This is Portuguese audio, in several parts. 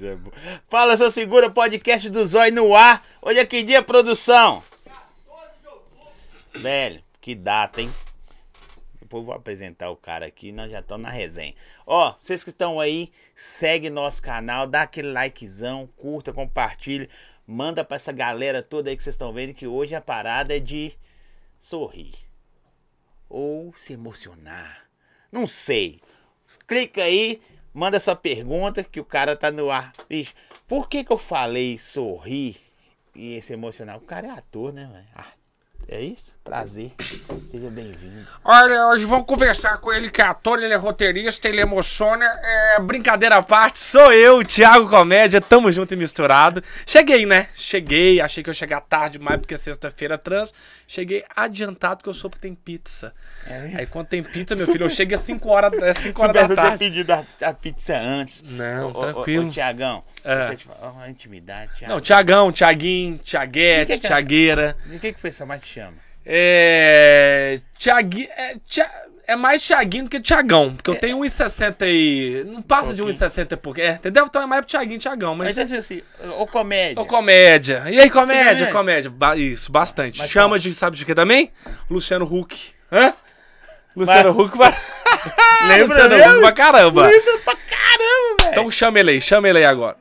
Coisa boa. Fala, seu segura, podcast do Zói no ar. Hoje é que dia, produção? Velho, que data, hein? Depois eu vou apresentar o cara aqui, nós já estamos na resenha. Ó, vocês que estão aí, segue nosso canal, dá aquele likezão, curta, compartilha, manda pra essa galera toda aí que vocês estão vendo que hoje a parada é de sorrir ou se emocionar. Não sei. Clica aí, manda sua pergunta que o cara tá no ar. Bicho, por que que eu falei sorrir e se emocionar? O cara é ator, né, velho? Ah, é isso? Prazer. Seja bem-vindo. Olha, hoje vamos conversar com ele que é ator, ele é roteirista, ele emociona. É, brincadeira à parte, sou eu, Thiago Comédia, tamo junto e misturado. Cheguei, né? Cheguei, achei que eu ia chegar tarde demais porque é sexta-feira trans. Cheguei adiantado porque eu soube que tem pizza. É Aí quando tem pizza, meu filho, eu chego às 5 horas, é 5 horas da ter tarde. pedido a, a pizza antes. Não, Ô, tranquilo. Ô, ô, Tiagão, É. deixa eu te falar. Ó, a intimidade, Thiago. Não, Tiagão, Tiaguinho, E Tiaguete, que é? Tiagueira. De que que o pessoal mais te chama? É. Tiagui, é, Tia- é mais Tiaguinho do que Tiagão. Porque eu tenho 1,60 e. Não passa de É. Pouquinho. 1,60 porque. É, entendeu? Então é mais Tiaguinho e Tiagão. Mas. Mas assim, ô comédia. Ô, comédia. E aí, comédia? Comédia. Comédia. Ba- isso, bastante. Mas Chama como? de, sabe de quê também? Luciano Huck. Hã? Luciano Huck vai. Lembra Luciano? Huck pra caramba. Lembra pra caramba, velho. Então chama ele aí, chama ele aí agora.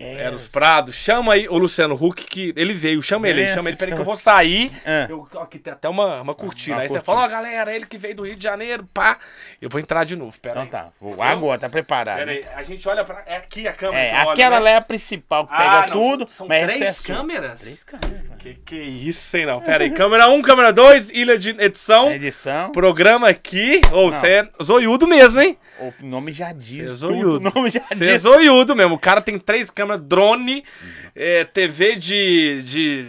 É, Eros Prado, chama aí o Luciano Huck, que ele veio, chama ele É, chama ele, peraí que eu vou sair. É. Eu, aqui tem até uma, uma cortina. Uma aí você fala, ó, galera, ele que veio do Rio de Janeiro, pá. Eu vou entrar de novo, pera Então tá, vou agora, tá preparado. Pera aí, a gente olha pra. É aqui a câmera. É, olha, aquela né? é a principal que Ah, pega não, tudo. São três é sua. câmeras? Três câmeras. Que que isso, hein, não? Pera aí, câmera 1, câmera 2, ilha de edição. Edição, Programa aqui. Ou Não. você é zoiudo mesmo, hein? o nome já Você é diz tudo. zoiudo. O nome já Você é diz. zoiudo mesmo. O cara tem três câmeras, drone, é, TV de, de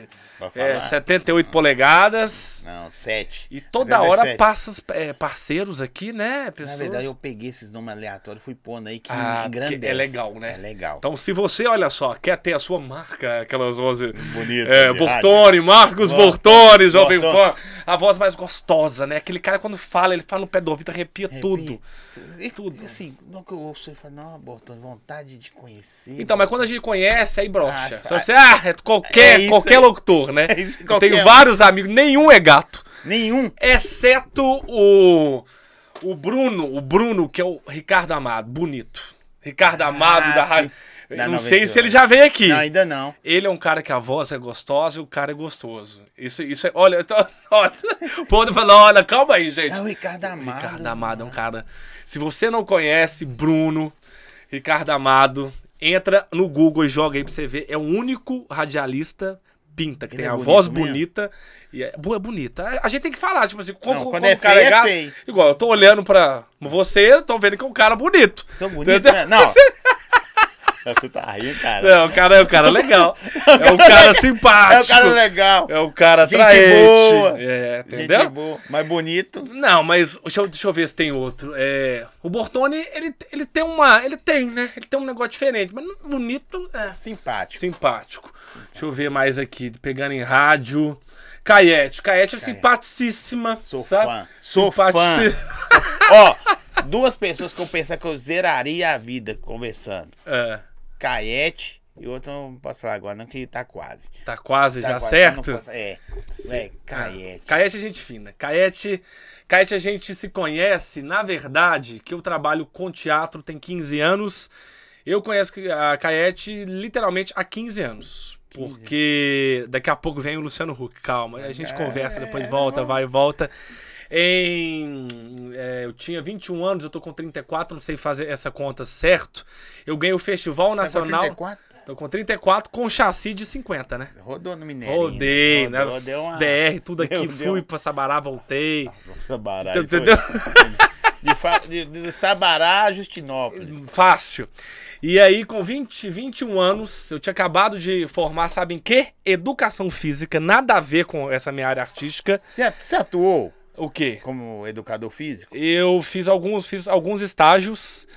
é, falar. 78 polegadas. Não, sete. E toda Na verdade, hora sete. passa é, parceiros aqui, né? Na Pessoas. verdade, eu peguei esses nomes aleatórios fui pondo aí que Ah, engrandece. é legal, né? É legal. Então, se você, olha só, quer ter a sua marca, aquelas vozes. Bonito. É, Bortoni, Marcos Bortoni, Jovem Pan. A voz mais gostosa, né? Aquele cara quando fala, ele fala no pé do ouvido, arrepia rádio. tudo. E, Tudo. Assim, não que eu ouço, eu falo, não, Bortoni, vontade de conhecer. Então, mas quando a gente conhece, aí brocha. Ah, Se você, ah, é qualquer, é qualquer aí. Né? É eu tenho um. vários amigos, nenhum é gato. Nenhum. Exceto o. O Bruno, o Bruno, que é o Ricardo Amado, bonito. Ricardo Amado Ah, da rádio. Da não 98. sei se ele já veio aqui. Não, ainda não. Ele é um cara que a voz é gostosa e o cara é gostoso. Isso, isso é. Olha, tô, olha, o povo falou: olha, calma aí, gente. É o Ricardo Amado. Ricardo Amado é um cara. Se você não conhece Bruno, Ricardo Amado, entra no Google e joga aí pra você ver. É o único radialista pinta, que Ele tem é a voz mesmo? bonita. E é, boa, é bonita. A- gente tem que falar, tipo assim, como, Não, como quando o é cara feio, é gato. feio. Igual, eu tô olhando pra você, tô vendo que é um cara bonito. Sou bonito, né? Não. Você tá rindo, cara. Não, o cara é um cara legal. É um cara É simpático. o cara legal. É um cara Gente atraente. boa. É, Gente entendeu? boa, mais bonito. Não, mas deixa eu, deixa eu ver se tem outro. É, o Bortoni, ele, ele tem uma. Ele tem, né? Ele tem um negócio diferente, mas bonito, é. Simpático. Simpático. Deixa eu ver mais aqui, pegando em rádio. Caete. Caete é simpaticíssima. Sou sabe? fã. Sou Simpatici- Ó, duas pessoas que eu pensava que eu zeraria a vida conversando. É, Caete e outro eu não posso falar agora, não, que tá quase. tá quase Tá já quase, certo? posso- É, é, Caete. Caete é gente fina. Caete, Caete a gente se conhece, na verdade, que eu trabalho com teatro tem 15 anos. Eu conheço a Caete literalmente há 15 anos. 15. Porque daqui a pouco vem o Luciano Huck, calma. A gente É, conversa, depois é, volta, vai e volta. Em, é, eu tinha 21 anos, eu tô com 34, não sei fazer essa conta certo. Eu ganhei o Festival Tá com Nacional. 34? Tô com 34 com chassi de 50, né? Rodou no Mineirinho. Rodei, né? Rodou, deu uma... BR, tudo aqui, Deu- fui deu- pra Sabará, voltei. Nossa, baralho, Entendeu? De, de, de Sabará a Justinópolis. Fácil. E aí, com 20, 21 anos, eu tinha acabado de formar, sabe em quê? Educação física, nada a ver com essa minha área artística. Você, atuou O quê? como educador físico? Eu fiz alguns, fiz alguns estágios,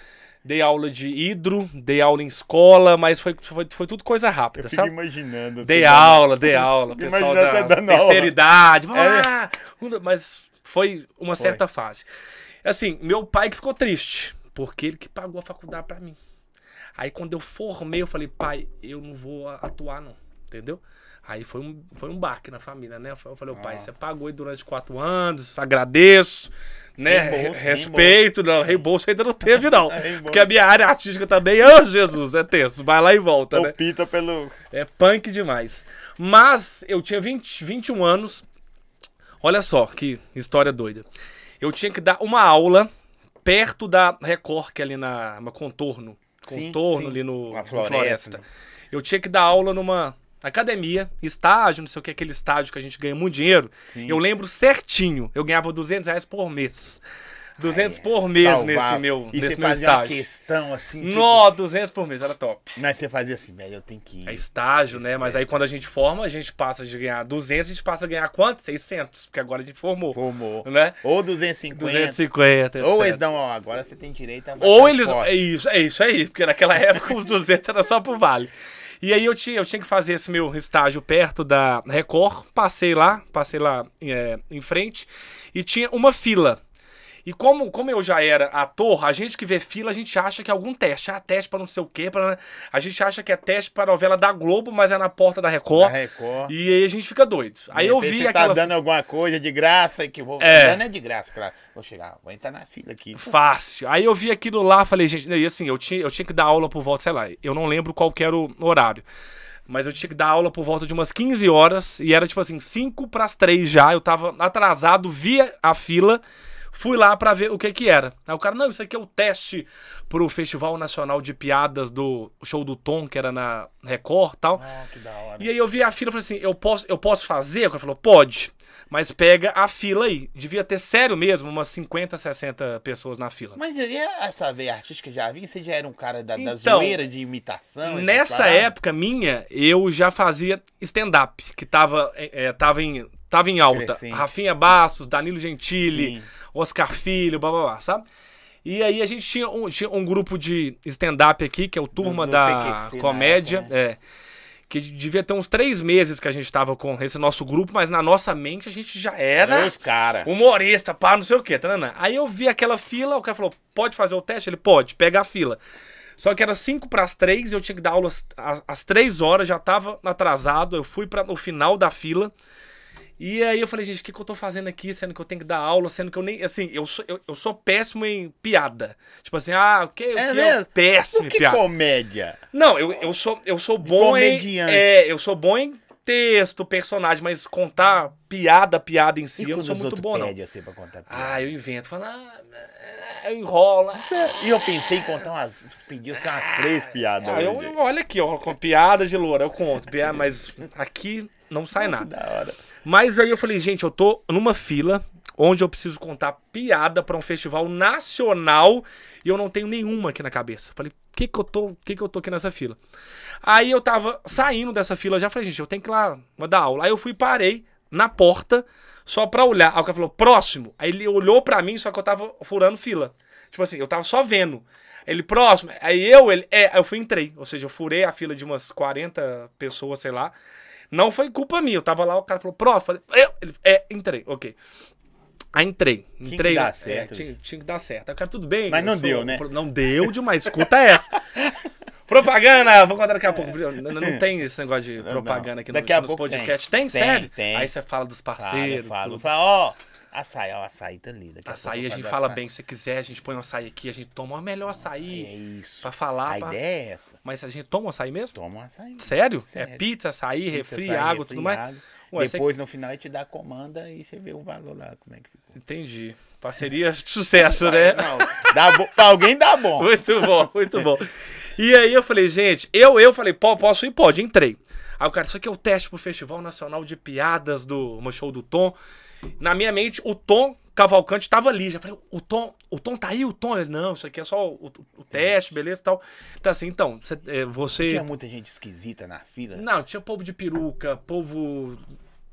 dei aula de hidro, dei aula em escola, mas foi, foi, foi tudo coisa rápida, sabe? imaginando. Dei aula, dei aula. Pessoal da dando aula. terceira idade. É. Mas foi uma Foi. certa fase. Assim, meu pai que ficou triste, porque ele que pagou a faculdade pra mim. Aí quando eu formei, eu falei, pai, eu não vou atuar, não. Entendeu? Aí foi um, foi um baque na família, né? Eu falei, ô pai, Ah. você pagou aí durante quatro anos, agradeço, né? Reembolso, Re- Respeito, não, reembolso ainda não teve, não. Reembolso. Porque a minha área artística também, ô Jesus, é tenso, vai lá e volta, né? Opita pelo. É punk demais. Mas eu tinha 20, 21 anos. Olha só que história doida. Eu tinha que dar uma aula perto da Record, que é ali na, na Contorno. Sim, Contorno sim. ali no, Uma na floresta. Eu tinha que dar aula numa academia, estágio, não sei o que, aquele estágio que a gente ganha muito dinheiro. Sim. Eu lembro certinho. Eu ganhava 200 reais por mês. 200 por mês Salvar. nesse meu, E nesse você meu fazia uma estágio. questão assim. tipo, Nó, 200 por mês, era top. Mas você fazia assim, velho, eu tenho que ir. É estágio, né? Mas é aí quando a gente forma, a gente passa de ganhar 200, a gente passa a ganhar quanto? 600, porque agora a gente formou, Formou. né? Ou 250. 250, etc. Ou eles dão, ó, agora você tem direito a Ou eles... É isso, é isso aí, porque naquela época os 200 era só pro vale. E aí eu tinha, eu tinha que fazer esse meu estágio perto da Record, passei lá, passei lá é, em frente, e tinha uma fila. E como, como eu já era ator, a gente que vê fila, a gente acha que é algum teste. Ah, teste pra não sei o quê. Pra... A gente acha que é teste pra novela da Globo, mas é na porta da Record. Da Record. E aí a gente fica doido. Aí De eu repente vi você aquela. tá dando alguma coisa de graça e que vou. É. Dando é de graça, claro. Vou chegar, vou entrar na fila aqui. Fácil. Aí eu vi aquilo lá, falei, gente, e assim, eu tinha, eu tinha que dar aula por volta, sei lá, eu não lembro qual era o horário. Mas eu tinha que dar aula por volta de umas 15 horas e era tipo assim, 5 para as 3 já. Eu tava atrasado, via a fila, fui lá pra ver o que que era. Aí o cara, não, isso aqui é o teste pro Festival Nacional de Piadas do show do Tom, que era na Record e tal. Ah, que da hora. E aí eu vi a fila e falei assim, eu posso, eu posso fazer? O cara falou, pode. Mas pega a fila aí. Devia ter sério mesmo, umas 50, 60 pessoas na fila. Mas e essa veia artística já vinha? Você já era um cara da, da Então, zoeira de imitação? Nessa paradas? época minha, eu já fazia stand-up, que tava, é, tava, em, tava em alta. Crescente. Rafinha Bastos, Danilo Gentili, Sim. Oscar Filho, blá blá blá, sabe? E aí a gente tinha um, tinha um grupo de stand-up aqui, que é o Turma do da CQC na Comédia. época, é, que devia ter uns três meses que a gente tava com esse nosso grupo, mas na nossa mente a gente já era os caras. humorista, pá, não sei o que, tá, Aí eu vi aquela fila, o cara falou, pode fazer o teste? Ele, pode, pega a fila. Só que era 5 para as 3, eu tinha que dar aula às- às, às 3 horas, já tava atrasado, eu fui para o final da fila. E aí eu falei, gente, o que, que eu tô fazendo aqui, sendo que eu tenho que dar aula, sendo que eu nem, assim, eu sou, eu, eu sou péssimo em piada. Tipo assim, ah, o que, o É que mesmo? péssimo em que piada. comédia? Não, eu, eu sou eu sou bom em comediante. é, eu sou bom em texto, personagem, mas contar piada, piada em si, E eu não sou muito bom não. assim pra contar piada? Ah, eu invento, falo, ah, eu enrolo. E eu pensei em contar umas. Pediu assim, umas três piadas. Ah, eu, olha aqui, ó, com piada de loura, eu conto, piada, mas aqui não sai nada. da hora. Mas aí eu falei, gente, eu tô numa fila onde eu preciso contar piada pra um festival nacional e eu não tenho nenhuma aqui na cabeça. Falei, que que eu tô, que que eu tô aqui nessa fila? Aí eu tava saindo dessa fila já, falei, gente, eu tenho que ir lá mandar aula. Aí eu fui e parei na porta só pra olhar. Aí o cara falou, próximo. Aí ele olhou pra mim, só que eu tava furando fila. Tipo assim, eu tava só vendo. Ele, próximo. Aí eu, ele, é, eu fui entrei. Ou seja, eu furei a fila de umas 40 pessoas, sei lá. Não foi culpa minha. Eu tava lá, o cara falou, prof, falei, eu, ele, é, entrei, ok. Aí entrei. que Entrei. dar é, certo, tinha, tinha que dar certo. Aí o cara, tudo bem. Mas não deu, né? Não deu demais. Escuta essa. Propaganda, vou contar daqui a pouco. Não, não tem esse negócio de propaganda aqui Daqui no, a nos pouco podcasts. tem. Tem, sério? tem. Aí você fala dos parceiros. falo. tudo. Fala, ó, açaí, ó, açaí tá ali. Daqui a Açaí a eu gente fala açaí. bem. Se você quiser, a gente põe um açaí aqui, a gente toma o melhor É açaí isso. pra falar. A pra- ideia é essa. Mas a gente toma um açaí mesmo? Toma um açaí. Sério? Sério. É pizza, açaí, Pizza, refri, açaí, água, refri, tudo mais? água. Ué, você- Depois, no final, a gente dá a comanda e você vê o valor lá, como é que ficou. Entendi. Parceria de sucesso, né? Não, dá bo... pra alguém dá bom. Muito bom, muito bom. E aí eu falei, gente, eu, eu falei, pô, posso ir? Pode, entrei. Aí o cara, isso aqui é o teste pro Festival Nacional de Piadas do show do Tom. Na minha mente, o Tom Cavalcante tava ali. Já falei, o Tom, o Tom tá aí, o Tom? Ele, não, isso aqui é só o, o teste, beleza e tal. Então assim, então, você... é, você... Tinha muita gente esquisita na fila. Não, tinha povo de peruca, povo...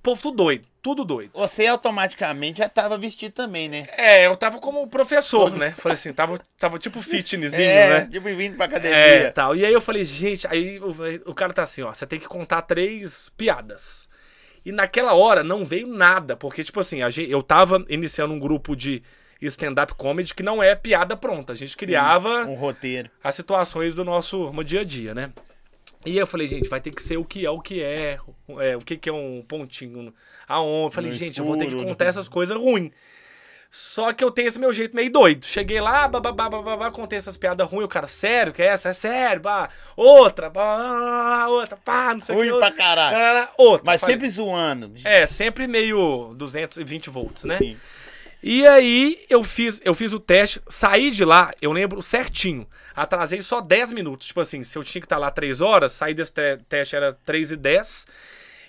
Povo tudo doido, tudo doido. Você automaticamente já tava vestido também, né? É, eu tava como professor, né? Falei assim, tava, tava tipo fitnesszinho, é, né? tipo vindo pra academia. É, tal. E aí eu falei, gente, aí o, o cara tá assim, ó, você tem que contar três piadas. E naquela hora não veio nada, porque, tipo assim, a gente, eu tava iniciando um grupo de stand-up comedy que não é piada pronta. A gente criava Um roteiro. as situações do nosso no dia a dia, né? E eu falei, gente, vai ter que ser o que é o que é, é o que, que é um pontinho aonde. Eu falei, No gente, eu vou ter que escuro, contar né? essas coisas ruins. Só que eu tenho esse meu jeito meio doido. Cheguei lá, bababá, bababá, contei essas piadas ruins. O cara, sério que é essa? É sério, pá. Outra, pá, outra, pá, não sei o Ruim que. pra caralho. Ah, Outra. Mas Falei, sempre zoando. É, sempre meio 220 volts, né? Sim. E aí eu fiz, eu fiz o teste, saí de lá, eu lembro certinho. Atrasei só 10 minutos. Tipo assim, se eu tinha que estar lá 3 horas, saí desse te- teste era 3 e 10.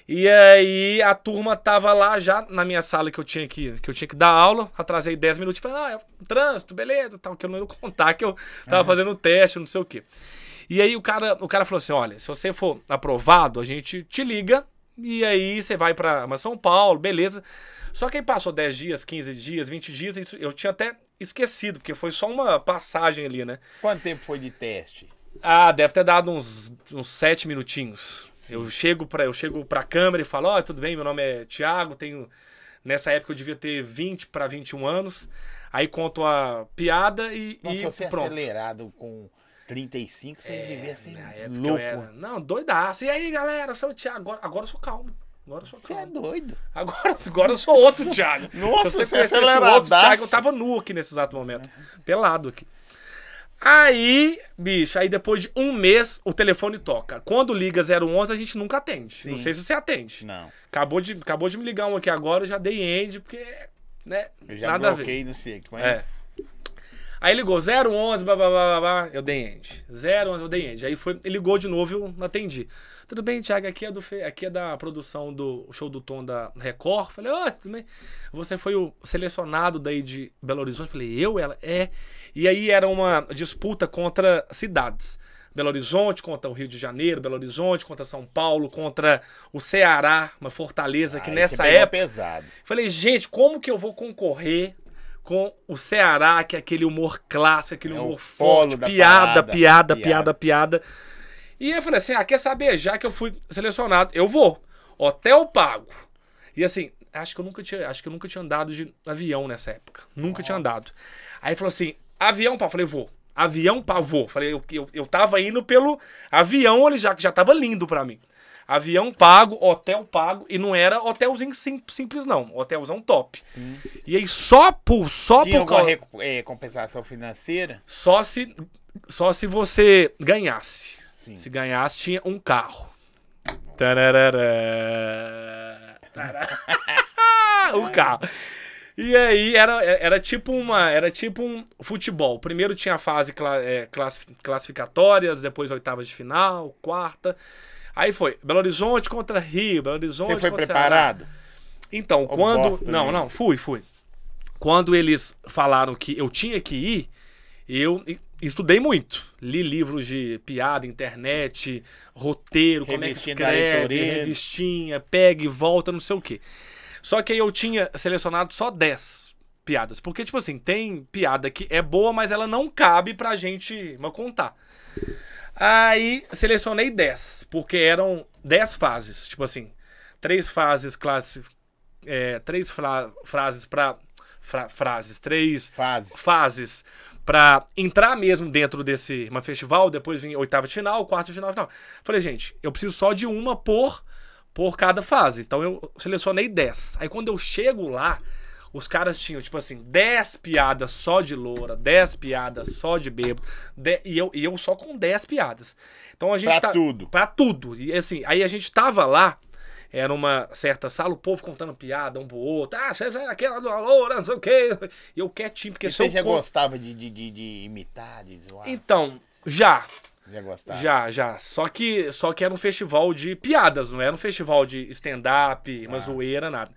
E aí a turma tava lá já na minha sala que eu tinha que, que eu tinha que dar aula. Atrasei 10 minutos. Falei, ah, é um trânsito, beleza, tal, que eu não ia contar que eu tava fazendo o teste, não sei o quê. E aí o cara, o cara falou assim: olha, se você for aprovado, a gente te liga e aí você vai pra pra São Paulo, beleza. Só que aí passou 10 dias, 15 dias, 20 dias, eu tinha até esquecido, porque foi só uma passagem ali, né? Quanto tempo foi de teste? Ah, deve ter dado uns, uns 7 minutinhos. Eu chego pra, eu chego pra câmera e falo: Ó, tudo bem, meu nome é Thiago, tenho. Nessa época eu devia ter 20 pra 21 anos. Aí conto a piada e, Nossa, e você é pronto. acelerado com 35, você devia ser louco. era. Não, doidaço. E aí, galera, eu sou o Thiago. Agora, agora eu sou calmo. Agora eu sou Você é calmo. doido. Agora, agora eu sou outro Thiago. Nossa, Se você você é conhecesse outro. Thiago, eu tava nu aqui nesse exato momento. Pelado aqui. Aí, bicho, aí depois de um mês o telefone toca. Quando liga 011, a gente nunca atende. Não Sim. sei se você atende. Não. Acabou de, acabou de me ligar um aqui agora, eu já dei end, porque, né, Eu já nada a ver. bloqueei no sei. É. Aí ligou 011, blá, blá, blá, blá, blá, eu dei end. 011, eu dei end. Aí foi, ele ligou de novo e eu não atendi. Tudo bem, Thiago, aqui é, do, aqui é da produção do show do Tom da Record. Falei, oi, tudo bem? Você foi o selecionado daí de Belo Horizonte? Falei, eu? Ela, é. E aí era uma disputa contra cidades. Belo Horizonte contra o Rio de Janeiro, Belo Horizonte contra São Paulo, contra o Ceará, uma fortaleza que nessa pegou época... pesado. Falei, gente, como que eu vou concorrer com o Ceará, que é aquele humor clássico, aquele É humor forte, da piada, parada, piada, piada. piada, piada. E eu falei assim, ah, quer saber? Já que eu fui selecionado, eu vou. Hotel pago. E assim, acho que eu nunca tinha, acho que eu nunca tinha andado de avião nessa época. Nunca tinha andado. Aí falou assim, avião pago. Falei, vou. Avião pago, vou. Falei, eu, eu, eu tava indo pelo avião, ele já, que já tava lindo pra mim. Avião pago, hotel pago, e não era hotelzinho sim- simples, não. Hotelzão top. E aí só por, só Tinha por causa. eh, compensação financeira? Só se, só se você ganhasse. Sim. Se ganhasse, tinha um carro. Tararara. Tará. o carro. E aí era, era tipo uma. Era tipo um futebol. Primeiro tinha a fase cla- é, classif- classificatórias, depois oitavas de final, quarta. Aí foi Belo Horizonte contra Rio, Belo Horizonte Você foi contra Ceará. preparado? Então, Ô, quando. bosta, não, né? não, fui, fui. Quando eles falaram que eu tinha que ir, eu estudei muito. Li livros de piada, internet, roteiro, como é que Revistinha escreve, revistinha, pega e volta, não sei o quê. Só que aí eu tinha selecionado só 10 piadas. Porque, tipo assim, tem piada que é boa, mas ela não cabe pra gente contar. Aí selecionei 10, porque eram 10 fases. Tipo assim, três fases classi... é, três fra- frases pra. fra- frases, três Fase. fases pra entrar mesmo dentro desse uma festival, depois vem oitava de final, quarta de final, final. Falei, gente, eu preciso só de uma por por cada fase. Então eu selecionei 10. Aí quando eu chego lá, os caras tinham, tipo assim, 10 piadas só de loura, 10 piadas só de bêbado, de- e, eu, e eu só com 10 piadas. Então a gente Pra tá, tudo. Pra tudo. E assim, aí a gente tava lá, era uma certa sala, o povo contando piada um pro outro. Ah, você é aquela do loura, não sei o quê. E eu quietinho, porque E você eu já con- gostava de, de, de, de imitar, de zoar? Então, já. Já gostava? Já, já. Só que, só que era um festival de piadas, não era um festival de stand-up, uma zoeira, nada.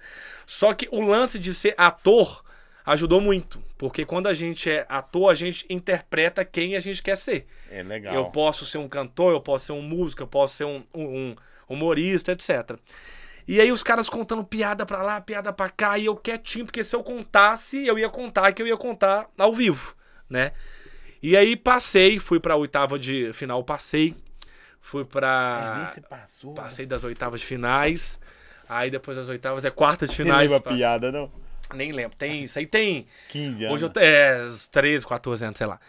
Só que o lance de ser ator ajudou muito. Porque quando a gente é ator, a gente interpreta quem a gente quer ser. É legal. Eu posso ser um cantor, eu posso ser um músico, eu posso ser um, um- um humorista, etc. E aí os caras contando piada pra lá, piada pra cá, e eu quietinho, porque se eu contasse, eu ia contar que eu ia contar ao vivo, né? E aí passei, fui pra oitava de final, passei. Fui É, pra. nem você passou. né? Passei das oitavas de finais. Aí depois das oitavas é quarta de finais. lembra passe- piada, não? Nem lembro. Tem isso aí, tem. 15 anos. Hoje eu tenho é, uns 13, 14 anos, sei lá.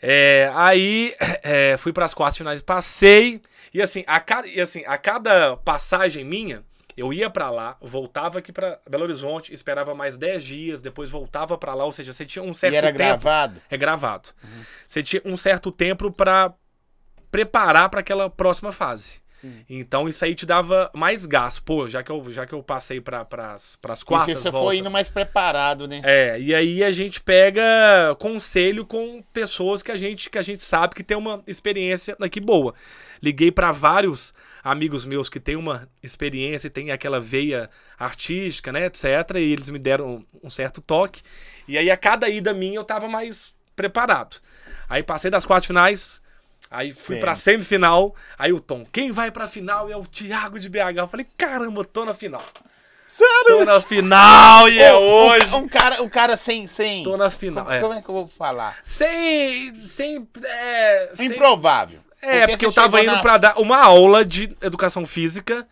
É, aí é, fui para as quartas finais, passei. E assim, a cada, e assim, a cada passagem minha, eu ia para lá, voltava aqui para Belo Horizonte, esperava mais 10 dias, depois voltava para lá, ou seja, você tinha um certo E era tempo. gravado? É gravado. Você tinha um certo tempo para preparar para aquela próxima fase. Sim. Então isso aí te dava mais gás. Pô, já que eu, já que eu passei para as E quartas, você volta. foi indo mais preparado, né? É, e aí a gente pega conselho com pessoas que a gente que a gente sabe que tem uma experiência aqui boa. Liguei para vários amigos meus que têm uma experiência e tem aquela veia artística, né, etc, e eles me deram um certo toque. E aí a cada ida minha eu tava mais preparado. Aí passei das quartas finais, aí fui Semi. pra semifinal, aí o Tom, quem vai pra final é o Thiago de BH. Eu falei, caramba, tô na final. Tô na final e é Ô, um- hoje. Um, cara, um cara sem. sem Tô na final. como, é. como é que eu vou falar? Sem. Sem. É, sem- Improvável. é porque, eu você tava indo na- pra dar uma aula de educação física.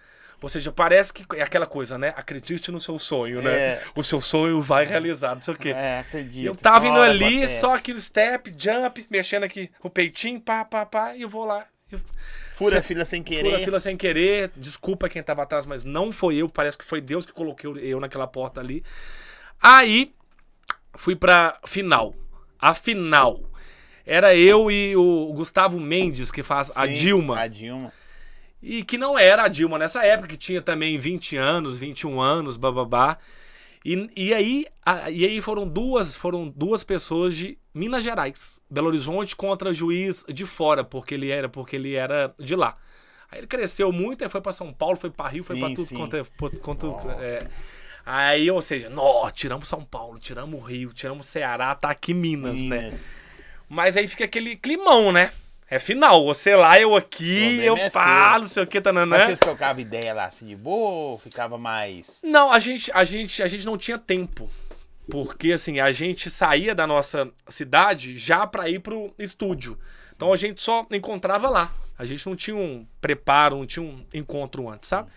Ou seja, parece que é aquela coisa, né? Acredite no seu sonho, né? É. O seu sonho vai realizar, não sei o quê. É, acredito. Eu tava indo ali, acontece. só aquele step, jump, mexendo aqui o peitinho, pá, pá, pá, e eu vou lá. Eu- Fura a fila sem querer. Fura a fila sem querer. Desculpa quem tava atrás, mas não foi eu. Parece que foi Deus que colocou eu naquela porta ali. Aí fui pra final. A final. Era eu e o Gustavo Mendes, que faz a Sim, Dilma. A Dilma. E que não era a Dilma nessa época, que tinha também 20 anos, 21 anos, bababá. E, e, aí, a- e aí foram duas, foram duas pessoas de Minas Gerais, Belo Horizonte contra juiz de fora, porque ele era, porque ele era de lá. Aí ele cresceu muito, aí foi pra São Paulo, foi pra Rio, foi pra Sim, tudo sim. quanto, é- quanto- é. Aí, ou seja, nó, tiramos São Paulo, tiramos Rio, tiramos Ceará, tá aqui Minas, né? Minas. Mas aí fica aquele climão, né? É final, você lá, eu aqui, eu é pá, não sei o que, tananã. Mas vocês trocavam ideia lá assim de boa ou ficava mais. Não, a gente, a gente, a gente não tinha tempo. Porque assim, a gente saía da nossa cidade já pra ir pro estúdio. Então a gente só encontrava lá. A gente não tinha um preparo, não tinha um encontro antes, sabe?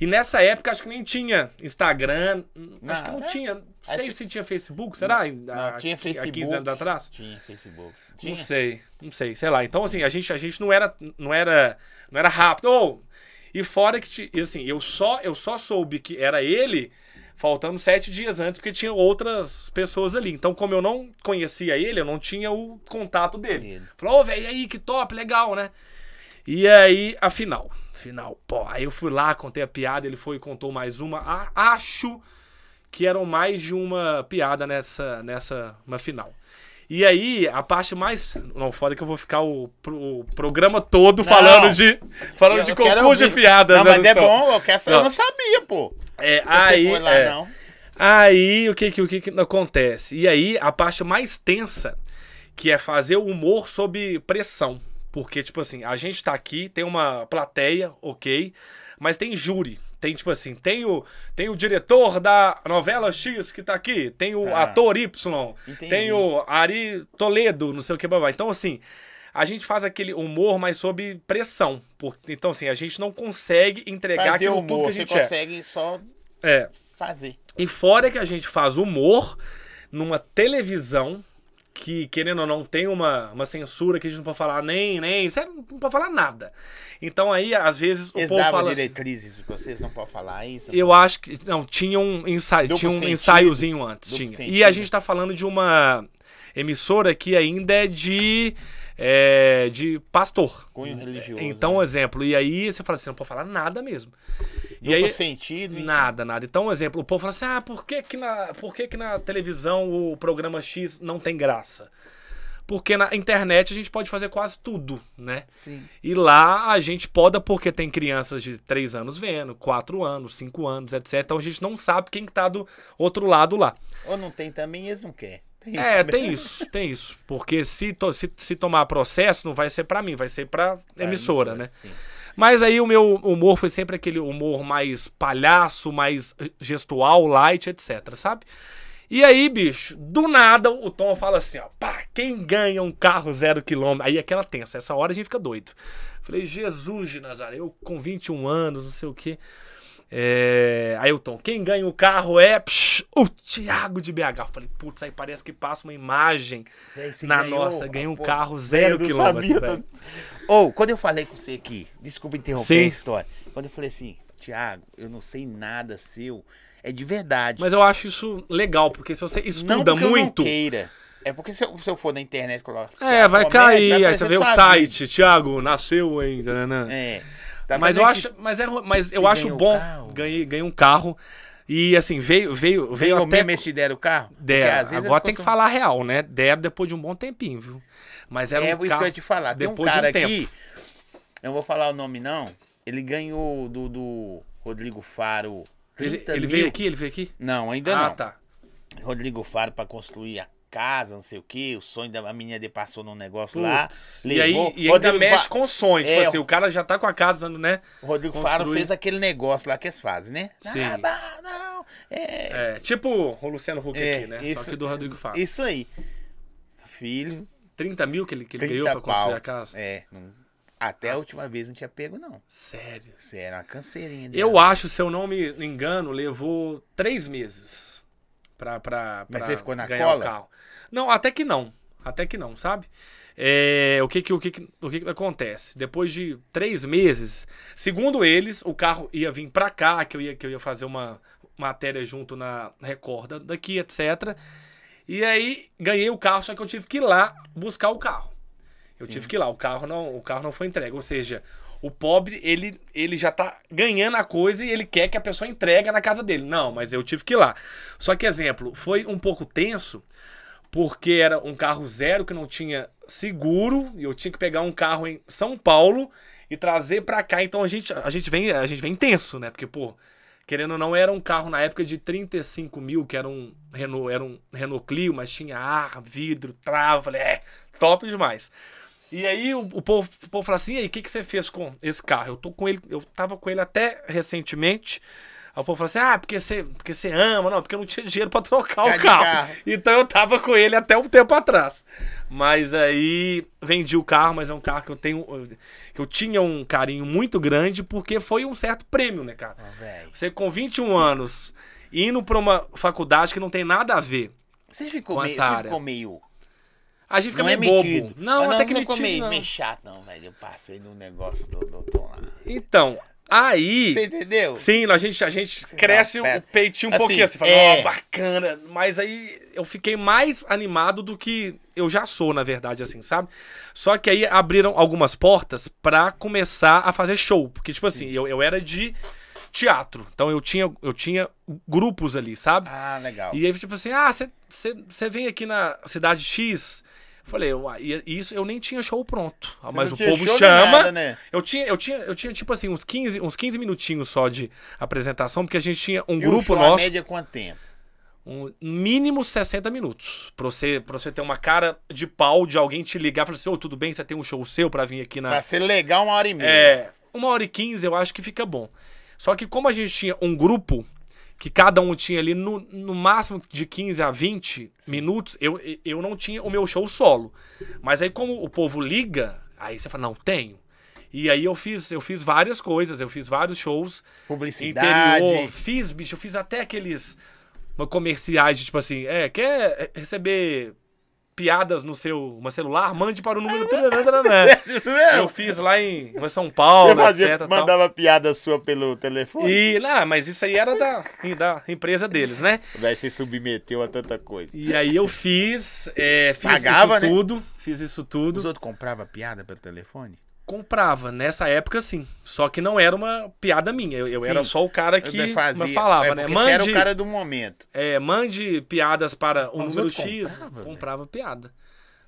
E nessa época acho que nem tinha Instagram, acho que não é. tinha. Não Acho- sei se tinha Facebook, será? Não, Há- tinha Há 15 Facebook. anos atrás? Tinha Facebook. Não Tinha. sei, não sei, sei lá. Então, assim, a gente, a gente não era, não era, não era rápido. Ou, e fora que, assim, eu só, eu só soube que era ele faltando sete dias antes, porque tinha outras pessoas ali. Então, como eu não conhecia ele, eu não tinha o contato dele. Falou, ô, velho, aí, que top, legal, né? E aí, a final. Pô. Aí eu fui lá, contei a piada, ele foi e contou mais uma. A- acho que eram mais de uma piada nessa, nessa uma final. E aí, a parte mais. Não, foda que eu vou ficar o, o programa todo falando de. Falando Eu de quero concurso de piadas. Não, mas é Tom? bom, eu, quero, eu Não. não sabia, pô. É, Você aí, foi lá, é. não. Aí, o que que, o que que acontece? E aí, a parte mais tensa, que é fazer o humor sob pressão. Porque, tipo assim, a gente tá aqui, tem uma plateia, ok, mas tem júri. Tem, tipo assim, tem o, tem o diretor da novela X que tá aqui, tem o Tá. ator Y, Entendi. tem o Ari Toledo, não sei o que, babá. Então, assim, a gente faz aquele humor, mas sob pressão. Porque, então, assim, a gente não consegue entregar Fazer aquilo humor, tudo que a você gente é. consegue só É. fazer. E fora que a gente faz humor numa televisão que, querendo ou não, tem uma, uma censura que a gente não pode falar nem, nem, sério, não pode falar nada. Então aí, às vezes, o Eles povo davam fala assim, diretrizes que vocês não podem falar isso. eu acho que. Não, tinha um, ensaio, Duplo tinha um sentido. ensaiozinho antes. Duplo Tinha. sentido. E a gente tá falando de uma emissora que ainda é de. É, de pastor. Cunho religioso. Então, né? exemplo, e aí você fala assim, não pode falar nada mesmo. E Duplo aí, sentido. então. Nada, nada. Então, um exemplo, o povo fala assim: ah, por que, que, na, por que, que na televisão o programa X não tem graça? Porque na internet a gente pode fazer quase tudo, né? Sim. E lá a gente poda porque tem crianças de 3 anos vendo, 4 anos, 5 anos, etc. Então a gente não sabe quem que tá do outro lado lá. Ou não tem também, eles não querem. Tem isso É, também. tem isso, tem isso. Porque se, to- se, se tomar processo, não vai ser pra mim, vai ser pra Pra emissora, né? Sim. Mas aí o meu humor foi sempre aquele humor mais palhaço, mais gestual, light, etc, sabe? E aí, bicho, do nada o Tom fala assim, ó, pá, quem ganha um carro zero quilômetro? Aí aquela tensa, essa hora a gente fica doido. Falei, Jesus de Nazaré, eu com 21 anos, não sei o quê. É, Ailton, quem ganha o carro é psh, o Thiago de BH. Eu falei, putz, aí parece que passa uma imagem na ganhou, nossa. Ganhei um pô, carro zero eu não quilômetro. Ou, quando eu falei com você aqui, desculpa interromper Sim. a história. Quando eu falei assim, Thiago, eu não sei nada seu, é de verdade. Mas eu acho isso legal, porque se você não estuda eu muito. não queira. É porque se eu, se eu for na internet colocar. É, vai cair. Aí aparecer você vê o site, Thiago, nasceu em. tananã. vida. É. Tá Mas eu acho, mas, é, mas eu acho bom. carro? Ganhei, ganhei um carro. E assim, veio, veio, veio Ganhou até. mesmo eles te deram o carro? Deram. Agora tem que falar real, né? Deram depois de um bom tempinho, viu? Mas era É um isso carro... que eu ia te falar. Tem um depois de cara tempo. aqui, eu não vou falar o nome não, ele ganhou do, do Rodrigo Faro Ele, 30 ele veio aqui? Ele veio aqui? Não, ainda ah, não. tá. Rodrigo Faro pra construir a casa, não sei o que, o sonho da menina dele passou num negócio lá. Putz, e aí levou. e ainda mexe Fa- com sonhos. É, Tipo assim, o cara já tá com a casa, dando, né? O Rodrigo Faro construir. fez aquele negócio lá que eles fazem, né? Sim. Ah, bah, não, é, É, tipo o Luciano Huck É, aqui, né? Só isso- que do Rodrigo Fábio. isso aí. Filho, 30 mil que ele, que ele 30 ganhou pra construir pau. a casa? É, não- até a última vez não tinha pego, não. Sério. Era uma canseirinha dele. Eu acho, se eu não me engano, levou três meses pra, pra, Mas pra você ficou na ganhar cola? o carro. Não, até que não. Até que não, sabe? É, o que que, o que, que- o que que acontece? Depois de três meses, segundo eles, o carro ia vir pra cá, que eu ia, que eu ia fazer uma matéria junto na Record daqui, etc. E aí ganhei o carro, só que eu tive que ir lá buscar o carro. Eu tive que ir lá, o carro não, o carro não foi entregue. Ou seja, o pobre, ele, ele já tá ganhando a coisa e ele quer que a pessoa entregue na casa dele. Não, mas eu tive que ir lá. Só que, exemplo, foi um pouco tenso, porque era um carro zero que não tinha seguro, e eu tinha que pegar um carro em São Paulo e trazer pra cá. Então a gente, a gente vem, a gente vem tenso, né? Porque, pô, querendo ou não, era um carro na época de 35 mil, que era um Renault, era um Renault Clio, mas tinha ar, vidro, trava. Falei, é, top demais. E aí o, o povo, o povo fala assim, e aí, o que, que você fez com esse carro? Eu tô com ele, eu tava com ele até recentemente. Aí o povo fala assim, ah, porque você, porque você ama, não, porque eu não tinha dinheiro pra trocar o carro. carro. Então eu tava com ele até um tempo atrás. Mas aí vendi o carro, mas é um carro que eu tenho. que eu tinha um carinho muito grande, porque foi um certo prêmio, né, cara? Velho. Você com 21 anos, indo pra uma faculdade que não tem nada a ver. Você ficou Com meio. Você ficou meio. A gente fica Não é meio bobo. metido. Não, Ah, até que você metido. ficou meio, não. meio chato, não, velho. Eu passei no negócio do doutor lá. Então, aí. Você entendeu? Sim, a gente, a gente cresce Não, o peitinho um Assim, pouquinho, assim, fala, é. ó, bacana. Mas aí eu fiquei mais animado do que eu já sou, na verdade, assim, sabe? Só que aí abriram algumas portas pra começar a fazer show. Porque, tipo assim, eu, eu era de teatro. Então eu tinha, eu tinha grupos ali, sabe? Ah, legal. E aí, tipo assim, ah, você vem aqui na cidade X. Eu Falei, uai, e isso eu nem tinha show pronto. Ah, Você mas o povo chama. nada, né? Eu tinha, eu tinha, eu tinha tipo assim uns 15, uns 15 minutinhos só de apresentação, porque a gente tinha um E grupo show, A nosso, média é quanto tempo? um mínimo 60 minutos, pra você, pra você ter uma cara de pau de alguém te ligar e falar assim: "Ô, tudo bem, você tem um show seu pra vir aqui na Pra ser legal, uma hora e meia. é, uma hora e quinze eu acho que fica bom. Só que como a gente tinha um grupo, que cada um tinha ali no, no máximo de 15 a 20 minutos, eu, eu não tinha o meu show solo. Mas aí como o povo liga, aí você fala, não, tenho. E aí eu fiz, eu fiz várias coisas, eu fiz vários shows Publicidade. interior, fiz, bicho, eu fiz até aqueles comerciais de tipo assim, é, quer receber piadas no seu uma celular? Mande para o número taranã. Isso mesmo? Eu fiz lá em São Paulo, Você fazia, etc. tal. mandava piada sua pelo telefone? E, não, mas isso aí era da, da empresa deles, né? Vai se submeteu a tanta coisa. E aí eu fiz, é, fiz Pagava, isso né? tudo, fiz isso Os tudo, outros compravam piada pelo telefone? Comprava. Nessa época, sim. Só que não era uma piada minha. Eu, eu era só o cara que fazia. falava, é, né? Você era o Mande, cara do momento. é, mande piadas para o Mas número X. comprava, comprava piada.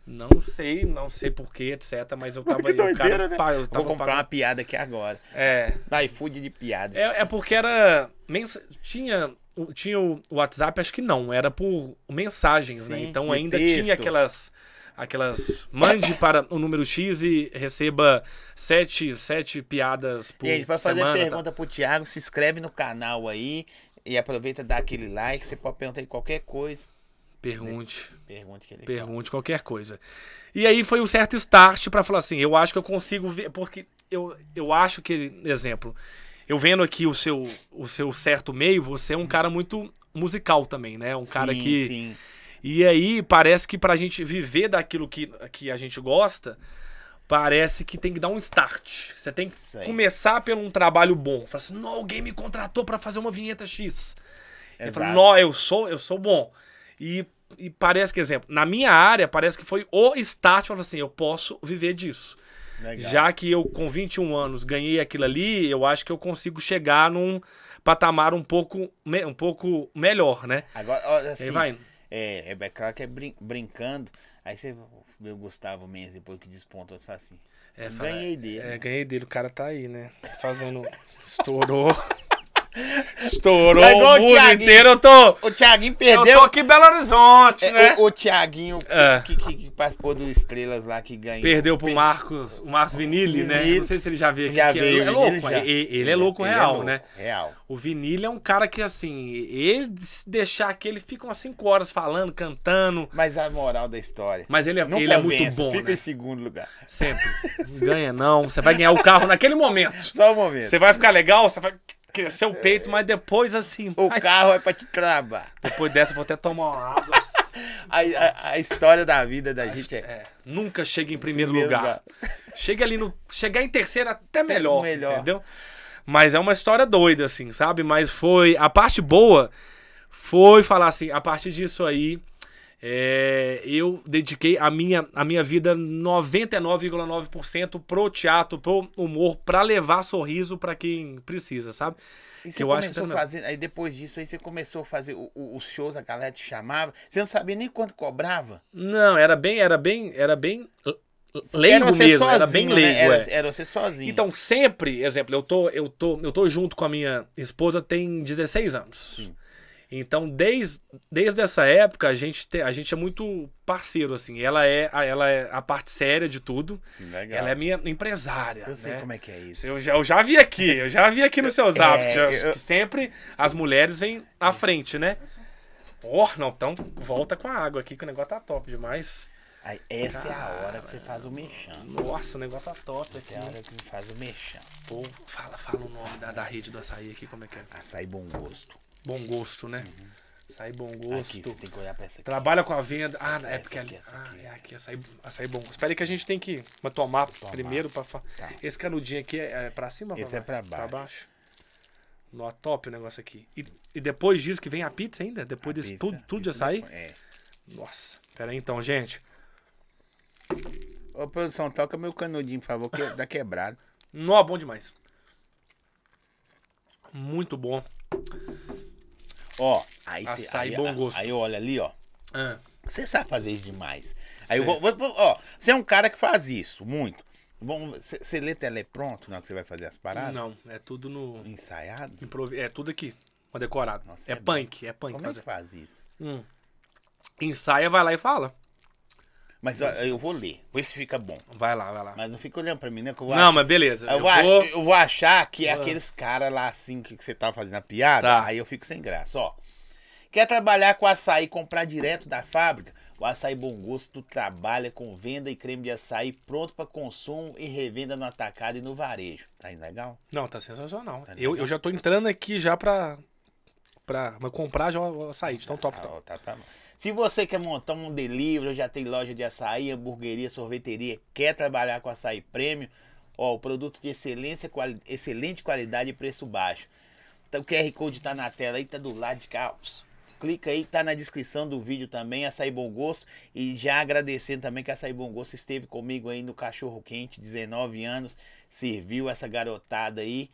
Não sei, não sei porquê, etc. Mas eu tava que cara, doideira, né? eu Vou tava comprar pagando- uma piada aqui agora. É, Da iFood de piadas. É, é porque era. mens- Tinha, o- tinha o WhatsApp, acho que não, era por mensagens, né? Sim, Então de ainda texto. tinha aquelas. Aquelas. Mande para o número X e receba sete, sete piadas por Gente, pra fazer semana. tá? pergunta pro Thiago, se inscreve no canal aí e aproveita e dá aquele like. Você pode perguntar aí qualquer coisa. Pergunte. Pergunte que ele Pergunte qualquer coisa. E aí foi um certo start pra falar assim, eu acho que eu consigo ver, porque eu, eu acho que, exemplo, eu vendo aqui o seu, o seu certo meio, você é um cara muito musical também, né? Um cara sim, que. Sim. E aí parece que pra gente viver daquilo que, que a gente gosta, parece que tem que dar um start. Você tem que começar por um trabalho bom. Fala assim, não, alguém me contratou pra fazer uma vinheta X. Falo, Exato. não, eu sou, eu sou bom. E, e parece que, exemplo, na minha área, parece que foi o start para assim, eu posso viver disso. Legal. Já que eu, com 21 anos, ganhei aquilo ali, eu acho que eu consigo chegar num patamar um pouco, um pouco melhor, né? Agora, assim, aí vai. É, é claro que é brin- brincando. Aí você vê o Gustavo Mendes depois que despontou, você fala assim. É, fala- ganhei dele. É, ganhei dele. O cara tá aí, né? Fazendo. Estourou. Estourou igual o o mundo inteiro. Eu tô. O Thiaguinho Eu perdeu. tô aqui em Belo Horizonte, É, né? o, o Thiaguinho É. que, que, que participou do Estrelas lá que ganhou. Perdeu pro Marcos, o Marcos Vinili, né? Não sei se ele já veio aqui. Já que veio, é, é o louco. já. Ele, ele é louco ele real, louco, né? Real. O Vinili é um cara que, assim, ele se deixar aqui, ele fica umas 5 horas falando, cantando. Mas a moral da história. Mas ele é, ele é muito bom, Fica né? em segundo lugar. Sempre. Não ganha, não. Você vai ganhar o carro naquele momento. Só um momento. Você vai ficar legal, você vai crescer o peito, mas depois, assim. O mas carro é pra te travar. Depois dessa, vou até tomar uma água. A, a, a história da vida da gente é. É, nunca chega em primeiro, Primeiro lugar. lugar. Chega ali no. Chegar em terceiro até melhor. melhor. Entendeu? Mas é uma história doida, assim, sabe? Mas foi. A parte boa foi falar assim, a partir disso aí. É, eu dediquei a minha, a minha vida 99,9% pro teatro, pro humor, pra levar sorriso pra quem precisa, sabe? E Que você eu acho começou que a não- fazer, aí depois disso aí você começou a fazer o- o- os shows, a galera te chamava, você não sabia nem quanto cobrava? Não, era bem, era bem, era bem leigo era mesmo, sozinho, era bem né? leigo, Era, é. era você sozinho. Então, sempre, exemplo, eu tô, eu tô, eu tô junto com a minha esposa tem 16 anos. Sim. Então, desde, desde essa época, a gente, te- a gente é muito parceiro, assim. Ela é, a- ela é a parte séria de tudo. Sim, legal. Ela é minha empresária. Eu sei né? como é que é isso. Eu já, eu já vi aqui, eu já vi aqui no seu zap. É, eu- sempre as mulheres vêm à frente, né? Oh, não, então volta com a água aqui, que o negócio tá top demais. Aí, essa é a hora que você faz o mexão. Nossa, o negócio tá top aqui. Essa é a hora que faz o mexão. Pô, fala, fala o nome da, da rede do açaí aqui, como é que é? Açaí bom gosto. Bom gosto, né? Açaí bom Aqui, gosto. você tem que olhar pra essa aqui. Trabalha com a venda. Ah, Essa- é essa porque aqui, ali. essa Ah, aqui. é aqui, açaí, açaí bom. Espera aí que a gente tem que mas tomar, primeiro pra fa... Tá. Esse canudinho aqui é, é pra cima Esse é pra Pra baixo. baixo. Nó, top o negócio aqui. E, e depois disso que vem a pizza ainda? Depois A disso pizza, tudo, tudo de açaí? É. Nossa. Pera aí então, gente. Ô, produção, toca meu canudinho, por favor, que dá quebrado. Nó, bom demais. Muito bom. Ó, aí você. Açaí Aí, bom aí, gosto. aí olha ali, ó. Ah, Você sabe fazer isso demais. Aí eu Sei. vou, vou- vou- ó, você é um cara que faz isso, muito. Você, lê telepronto na hora que você vai fazer as paradas? não, é tudo no. Ensaiado? improvi- É tudo aqui. Decorado. Nossa, é, é punk, é punk Como é fazer. que faz isso? Hum. Ensaia, vai lá e fala. Mas ó, eu vou ler, ver se fica bom. Vai lá, vai lá. Mas não fica olhando pra mim, né? Não, achar- mas beleza. eu, Eu vou, a- eu vou achar que é Ah. aqueles caras lá assim que você tá fazendo a piada, Tá. aí eu fico sem graça, ó. Quer trabalhar com açaí e comprar direto da fábrica? O Açaí Bom Gosto trabalha com venda e creme de açaí pronto para consumo e revenda no atacado e no varejo. Tá legal? Não, tá sensacional. Tá eu, eu já tô entrando aqui já pra, pra comprar já o açaí. Então top, Ah, top. tá, tá bom. Se você quer montar um delivery, já tem loja de açaí, hamburgueria, sorveteria, quer trabalhar com açaí prêmio, ó, o produto de excelência, quali- excelente qualidade e preço baixo. Então, o QR Code tá na tela aí, tá do lado de cá. Clica aí, tá na descrição do vídeo também, Açaí Bom Gosto. E já agradecendo também que Açaí Bom Gosto esteve comigo aí no Cachorro Quente, 19 anos, serviu essa garotada aí.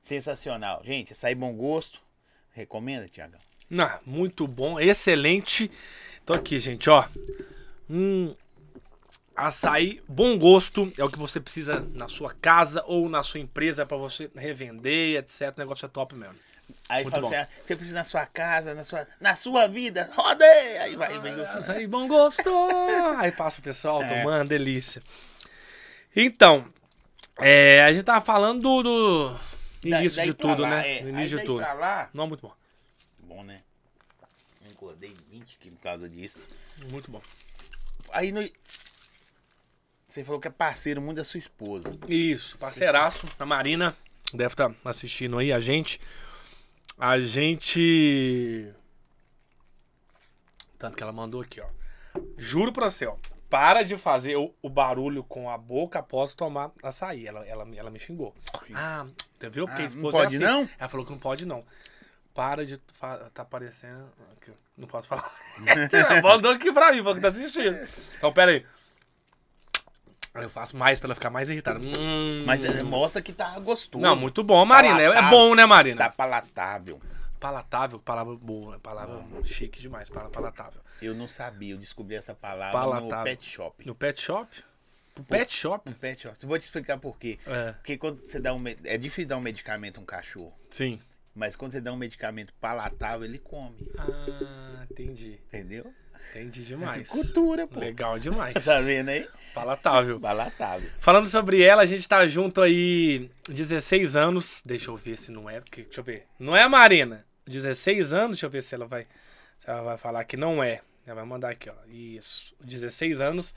Sensacional. Gente, Açaí Bom Gosto. Recomenda, Tiagão? Não, muito bom, excelente. Tô aqui, gente, ó. Um açaí bom gosto é o que você precisa na sua casa ou na sua empresa pra você revender, etc. O negócio é top mesmo. Aí Muito fala bom. assim, ah, você precisa na sua casa, na sua, na sua vida, roda aí! Aí vai, vem Açaí bom gosto! Aí passa o pessoal É. tomando, delícia. Então, é, a gente tava falando do, do Da- início daí de tudo, lá, né? é. No Aí início de tudo. lá, Não, muito bom. Bom, né? Engordei 20 quilos por causa disso. Muito bom. Aí no... Você falou que é parceiro muito da sua esposa. Isso, parceiraço, a Marina. deve estar assistindo aí a gente. A gente. Tanto que ela mandou aqui, ó. Juro pra você, ó. Para de fazer o, o barulho com a boca após tomar açaí. Ela, ela, ela me xingou. Ah, você viu? Porque Ah, a não esposa pode é assim. não? Ela falou que não pode não. Para de. Tá parecendo. aqui, Não posso falar. Mandou aqui pra mim, falou que tá assistindo. Então, pera aí. Eu faço mais pra ela ficar mais irritada. Hum. Mas é, mostra que tá gostoso. Não, muito bom, Marina. É- É Palatável. bom, né, Marina? Tá palatável. Palatável, palavra boa, palavra chique demais, pala- palatável. Eu não sabia, eu descobri essa palavra Palatável. no pet shop. No pet shop? No pet shop? No pet shop. Vou te explicar por quê. É. Porque quando você dá um. É difícil dar um medicamento a um cachorro. Sim. Mas quando você dá um medicamento palatável, ele come. Ah, entendi. Entendeu? Entendi demais. Cultura, pô. Legal demais. Tá vendo aí? Palatável. Palatável. Falando sobre ela, a gente tá junto aí 16 anos. Deixa eu ver se não é, porque deixa eu ver. Não é a Marina? 16 anos, deixa eu ver se ela vai se ela vai falar que não é. Ela vai mandar aqui, ó. Isso, 16 anos.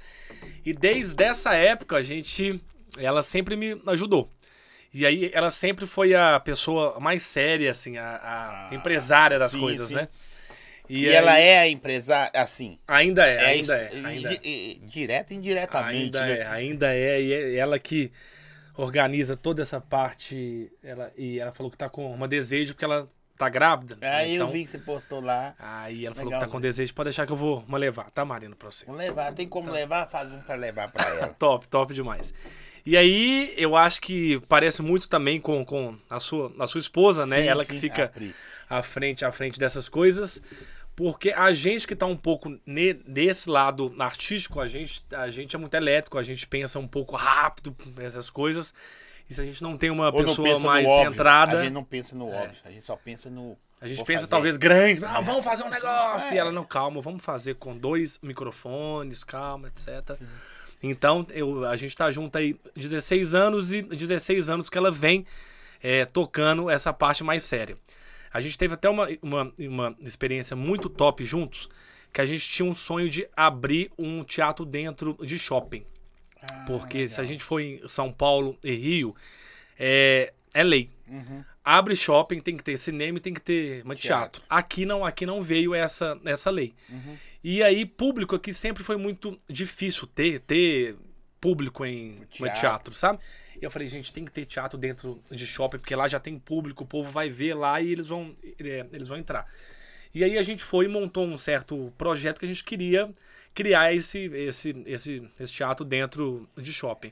E desde essa época a gente ela sempre me ajudou. E aí ela sempre foi a pessoa mais séria assim, a, a empresária das sim, coisas, sim. né? E, aí- ela é a empresária, assim. ainda é, É, ainda é, e- ainda é. e- e- Direta e indiretamente. Ainda né? é, ainda é, e é ela que organiza toda essa parte. Ela, e ela falou que tá com uma desejo porque ela tá grávida. Aí então, eu vi que você postou lá. Aí ela falou que tá com desejo, pode deixar que eu vou uma levar, tá, Marina, pra você. Vamos levar, tem como levar? Faz um pra levar pra ela. Top, top demais. E aí, eu acho que parece muito também com, com a, sua, a sua esposa, né? Sim, ela sim, que fica Pri. à frente, à frente dessas coisas. Porque a gente que tá um pouco ne- desse lado artístico, a gente, a gente é muito elétrico, a gente pensa um pouco rápido essas coisas. E se a gente não tem uma Ou pessoa mais centrada, A gente não pensa no óbvio, a gente só pensa no. a gente pensa fazer. talvez grande, ah, vamos fazer um negócio. É. E ela, não, calma, vamos fazer com dois microfones, calma, etc. Então, eu, a gente tá junto aí 16 anos e 16 anos que ela vem é, tocando essa parte mais séria. A gente teve até uma, uma, uma experiência muito top juntos, que a gente tinha um sonho de abrir um teatro dentro de shopping. Ah, Porque se a legal. gente for em São Paulo e Rio, é, é lei. Uhum. Abre shopping, tem que ter cinema e tem que ter teatro. Teatro. Aqui não, aqui não veio essa, essa lei. Uhum. E aí, público aqui sempre foi muito difícil ter, ter público em teatro. teatro. sabe? E eu falei, gente, tem que ter teatro dentro de shopping, porque lá já tem público, o povo vai ver lá e eles vão, é, eles vão entrar. E aí a gente foi e montou um certo projeto que a gente queria criar esse, esse, esse, esse teatro dentro de shopping.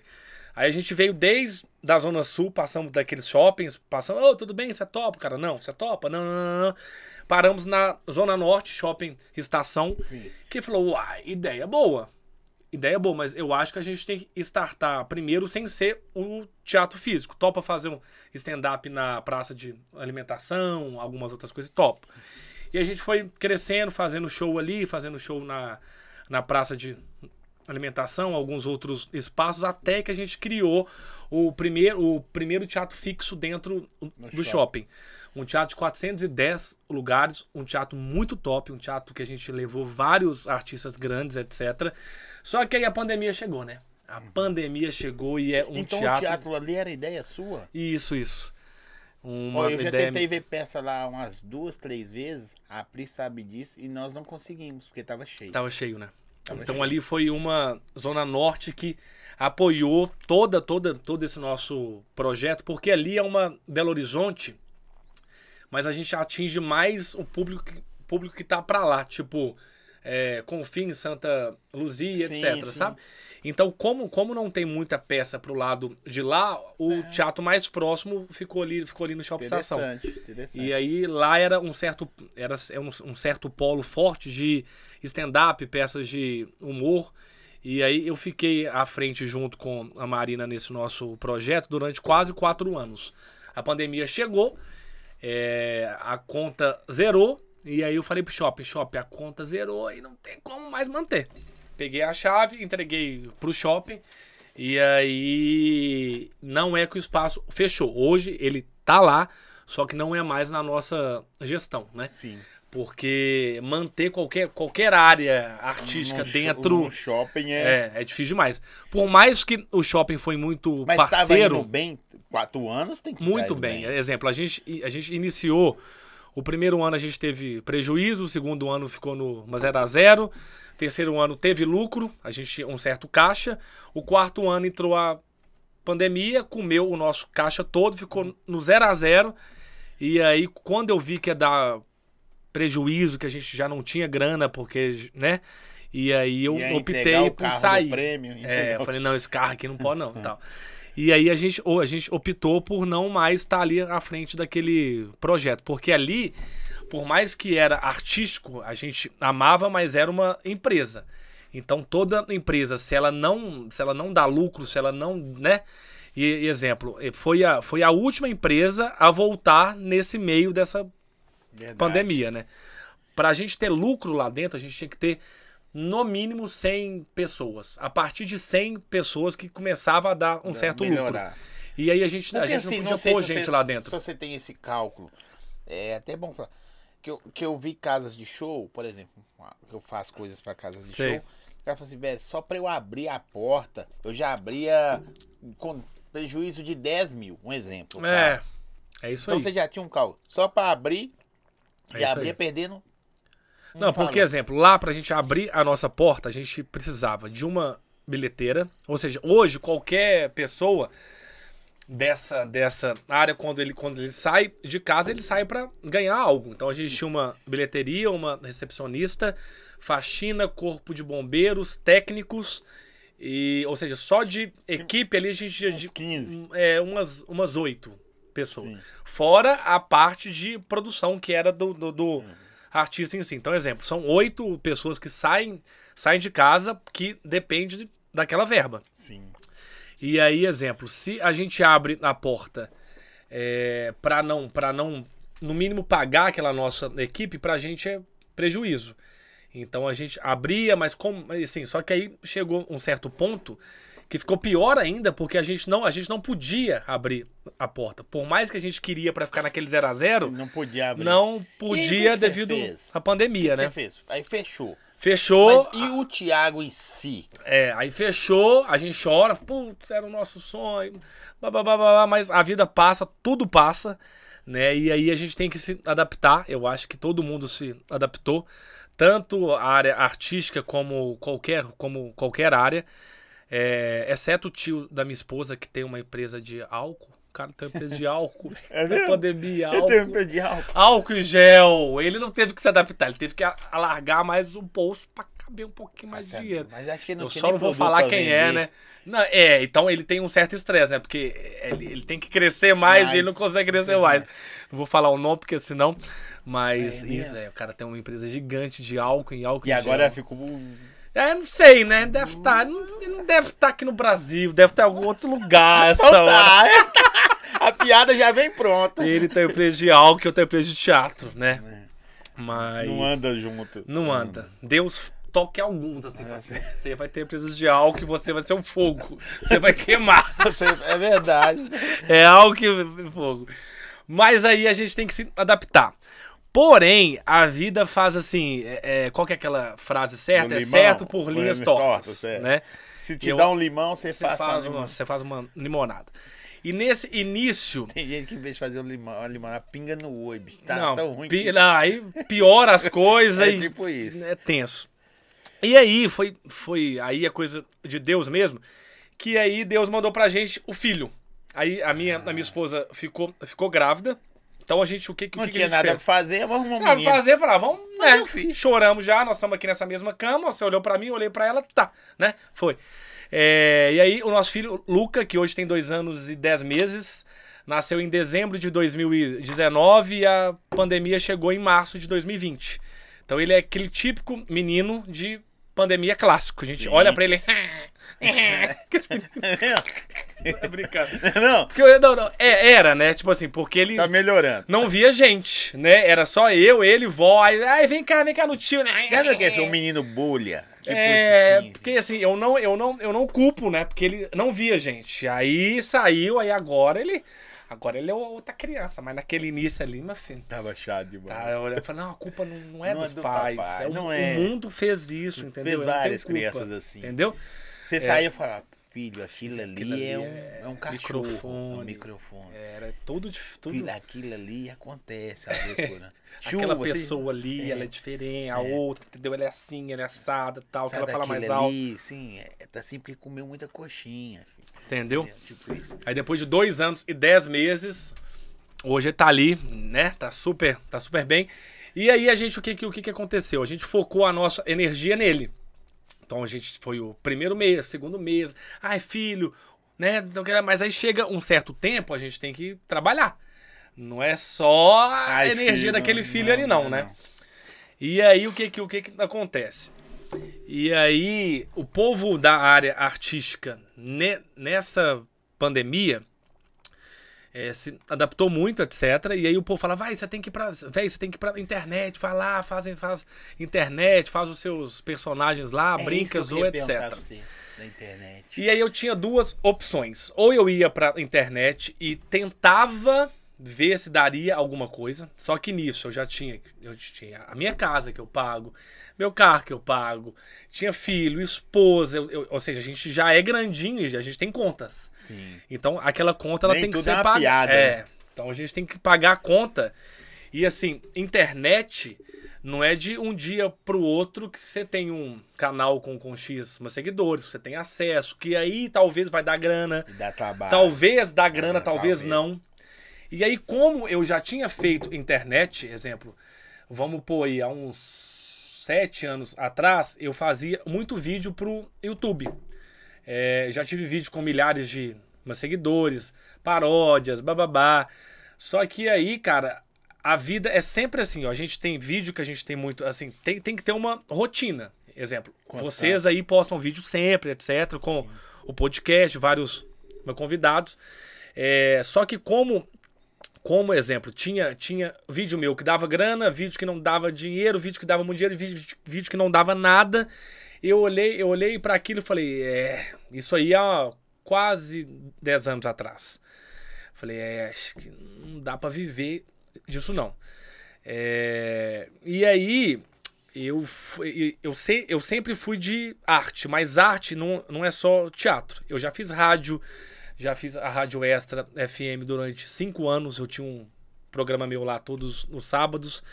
Aí a gente veio desde da Zona Sul, passamos daqueles shoppings, passamos, ô, tudo bem, você topa, cara? Não, você topa? Não, não, não, não. Paramos na Zona Norte, shopping Estação, Sim. que falou, uai, ideia boa. Ideia boa, mas eu acho que a gente tem que startar primeiro sem ser o teatro físico. Topa fazer um stand-up na praça de alimentação, algumas outras coisas, topa. E a gente foi crescendo, fazendo show ali, fazendo show na, na praça de alimentação, alguns outros espaços, até que a gente criou o primeiro, o primeiro teatro fixo dentro do shopping. shopping. Um teatro de 410 lugares, um teatro muito top, um teatro que a gente levou vários artistas grandes, etc. Só que aí a pandemia chegou, né? A pandemia chegou e é um então teatro... o teatro ali era ideia sua? Isso, isso. Uma Ó, eu já ideia... tentei ver peça lá umas duas, três vezes. A Pri sabe disso e nós não conseguimos, porque tava cheio. Tava cheio, né? Tava então cheio. ali foi uma zona norte que apoiou toda, toda, todo esse nosso projeto, porque ali é uma Belo Horizonte, mas a gente atinge mais o público, que- público que tá pra lá, tipo é, Confins, Santa Luzia, Sim, etc, sim. sabe? Então, como, como não tem muita peça pro lado de lá, o É. teatro mais próximo ficou ali, ficou ali no Shopping Estação. Interessante, interessante. E aí lá era um certo era é um, um certo polo forte de stand-up, peças de humor. E aí eu fiquei à frente junto com a Marina nesse nosso projeto durante quase quatro anos. A pandemia chegou, é, a conta zerou, e aí eu falei pro shopping, shopping, a conta zerou e não tem como mais manter. Peguei a chave, entreguei pro shopping, e aí não é que o espaço fechou. Hoje ele tá lá, só que não é mais na nossa gestão, né? Sim. Porque manter qualquer, qualquer área artística sho- dentro num shopping é. é, é difícil demais. Por mais que o shopping foi muito Mas parceiro, indo bem. Quatro anos tem que muito estar indo bem. Exemplo, a gente, a gente iniciou. O primeiro ano a gente teve prejuízo, o segundo ano ficou no uma 0 a 0 terceiro ano teve lucro, a gente tinha um certo caixa. O quarto ano entrou a pandemia, comeu o nosso caixa todo, ficou no 0 a 0 E aí, quando eu vi que ia dar prejuízo, que a gente já não tinha grana, porque, né? E aí eu entregar optei por sair. prêmio, É, eu falei, não, esse carro aqui não pode não, tal. E aí a gente, ou a gente optou por não mais estar ali à frente daquele projeto, porque ali, por mais que era artístico, a gente amava, mas era uma empresa. Então toda empresa, se ela não, se ela não dá lucro, se ela não, né? E, e exemplo, foi a, foi a última empresa a voltar nesse meio dessa Verdade. pandemia, né? Pra gente ter lucro lá dentro, a gente tinha que ter no mínimo 100 pessoas. A partir de 100 pessoas que começava a dar um certo lucro. Melhorar. E aí a gente, a gente assim, não podia sei pôr gente você- lá dentro. Se você tem esse cálculo, é até bom falar. Que eu, que eu vi casas de show, por exemplo, que eu faço coisas para casas de Sei. show. O cara falou assim, velho, só para eu abrir a porta, eu já abria com prejuízo de 10 mil, um exemplo. É, tá? é isso Então aí. você já tinha um cálculo. Só para abrir, é e abrir perdendo. Não, porque, exemplo, lá pra gente abrir a nossa porta, a gente precisava de uma bilheteira. Ou seja, hoje qualquer pessoa dessa, dessa área, quando ele, quando ele sai de casa, ele sai para ganhar algo. Então a gente tinha uma bilheteria, uma recepcionista, faxina, corpo de bombeiros, técnicos. E, ou seja, só de equipe ali a gente. Uns 15. É, umas, umas 8 pessoa. Sim. Fora a parte de produção, que era do, do, do uhum. artista em si. Então, exemplo, são oito pessoas que saem, saem de casa que depende daquela verba. Sim. E aí, exemplo, se a gente abre a porta é, para não, para não, no mínimo, pagar aquela nossa equipe, pra gente é prejuízo. Então a gente abria, mas como, assim, só que aí chegou um certo ponto que ficou pior ainda, porque a gente não, a gente não podia abrir a porta. Por mais que a gente queria para ficar naquele 0 a 0 Você não podia abrir. não podia que devido à pandemia, que né? você fez? Aí fechou. Fechou. Mas e o Thiago em si? É, aí fechou, a gente chora, putz, era o nosso sonho, babá, mas a vida passa, tudo passa, né? E aí a gente tem que se adaptar. Eu acho que todo mundo se adaptou, tanto a área artística como qualquer, como qualquer área, é, exceto o tio da minha esposa que tem uma empresa de álcool. O cara tem uma empresa de álcool. É mesmo? pandemia, Eu tenho álcool. um de álcool. Álcool e gel. Ele não teve que se adaptar, ele teve que alargar mais o bolso pra caber um pouquinho mais de dinheiro. Mas acho que não Eu só não vou falar quem vender. é, né? Não, é, então ele tem um certo estresse, né? Porque ele, ele tem que crescer mais Mais. e ele não consegue crescer mais. Não vou falar o nome, porque senão. Mas É isso, mesmo? é. O cara tem uma empresa gigante de álcool em álcool E em agora gel. ficou. É, não sei, né? Deve estar. não, não deve estar aqui no Brasil, deve estar em algum outro lugar essa Então tá. A piada já vem pronta. Ele tem empresa de álcool, eu tenho empresa de teatro, né? Mas. É. Não anda junto. Não anda. Deus toque alguns, assim, fala assim, você vai ter empresas de álcool e você vai ser um fogo. Você vai queimar. Você- É verdade. É álcool e fogo. Mas aí a gente tem que se adaptar. Porém, a vida faz assim. é, é, qual que é aquela frase certa? É limão, certo por linhas linhas tortas. tortas, é. né? Se te Eu- dá um limão, você, Você faz, faz, uma... você faz uma limonada. E nesse início. Tem gente que em vez de fazer um limão, uma limonada, pinga no oi, bicho. Tá não, tão ruim pi- que... não, aí piora as coisas. É e- tipo isso. É tenso. E aí foi, foi aí a coisa de Deus mesmo, que aí Deus mandou pra gente o filho. Aí a minha, a minha esposa ficou, ficou grávida. Então a gente, o que, que, Não o que que tinha gente nada pra fazer, vamos arrumar um menino. fazer, falar, vamos, né? Choramos já, nós estamos aqui nessa mesma cama. Você olhou pra mim, eu olhei pra ela, tá, né? Foi. É, e aí, o nosso filho, Luca, que hoje tem dois anos e dez meses, nasceu em dezembro de 2019 e a pandemia chegou em março de 2020. Então, ele é aquele típico menino de pandemia clássico. A gente Sim. olha pra ele. Tô brincando. não, Porque, eu- não, não, é, era, né? Tipo assim, porque ele tá melhorando. não via gente, né? Era só eu, ele, vó. Aí, ai, vem cá, vem cá no tio, né? Sabe o que é um menino bolha? Tipo É, assim. porque assim, eu não, eu, não, eu não culpo, né? Porque ele não via gente. Aí saiu, aí agora ele. Agora ele é outra criança, mas naquele início ali, meu filho. Tava chato demais. Tá, eu falei, não, a culpa não, não é Não é dos do pais. papai, é o, não o é. mundo fez isso, entendeu? Fez várias culpa, crianças assim. Entendeu? Você saía e falava, filho, aquilo ali, Aquilo ali é, um, é é um cachorro. microfone. Um microfone. Era tudo. dif- tudo Filho, aquilo ali acontece às vezes por ano. aquela Chuva, você- pessoa ali, é. ela é diferente, a outra, entendeu? Ela é assim, ela é assada e tal, que ela fala mais aquele alto. ali, sim, é, tá assim porque comeu muita coxinha, filho. Entendeu? É, Tipo isso. Aí depois de dois anos e dez meses, hoje ele tá ali, né? Tá super, tá super bem. E aí a gente, o que, o que, que aconteceu? A gente focou a nossa energia nele. Então a gente foi o primeiro mês, segundo mês. Ai, filho, né? Mas aí chega um certo tempo, a gente tem que trabalhar. Não é só a Ai, energia filho, daquele não, filho não, ali, não, não, né? não. E aí o que que, o que que acontece? E aí o povo da área artística ne- nessa pandemia eh, se adaptou muito, etc. E aí o povo fala, vai, você tem que ir pra. Véi, você tem que ir pra internet, vai lá, faz, faz internet, faz os seus personagens lá, É brinca, zoa, etc. você, da internet. E aí eu tinha duas opções. Ou eu ia pra internet e tentava ver se daria alguma coisa. Só que nisso eu já tinha, eu tinha a minha casa que eu pago, meu carro que eu pago, tinha filho, esposa, eu- eu- ou seja, a gente já é grandinho e a gente tem contas. Sim. Então aquela conta ela Nem tem que ser é uma paga. piada, é. né? Então a gente tem que pagar a conta. E assim, internet não é de um dia pro outro que você tem um canal com, com X seguidores, você tem acesso, que aí talvez vai dar grana, E dá trabalho. talvez dá grana, talvez, talvez. não. E aí, como eu já tinha feito internet, exemplo, vamos pôr aí, há uns sete anos atrás, eu fazia muito vídeo pro YouTube. É, já tive vídeo com milhares de seguidores, paródias, bababá. Só que aí, cara, a vida é sempre assim, ó. A gente tem vídeo que a gente tem muito, assim, tem, tem que ter uma rotina. Exemplo, Constância. vocês aí postam vídeo sempre, etc., com o podcast, vários meus convidados. É, só que como como exemplo, tinha, tinha vídeo meu que dava grana, vídeo que não dava dinheiro, vídeo que dava muito dinheiro, vídeo, vídeo que não dava nada. Eu olhei, eu olhei para aquilo e falei, é, isso aí há quase 10 anos atrás. Falei, é, acho que não dá para viver disso não. É, e aí eu, eu, se- eu sempre fui de arte, mas arte não, não é só teatro. Eu já fiz rádio, já fiz a Rádio Extra FM durante cinco anos. Eu tinha um programa meu lá todos os sábados.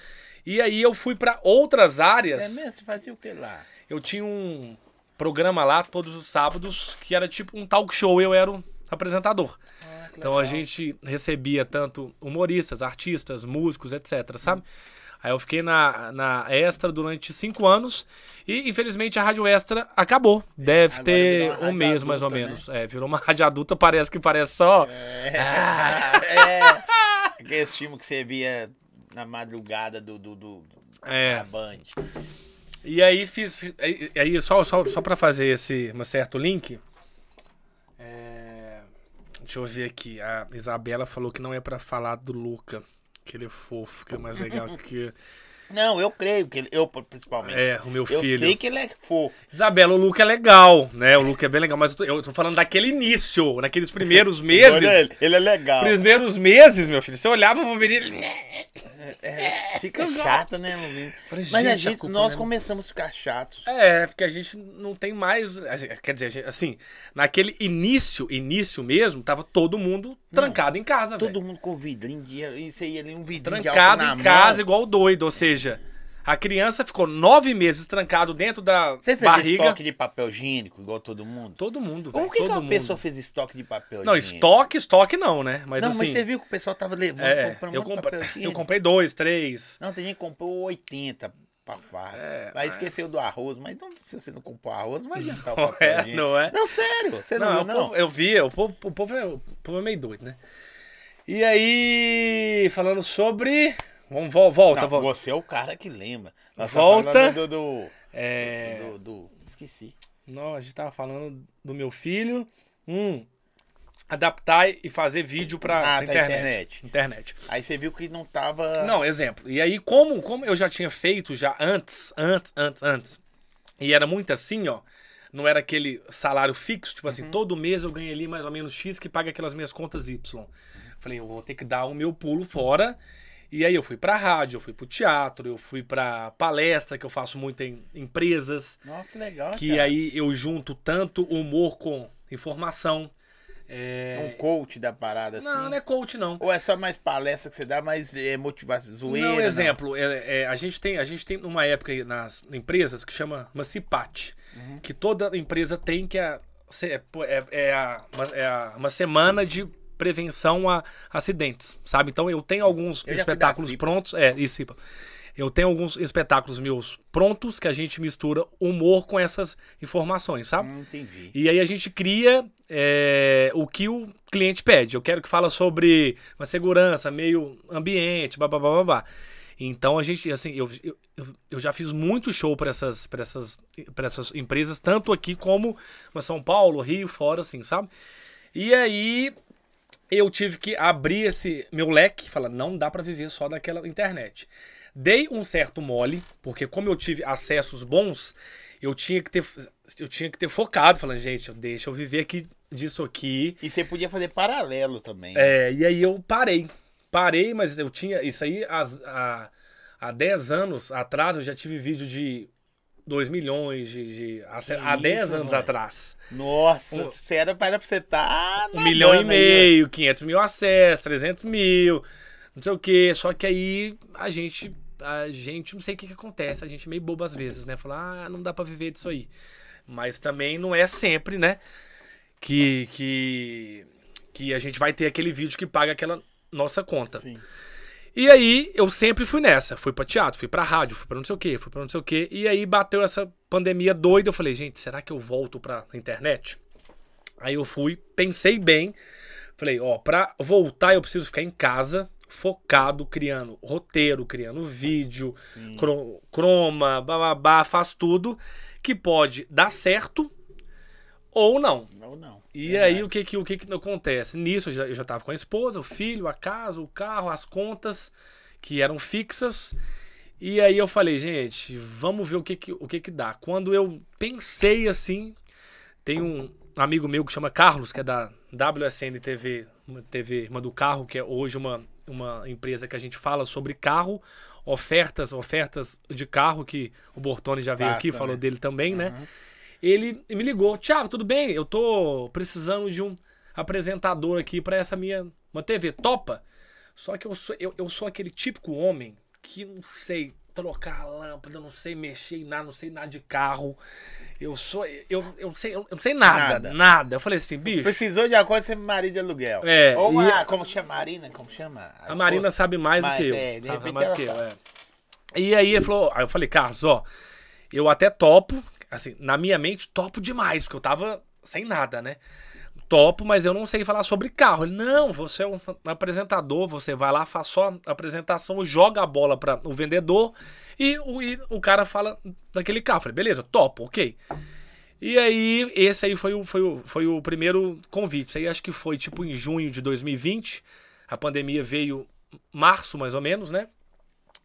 E aí eu fui para outras É áreas. mesmo? Você fazia o que lá? Eu tinha um programa lá todos os sábados que era tipo um talk show. Eu era o apresentador. Ah, Então a gente recebia tanto humoristas, artistas, músicos, etc, sabe? Aí eu fiquei na, na Extra durante cinco anos e infelizmente a Rádio Extra acabou. Deve agora ter um mês mais ou né? menos. É, virou uma rádio adulta, parece que parece só. É. é. Aquele filme que você via na madrugada do, do, do, É. da Band. E aí fiz. Aí, só, só, só pra fazer esse um certo link. é, deixa eu ver aqui. A Isabela falou que não é pra falar do Luca. Que ele é fofo, que é mais legal que. Não, eu creio que ele, eu principalmente. É, o meu eu filho. sei que ele é fofo. Isabela, o Luca é legal, né? O Luca é bem legal, mas eu tô, eu tô falando daquele início, naqueles primeiros meses. Olha ele, ele é legal. Primeiros meses, meu filho. Você olhava pro menino. É, fica chato, né? Falei, Mas a gente, a gente, culpa nós não é- começamos a ficar chatos. É, porque a gente não tem mais. assim, Quer dizer, a gente- assim, naquele início, início mesmo, tava todo mundo trancado em casa. Todo mundo com vidrinho de isso aí ali, um vidrinho de álcool Trancado na em casa, mão. igual doido. Ou seja, a criança ficou nove meses trancado dentro da Você fez barriga. estoque de papel higiênico, igual todo mundo? Todo mundo, velho. O que, que todo a mundo. pessoa fez estoque de papel Não, higiênico? estoque, estoque não, né? Mas não, assim. mas você viu que o pessoal tava levando, é, comprando eu, muito compre- papel eu higiênico. comprei dois, três. Não, tem gente que comprou 80 pra farda. É, Aí esqueceu do arroz, mas não, se você não comprou arroz, não vai adiantar o papel é, higiênico. não é? Não, sério, você não, Não, viu, não? povo- eu vi, o povo, o, povo é, o povo é meio doido, né? E aí, falando sobre. Vamos, vol- volta, Não, volta. você é o cara que lembra. Nós Volta. Tá falando do, do, É. do, do- Esqueci. Não, a gente tava falando do meu filho. Um. Adaptar e fazer vídeo pra, Ah, tá, internet. internet. internet. Aí você viu que não tava. Não, exemplo. E aí, como, como eu já tinha feito já antes, antes, antes, antes, e era muito assim, ó. Não era aquele salário fixo, tipo assim, todo mês eu ganho ali mais ou menos X que paga aquelas minhas contas Y. Falei, eu vou ter que dar o meu pulo fora. E aí eu fui pra rádio, eu fui pro teatro, eu fui pra palestra, que eu faço muito em empresas. Nossa, que legal, Que cara. aí eu junto tanto humor com informação. É... Um coach da parada, assim. Não, não é coach, não. Ou é só mais palestra que você dá, mais é, motivação, zoeira? Não, exemplo, é, é, a, gente tem, a gente tem uma época aí nas empresas que chama uma CIPAT, Uhum. que toda empresa tem que é, é, é, é a- é a- uma semana de prevenção a acidentes, sabe? Então eu tenho alguns Eu espetáculos prontos, é, isso, CIPA. Eu tenho alguns espetáculos meus prontos que a gente mistura humor com essas informações, sabe? Hum, entendi. E aí a gente cria é, o que o cliente pede. Eu quero que fala sobre uma segurança, meio ambiente, babá, babá. Então a gente, assim, eu, eu, eu- já fiz muito show para essas, pra essas, pra essas empresas, tanto aqui como em São Paulo, Rio, fora, assim, sabe? E aí eu tive que abrir esse meu leque, falar, não dá para viver só daquela internet. Dei um certo mole, porque como eu tive acessos bons, eu tinha que ter eu tinha que ter focado, falando, gente, deixa eu viver aqui disso aqui. E você podia fazer paralelo também. É, e aí eu parei. Parei, mas eu tinha isso aí as- há, há 10 anos atrás, eu já tive vídeo de 2 milhões de, de há, há 10 isso, anos mano. atrás. Nossa, Um- você era para você estar. Um milhão e meio, 500 mil acessos, 300 mil, não sei o que. Só que aí a gente, a gente, não sei o que, que acontece, a gente é meio bobo às vezes, né? Falar, ah, não dá pra viver disso aí. Mas também não é sempre, né? Que, que, que a gente vai ter aquele vídeo que paga aquela nossa conta. Sim. E aí eu sempre fui nessa. Fui pra teatro, fui pra rádio, fui pra não sei o quê, fui pra não sei o quê. E aí bateu essa pandemia doida. Eu falei, gente, será que eu volto pra internet? Aí eu fui, pensei bem. Falei, ó, pra voltar eu preciso ficar em casa, focado, criando roteiro, criando vídeo, Sim. cro- croma, bababá, faz tudo que pode dar certo ou não. Não, não. E Verdade. aí o que que, o que que acontece? Nisso eu já, eu já tava com a esposa, o filho, a casa, o carro, as contas que eram fixas. E aí eu falei, gente, vamos ver o que que, o que que dá. Quando eu pensei assim, tem um amigo meu que chama Carlos, que é da WSN TV, uma TV Irmã do Carro, que é hoje uma, uma empresa que a gente fala sobre carro, ofertas, ofertas de carro, que o Bortoni já veio Passa, aqui, falou né? dele também, né? Ele me ligou, Thiago, tudo bem? Eu tô precisando de um apresentador aqui pra essa minha uma TV, topa? Só que eu sou, eu, eu sou aquele típico homem que não sei trocar a lâmpada, não sei mexer em nada, não sei nada de carro. Eu sou. Eu, eu, não, sei, eu não sei nada, Nada. nada. Eu falei assim, bicho. Precisou de você é marido de aluguel. É, Ou e- uma, como chama? Marina? Como chama? A Marina esposa. sabe mais do que eu. é, de sabe repente mais do que eu, é. E aí ele falou, aí eu falei, Carlos, ó, eu até topo, assim, na minha mente, topo demais, porque eu tava sem nada, né? Topo, mas eu não sei falar sobre carro. Ele, não, você é um apresentador, você vai lá, faz só apresentação, joga a bola para o vendedor e o, e o cara fala daquele carro. Eu falei, beleza, topo, ok. E aí, esse aí foi o, foi, o, foi o primeiro convite. Isso aí acho que foi tipo em junho de 2020. A pandemia veio março, mais ou menos, né?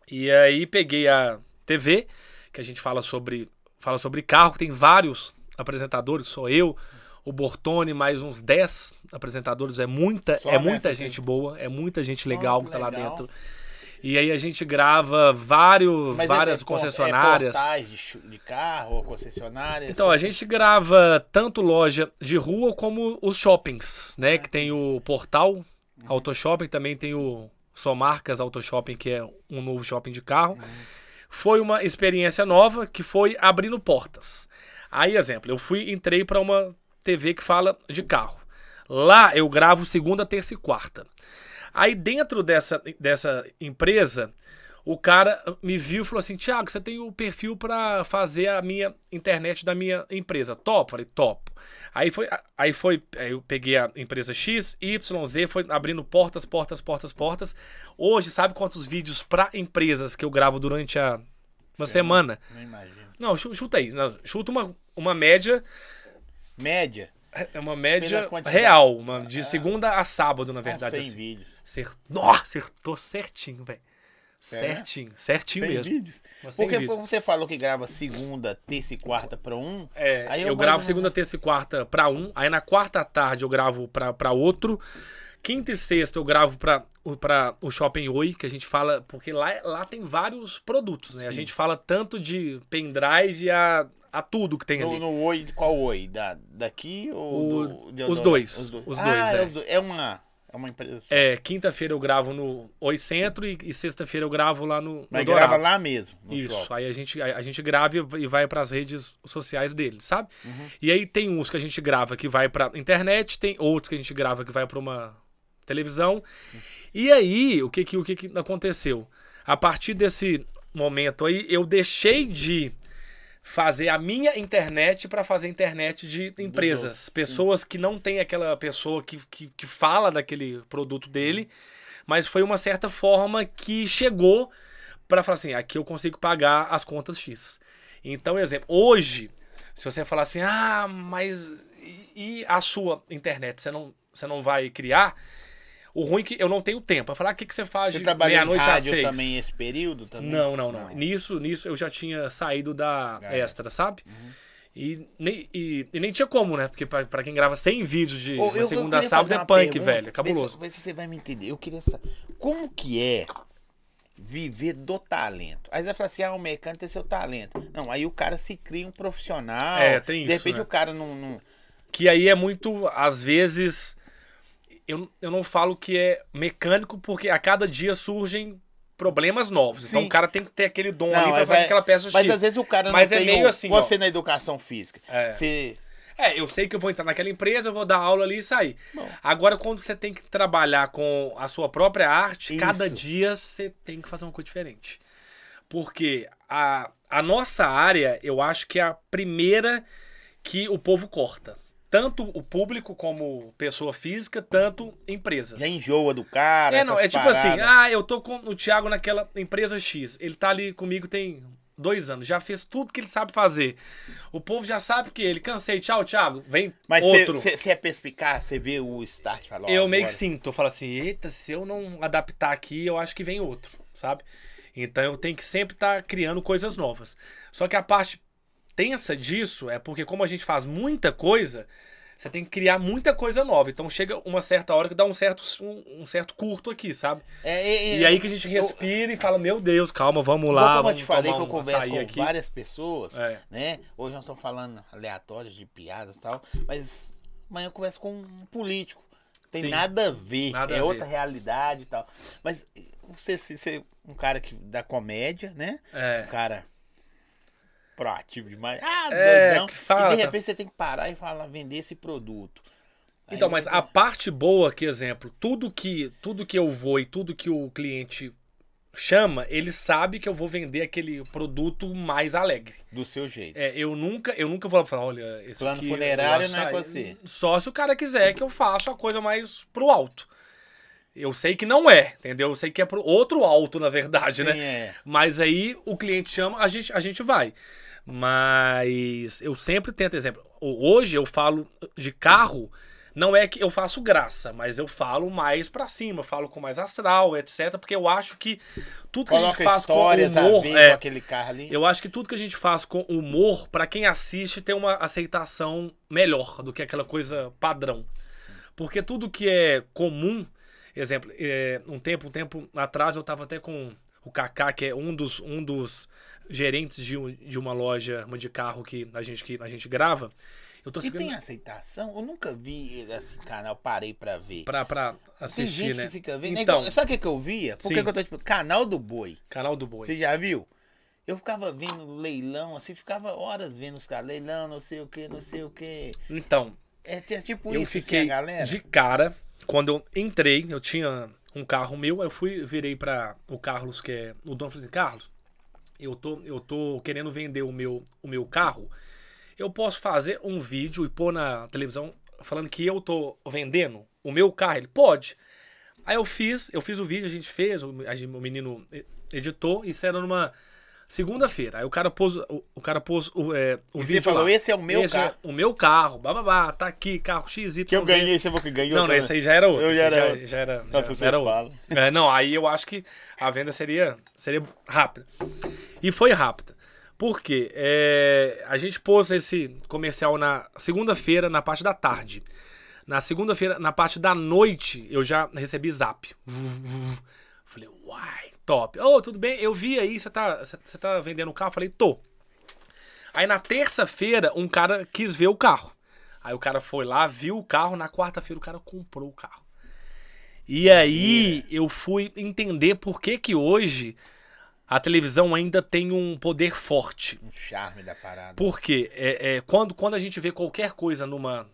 E aí peguei a TV, que a gente fala sobre, fala sobre carro, que tem vários apresentadores, sou eu, o Bortone, mais uns 10 apresentadores. É muita, Só é muita gente boa, é muita gente legal que que tá lá legal. dentro. E aí a gente grava vários, Mas é- várias é, é concessionárias. portais de, de carro concessionárias? Então, a gente grava tanto loja de rua como os shoppings, né? Que tem o portal Autoshopping, também tem o Só Marcas Autoshopping, que é um novo shopping de carro. Foi uma experiência nova que foi abrindo portas. Aí, exemplo, eu fui, entrei para uma TV que fala de carro. Lá eu gravo segunda, terça e quarta. Aí dentro dessa, dessa empresa, o cara me viu e falou assim: Tiago, você tem o perfil para fazer a minha internet da minha empresa. Top? Falei, top. Aí foi, aí foi, aí eu peguei a empresa X, Y, Z, foi abrindo portas, portas, portas, portas. Hoje, sabe quantos vídeos para empresas que eu gravo durante a uma semana? Não imagino. Não, chu- chuta aí. Não, chuta uma, uma média. Média? É uma média real, uma, de segunda a sábado, na verdade. Uns 100 assim. vídeos. Cer- Nossa, acertou certinho, velho. Sério? Certinho, certinho 100 mesmo. vídeos? Mas 100 Porque vídeos. você falou que grava segunda, terça e quarta pra um. É, aí eu, mais gravo ou segunda, terça e quarta pra um, aí na quarta tarde eu gravo pra, pra outro, quinta e sexta eu gravo pra, o- pra o Shopping Oi, que a gente fala, porque lá, lá tem vários produtos, né? A Sim. gente fala tanto de pendrive a, a tudo que tem No, ali. no oi, qual oi? Da, daqui ou O- do, de os dois, Os dois. os ah, dois, é. é. os dois. É uma, é uma empresa. É, quinta-feira eu gravo no Oi Centro e, e sexta-feira eu gravo lá no, no Mas Dourado. grava lá mesmo, no Isso, shopping. aí a gente, a, a gente grava e vai pras redes sociais dele, sabe? Uhum. E aí tem uns que a gente grava que vai pra internet, tem outros que a gente grava que vai pra uma televisão. E aí, o que que, o que que aconteceu? A partir desse momento aí, eu deixei de fazer a minha internet pra fazer internet de empresas. outros, sim. Pessoas que não tem aquela pessoa que, que, que fala daquele produto dele, mas foi uma certa forma que chegou pra falar assim, aqui eu consigo pagar as contas X. Então, exemplo, hoje, se você falar assim, ah, mas e, e a sua internet, você não, você não vai criar? O ruim é que eu não tenho tempo. Eu falar, ah, o que, que você faz Você de meia-noite às seis? também esse período? Também? Não, não, não, Nisso, nisso eu já tinha saído da Da extra, sabe? E, nem, e, e nem tinha como, né? Porque pra, pra quem grava 100 vídeos de eu- segunda a sábado é punk, pergunta, velho. É cabuloso. vê se você vai me entender. Eu queria saber como que é viver do talento. Aí você vai falar assim, ah, o mecânico tem seu talento. Não, aí o cara se cria um profissional. É, tem De isso, repente né? o cara não... não- Que aí é muito, às vezes. Eu, eu não falo que é mecânico, porque a cada dia surgem problemas novos. Então Sim. o cara tem que ter aquele dom Não, ali pra aí fazer aquela peça Mas X. às vezes o cara Mas não é tem meio assim, Você ó. na educação física. É. Você... É, eu sei que eu vou entrar naquela empresa, eu vou dar aula ali e sair. Bom. Agora, quando você tem que trabalhar com a sua própria arte, Isso. cada dia você tem que fazer uma coisa diferente. Porque a, a nossa área, eu acho que é a primeira que o povo corta. Tanto o público como pessoa física, tanto empresas. Já enjoa do cara, É, não, é tipo assim, paradas. ah, eu tô com o Thiago naquela empresa X. Ele tá ali comigo tem dois anos, já fez tudo que ele sabe fazer. O povo já sabe que ele, cansei, tchau, Thiago, vem Mas outro. você é perspicaz, você vê o start fala... ó, Eu meio que sinto, eu falo assim, eita, se eu não adaptar aqui, eu acho que vem outro, sabe? Então eu tenho que sempre estar criando coisas novas. Só que a parte tensa disso é porque como a gente faz muita coisa, você tem que criar muita coisa nova. Então chega uma certa hora que dá um certo, um, um certo curto aqui, sabe? É, é, é, E aí que a gente respira e fala, meu Deus, calma, vamos lá, como eu vamos te falei que eu converso com aqui. várias pessoas, É. né? Hoje nós estamos falando aleatórios de piadas e tal, mas amanhã eu converso com um político. Tem Sim. nada a ver, Nada é a ver. outra realidade e tal. Mas você se- ser um cara que, da comédia, né? É. Um cara proativo demais. Ah, É, doidão. que fala, e de tá. repente você tem que parar e falar, vender esse produto. Aí Então, mas a parte boa, que exemplo, tudo que tudo que eu vou e tudo que o cliente chama, ele sabe que eu vou vender aquele produto mais alegre. Do seu jeito. É, eu nunca, eu nunca vou falar, olha, esse Plano aqui, funerário não é com você. Só se o cara quiser que eu faça a coisa mais pro alto. Eu sei que não é, entendeu? Eu sei que é pro outro alto, na verdade, Sim, né? é. Mas aí o cliente chama, a gente, a gente vai. Mas eu sempre tento, exemplo, hoje eu falo de carro, não é que eu faço graça, mas eu falo mais pra cima, falo com mais astral, etc. Porque eu acho que tudo que a Coloca gente faz com humor, a é, com aquele carro ali. eu acho que tudo que a gente faz com humor, pra quem assiste, tem uma aceitação melhor do que aquela coisa padrão. Porque tudo que é comum, exemplo, é, um tempo, um tempo atrás eu tava até com o Kaká, que é um dos, um dos gerentes de, um- de uma loja uma de carro que a gente, que a gente grava. Eu tô E seguindo tem aceitação? Eu nunca vi esse canal, parei pra ver. pra, pra tem assistir, gente né? que fica vendo. É Então, sabe o que, que eu via? Por que eu tô tipo, canal do boi. canal do Boi. Você já viu? Eu ficava vendo leilão, assim, ficava horas vendo os caras, leilão, não sei o que, não sei o que. Então, É, é tipo eu isso, fiquei assim, galera. de cara quando eu entrei eu tinha um carro meu eu fui virei para o Carlos que é o dono falou assim Carlos eu tô eu tô querendo vender o meu o meu carro. Eu posso fazer um vídeo e pôr na televisão falando que eu tô vendendo o meu carro? Ele pode. Aí eu fiz eu fiz o vídeo a gente fez o, a o menino editou isso era numa segunda-feira aí o cara pôs o, o cara pôs o, é, o E vídeo você falou, lá. esse é o meu Esse carro. o meu carro bababá tá aqui carro XY Que eu ganhei, você falou que ganhou. não, não, esse aí já era outro. Eu já era já, já era, Nossa, já você era fala. outro. É, não, aí eu acho que a venda seria, seria rápida. E foi rápida. Por quê? É, a gente pôs esse comercial na segunda-feira, na parte da tarde. Na segunda-feira, na parte da noite, eu já recebi zap. Falei, uai, top. Ô, tudo bem? Eu vi aí, você tá, você tá vendendo o carro? Falei, tô. Aí na terça-feira, um cara quis ver o carro. Aí o cara foi lá, viu o carro. Na quarta-feira, o cara comprou o carro. E aí eu fui entender por que que hoje a televisão ainda tem um poder forte. Um charme da parada. Porque é, é, quando, quando a gente vê qualquer coisa numa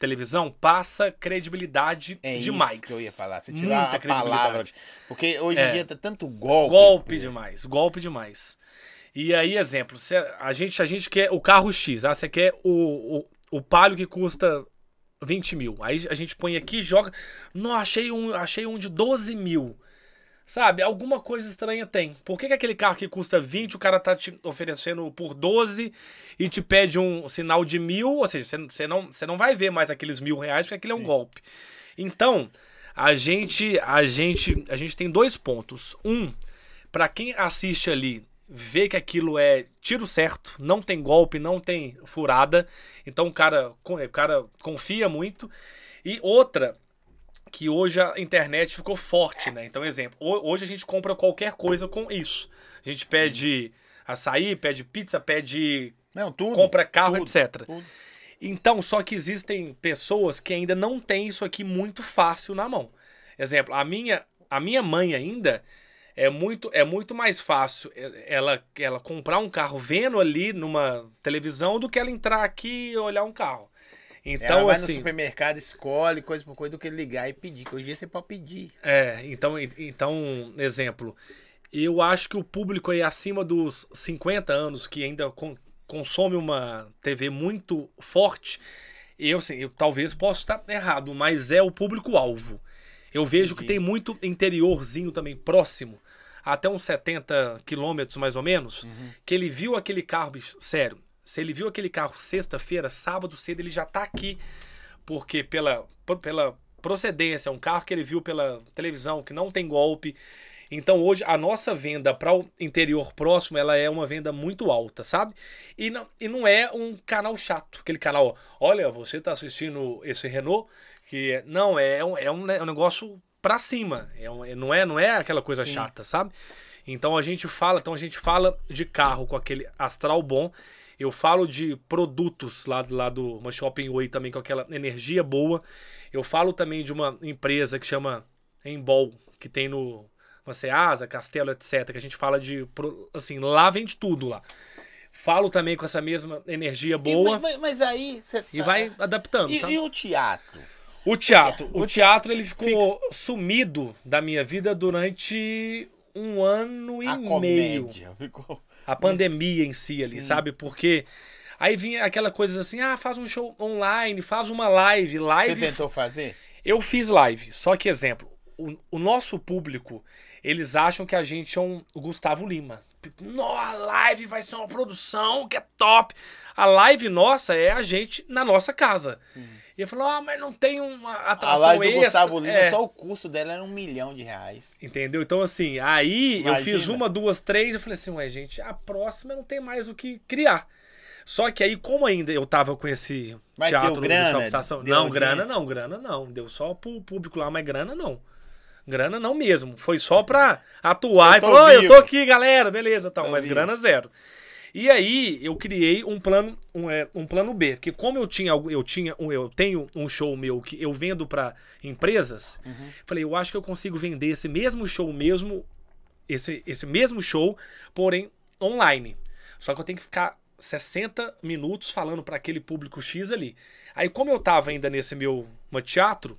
televisão, passa credibilidade É demais. isso que eu ia falar. Você Muita tirou a credibilidade. palavra. Porque hoje É. em dia tá tanto golpe. Golpe demais, golpe demais. E aí, exemplo, a, gente, a gente quer o carro X, ah, você quer o, o, o palio que custa 20 mil. Aí a gente põe aqui e joga. Não, achei um, achei um de 12 mil. Sabe, alguma coisa estranha tem. Por que, que aquele carro que custa 20, o cara tá te oferecendo por 12 e te pede um sinal de mil? Ou seja, você- não, não vai ver mais aqueles mil reais porque aquele é um golpe. Então, a gente, a gente, a gente tem dois pontos. Um, pra quem assiste ali, vê que aquilo é tiro certo, não tem golpe, não tem furada. Então o cara, o cara confia muito. E outra, que hoje a internet ficou forte, né? Então, exemplo, ho- hoje a gente compra qualquer coisa com isso. A gente pede açaí, pede pizza, pede Não, tudo. compra carro, tudo, etc. tudo. Então, só que existem pessoas que ainda não têm isso aqui muito fácil na mão. Exemplo, a minha, a minha mãe ainda é muito, é muito mais fácil ela, ela comprar um carro vendo ali numa televisão do que ela entrar aqui e olhar um carro. Ela Então, vai no assim. supermercado, escolhe coisa por coisa do que ligar e pedir. Que hoje em dia você pode pedir. É, então, então, exemplo, eu acho que o público aí acima dos 50 anos que ainda con- consome uma TV muito forte, eu, assim, eu talvez possa estar errado, mas é o público-alvo. Eu vejo que Entendi. tem muito interiorzinho também próximo, até uns 70 quilômetros mais ou menos, que ele viu aquele carro, bicho, sério, se ele viu aquele carro sexta-feira, sábado cedo, ele já tá aqui porque pela, pela procedência, é um carro que ele viu pela televisão, que não tem golpe. Então hoje a nossa venda para o interior próximo, ela é uma venda muito alta, sabe? E não, e não é um canal chato, aquele canal, olha, você está assistindo esse Renault, que é- não, é um, é um, é um negócio para cima, é um- é- não, é, não é aquela coisa Sim. chata, sabe? Então a gente fala, então a gente fala de carro com aquele astral bom, eu falo de produtos lá, lá do uma Shopping Way também com aquela energia boa. Eu falo também de uma empresa que chama Embol, que tem no uma Ceasa, Castelo, etc. Que a gente fala de. Assim, lá vende tudo lá. Falo também com essa mesma energia E, boa mas, mas- mas aí você e, tá- vai adaptando, E, sabe? e o teatro? O teatro. O teatro ele ficou sumido da minha vida durante um ano e a meio. comédia. Ficou... A pandemia em si ali, Sim. sabe? Porque aí vinha aquela coisa assim, ah, faz um show online, faz uma live, Você live. tentou fazer? Eu fiz live, só que exemplo, o, o nosso público, eles acham que a gente é um Gustavo Lima. Nó, a live vai ser uma produção que é top. A live nossa é a gente na nossa casa. E eu falo, ah, mas não tem uma A atração live do. Gustavo Lima, É. só o custo dela era um milhão de reais. Entendeu? Então, assim, aí eu fiz Imagina. uma, duas, três, eu falei assim, ué, gente, a próxima não tem mais o que criar. Só que aí, como ainda eu tava com esse Mas teatro deu grana? Shopping Estação. Deu não, audiência? grana não, grana não. Deu só pro público lá, mas grana não. Grana não mesmo. Foi só pra atuar Eu e falar, "Ó, eu vivo." tô aqui, galera, beleza, tal. Tô mas vivo. grana zero. E aí eu criei um plano, um, é, um plano B, porque como eu tinha, eu tinha, um, eu tenho um show meu que eu vendo pra empresas, Uhum. falei, eu acho que eu consigo vender esse mesmo show mesmo, esse, esse mesmo show, porém online. Só que eu tenho que ficar 60 minutos falando pra aquele público X ali. Aí como eu tava ainda nesse meu teatro,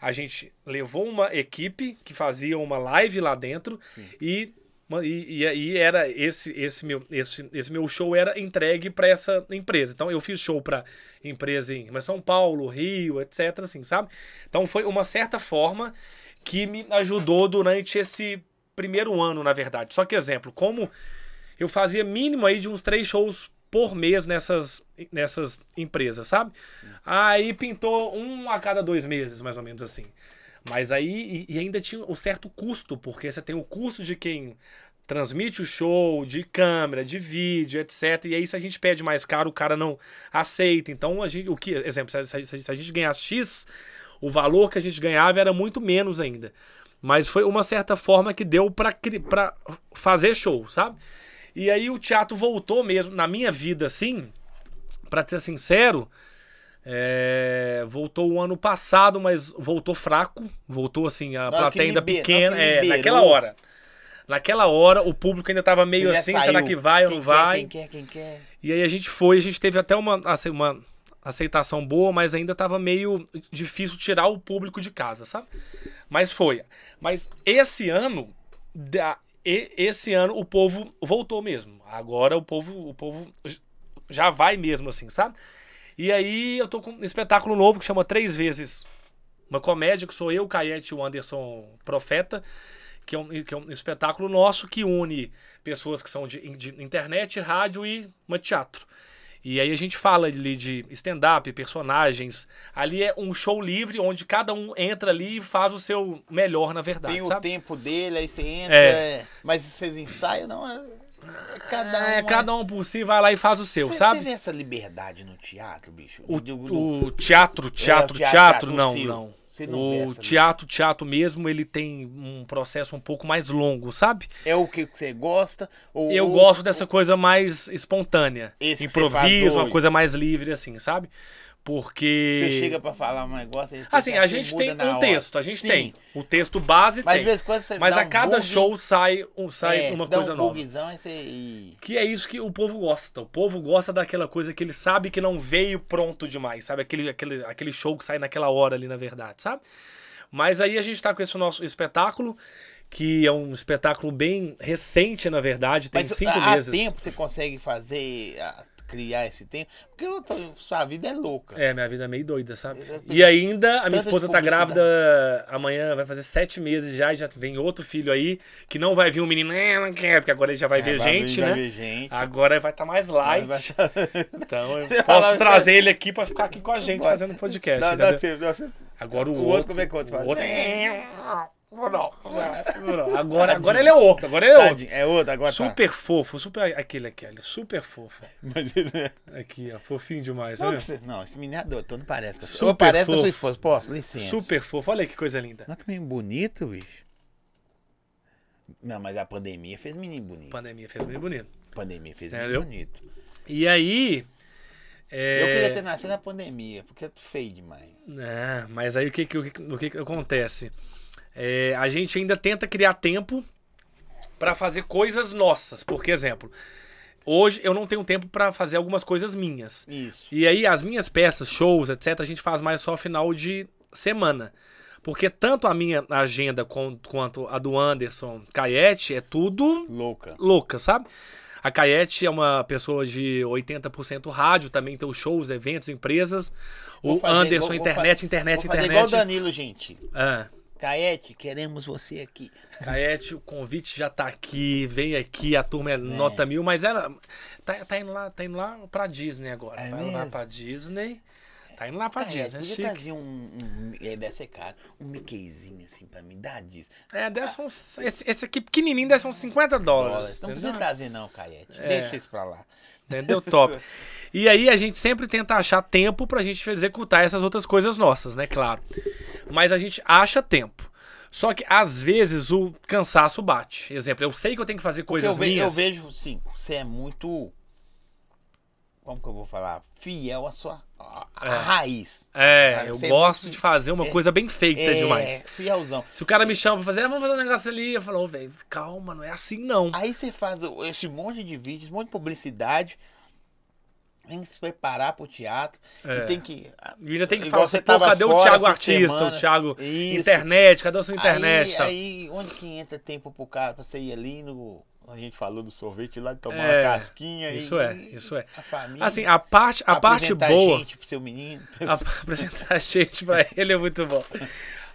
a gente levou uma equipe que fazia uma live lá dentro e e, e aí era esse esse meu esse, esse meu show era entregue para essa empresa. Então eu fiz show para empresa em São Paulo, Rio, etc, assim, sabe? Então foi uma certa forma que me ajudou durante esse primeiro ano, na verdade. Só que exemplo, como eu fazia mínimo aí de uns três shows por mês nessas, nessas empresas, sabe? Aí pintou um a cada dois meses, mais ou menos assim. Mas aí, e, e ainda tinha o certo custo, porque você tem o custo de quem transmite o show de câmera, de vídeo, etc. E aí, se a gente pede mais caro, o cara não aceita. Então, a gente, o que, exemplo, se a, se se a gente ganhasse X, o valor que a gente ganhava era muito menos ainda. Mas foi uma certa forma que deu pra fazer show, sabe? E aí o teatro voltou mesmo, na minha vida, assim, pra ser sincero, é, voltou o ano passado, mas voltou fraco. Voltou assim, a hora que plateia ainda liber- na pequena. que É, naquela hora. Naquela hora, o público ainda tava meio já assim, será que vai ou não quer, vai? Quem quer, quem quer. E aí a gente foi, a gente teve até uma, ace- uma aceitação boa, mas ainda tava meio difícil tirar o público de casa, sabe? Mas foi. Mas esse ano, esse ano o povo voltou mesmo. Agora o povo, o povo já vai mesmo assim, sabe? E aí eu tô com um espetáculo novo que chama Três Vezes. Uma comédia que sou eu, Caete e o Anderson Profeta, que é, um, que é um espetáculo nosso que une pessoas que são de, de internet, rádio e uma teatro. E aí a gente fala ali de stand-up, personagens. Ali é um show livre onde cada um entra ali e faz o seu melhor, na verdade. Tem o sabe? tempo dele, aí você entra. É. é. Mas vocês ensaiam, não? É cada um. É, cada um por si vai lá e faz o seu, Você sabe? vê essa liberdade no teatro, bicho? O, Do- do- o teatro, teatro, teatro, teatro, teatro, não, o não. Você não O teatro, teatro mesmo, ele tem um processo um pouco mais longo, sabe? É o que você gosta? Ou, Eu ou- gosto dessa coisa mais espontânea. Esse você Improviso, uma coisa mais livre, assim, sabe? Porque. Você chega pra falar um negócio. Assim, a você gente tem um texto, a gente Sim. tem. O texto base Mas tem. vez quando você Mas dá a um cada bug, show sai, um, sai é, uma coisa um nova. aí você... e- Que é isso que o povo gosta. O povo gosta daquela coisa que ele sabe que não veio pronto demais, sabe? Aquele, aquele, aquele show que sai naquela hora ali, na verdade, sabe? Mas aí a gente tá com esse nosso espetáculo, que é um espetáculo bem recente, na verdade, tem Mas cinco há meses. tempo você consegue fazer, criar esse tempo? Porque eu tô- sua vida é louca. É, minha vida é meio doida, sabe? E ainda a minha esposa tá grávida amanhã, vai fazer sete meses já, e já vem outro filho aí, que não vai vir um menino, "Eh, não quer, porque agora ele já vai É, ver vai gente, vai né? ver gente. Agora vai estar mais light. Vai- Então eu posso trazer ele aqui pra ficar aqui com a gente Vai. fazendo podcast. Não, não, você- não, você- Agora o, O outro, como é que o outro o outro- Não, não, não. Agora, agora ele é outro, agora ele é outro. Tadinho, é outro, agora tá. Super fofo, super. Aquele aqui, olha, super fofo. Mas ele é- Aqui, ó, fofinho demais. Não, Olha. você- não, esse menino é doutor, não parece. Sua- Super parece com a sua fofo. esposa. Posso? Licença. Super fofo, olha que coisa linda. Não, que menino bonito, bicho. Não, mas a pandemia fez menino bonito. A pandemia fez bem bonito. Pandemia fez Entendeu? menino bonito. E aí. É... Eu queria ter nascido na pandemia, porque é feio demais. É, mas aí o que, que- o que, o que que acontece? É, a gente ainda tenta criar tempo pra fazer coisas nossas. Por exemplo, hoje eu não tenho tempo pra fazer algumas coisas minhas. Isso. E aí as minhas peças, shows, etc, a gente faz mais só final de semana. Porque tanto a minha agenda quanto a do Anderson Caiete é tudo Louca. louca, sabe? A Caiete é uma pessoa de 80% rádio, também tem os shows, eventos, empresas. Vou O Anderson, igual- internet, fa- internet, vou fazer internet. igual o Danilo, gente. Ah, Caete, queremos você aqui. Caete, o convite já tá aqui, vem aqui, a turma é nota mil, mas ela tá, tá indo lá, tá indo lá pra Disney agora. É lá mesmo? pra Disney. Tá indo lá pra Caete, Disney, é podia chique. trazer um, um, é, deve ser caro, um Mickeyzinho assim pra mim, dá disso. É, deve ser uns, esse, esse aqui pequenininho deve uns 50 dólares. Dólares. Não precisa trazer não, Caete. É. Deixa isso pra lá. Entendeu? Top. E aí a gente sempre tenta achar tempo pra gente executar essas outras coisas nossas, né? Claro. Mas a gente acha tempo. Só que às vezes o cansaço bate. Exemplo, eu sei que eu tenho que fazer coisas eu, ve- eu minhas. vejo, sim, você é muito. Como que eu vou falar? Fiel à sua à- É. raiz. É, eu Você é gosto muito- de fazer uma é- coisa bem feita É, demais. fielzão. Se o cara me chama pra fazer, ah, vamos fazer um negócio ali, eu falo, velho, calma, não é assim não. Aí você faz esse monte de vídeos, esse monte de publicidade. Tem que se preparar pro teatro. É. E tem que. E ainda tem que falar, você assim, pô, cadê o Thiago Artista, semana. o Thiago Isso. Internet, cadê a sua internet? Aí, aí, onde que entra tempo pro cara pra você ir ali no. A gente falou do sorvete lá, de tomar É, uma casquinha. isso e, é, isso é. A família. Assim, a parte, a parte boa. gente pro seu menino. A- apresentar gente pra ele é muito bom.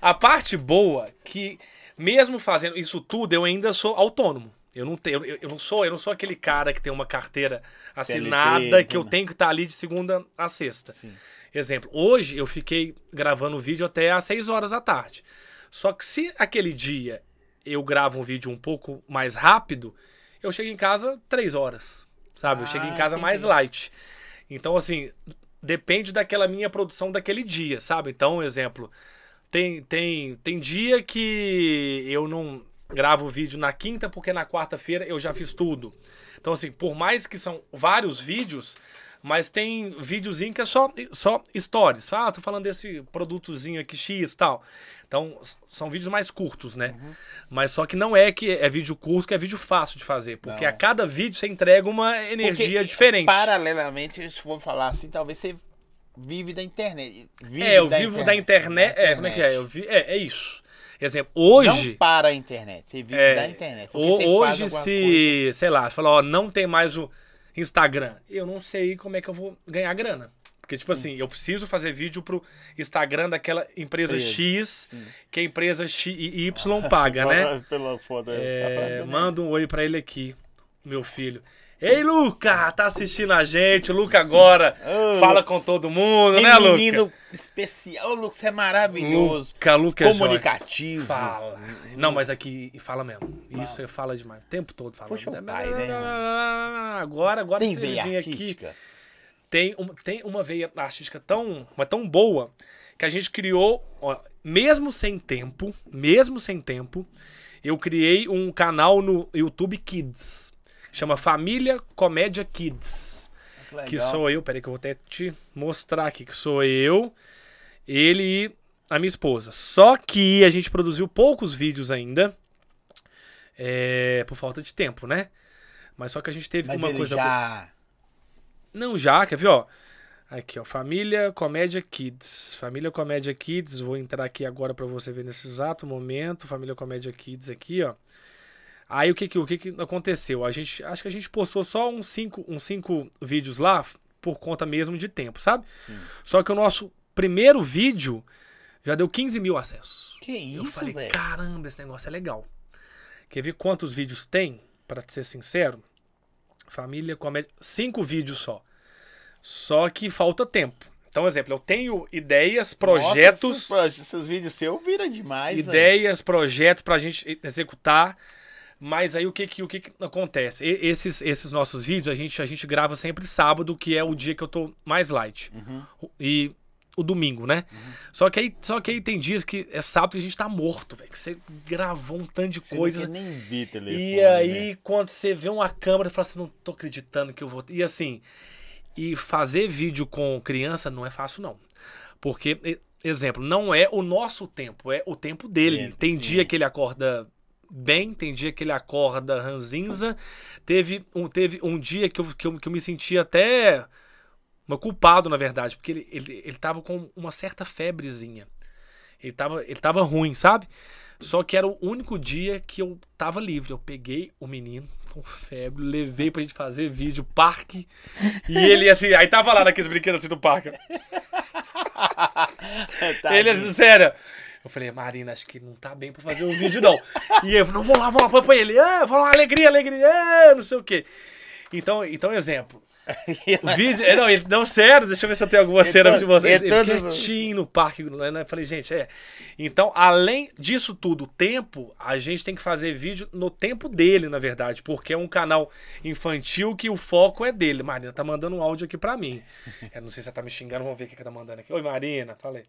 A parte boa que mesmo fazendo isso tudo, eu ainda sou autônomo. Eu não tenho, eu, eu não sou, eu não sou aquele cara que tem uma carteira assinada CLT, que eu né? tenho que estar ali de segunda a sexta. Sim. Exemplo, hoje eu fiquei gravando o vídeo até às 6 horas da tarde. Só que se aquele dia eu gravo um vídeo um pouco mais rápido, eu chego em casa três horas, sabe? eu chego em Ah, casa mais light. Então, assim, depende daquela minha produção daquele dia, sabe? Então, um exemplo, tem, tem, tem dia que eu não gravo vídeo na quinta porque na quarta-feira eu já fiz tudo. Então, assim, por mais que são vários vídeos, mas tem videozinho que é só, só stories. Ah, tô falando desse produtozinho aqui X e tal. Então, são vídeos mais curtos, né? Uhum. Mas só que não é que é vídeo curto, que é vídeo fácil de fazer. Porque Não. a cada vídeo você entrega uma energia Porque, diferente. Paralelamente, se for falar assim, talvez você vive da internet. Vive É, eu vivo da internet. da É, como é que é? Eu vi, é, é isso. Exemplo, hoje. Não para a internet, você vive É, da internet. hoje, se, sei lá, você fala, ó, não tem mais o Instagram, eu não sei como é que eu vou ganhar grana. Porque, tipo assim, eu preciso fazer vídeo pro Instagram daquela empresa X, sim. que a empresa X e Y paga, né? Pela- você tá É, né? manda um oi pra ele aqui, meu filho. Ei, Luca, tá assistindo a gente? O Luca agora Ô, fala com todo mundo, né, Luca? menino especial, Ô, Lucas, você é maravilhoso. Luca, Luca é comunicativo. Fala. Não, mas aqui fala mesmo. Isso ele fala demais. O tempo todo fala. Puxa o pai, né? Agora, agora Tem veia vir aqui. Tem uma, tem uma veia artística tão, mas tão boa que a gente criou, ó, mesmo sem tempo, mesmo sem tempo, eu criei um canal no YouTube Kids. Chama Família Comédia Kids. Que Legal. sou eu, peraí que eu vou até te mostrar aqui, que sou eu, ele e a minha esposa. Só que a gente produziu poucos vídeos ainda, é, por falta de tempo, né? Mas só que a gente teve Mas uma coisa... já... Não, já, quer ver, ó? Aqui, ó, Família Comédia Kids. Família Comédia Kids, vou entrar aqui agora pra você ver nesse exato momento. Família Comédia Kids aqui, ó. Aí o que que, o que que aconteceu? A gente, acho que a gente postou só uns cinco, uns cinco vídeos lá por conta mesmo de tempo, sabe? Sim. Só que o nosso primeiro vídeo já deu 15 mil acessos. Que Eu isso, falei, velho? caramba, esse negócio é legal. Quer ver quantos vídeos tem? Pra ser sincero, família, comédia, cinco vídeos só. Só que falta tempo. Então, exemplo, eu tenho ideias, projetos, Nossa, esses, esses vídeos seus viram demais, ideias, projetos pra gente executar. Mas aí o que que, o que, que acontece? E- esses, esses nossos vídeos a gente, a gente grava sempre sábado, que é o dia que eu tô mais light. Uhum. E o domingo, né? Só, que aí, só que aí tem dias que é sábado que a gente tá morto, velho. Que você gravou um tanto de Você não quer nem vi telefone, E aí, né? quando você vê uma câmera, você fala assim, não tô acreditando que eu vou. E assim, e fazer vídeo com criança não é fácil, não. Porque, exemplo, não é o nosso tempo, é o tempo dele. É, tem sim. dia que ele acorda bem, tem dia que ele acorda ranzinza. Teve um, teve um dia que eu, que, eu, que eu me senti até uma culpado, na verdade, porque ele, ele, ele tava com uma certa febrezinha. Ele tava, ele tava ruim, sabe? Só que era o único dia que eu tava livre. Eu peguei o menino com febre, levei pra gente fazer vídeo, parque. E ele assim, aí tava lá naqueles brinquedos assim do parque. Ele assim, sério. Eu falei, Marina, acho que não tá bem pra fazer o vídeo, não. E eu, não, vou lá, vou lá, põe pra ele. Ah, vou lá, alegria, alegria, ah, não sei o quê. Então, então exemplo. O vídeo. é, Não, ele, não, sério, deixa eu ver se eu tenho alguma Ele cena de vocês. ele Ele todo- quietinho no parque. Né? Eu falei, gente, é. Então, além disso tudo, o tempo, a gente tem que fazer vídeo no tempo dele, na verdade, porque é um canal infantil que o foco é dele. Marina tá mandando um áudio aqui pra mim. Eu não sei se ela tá me xingando, vamos ver o que ela tá mandando aqui. Oi, Marina, falei.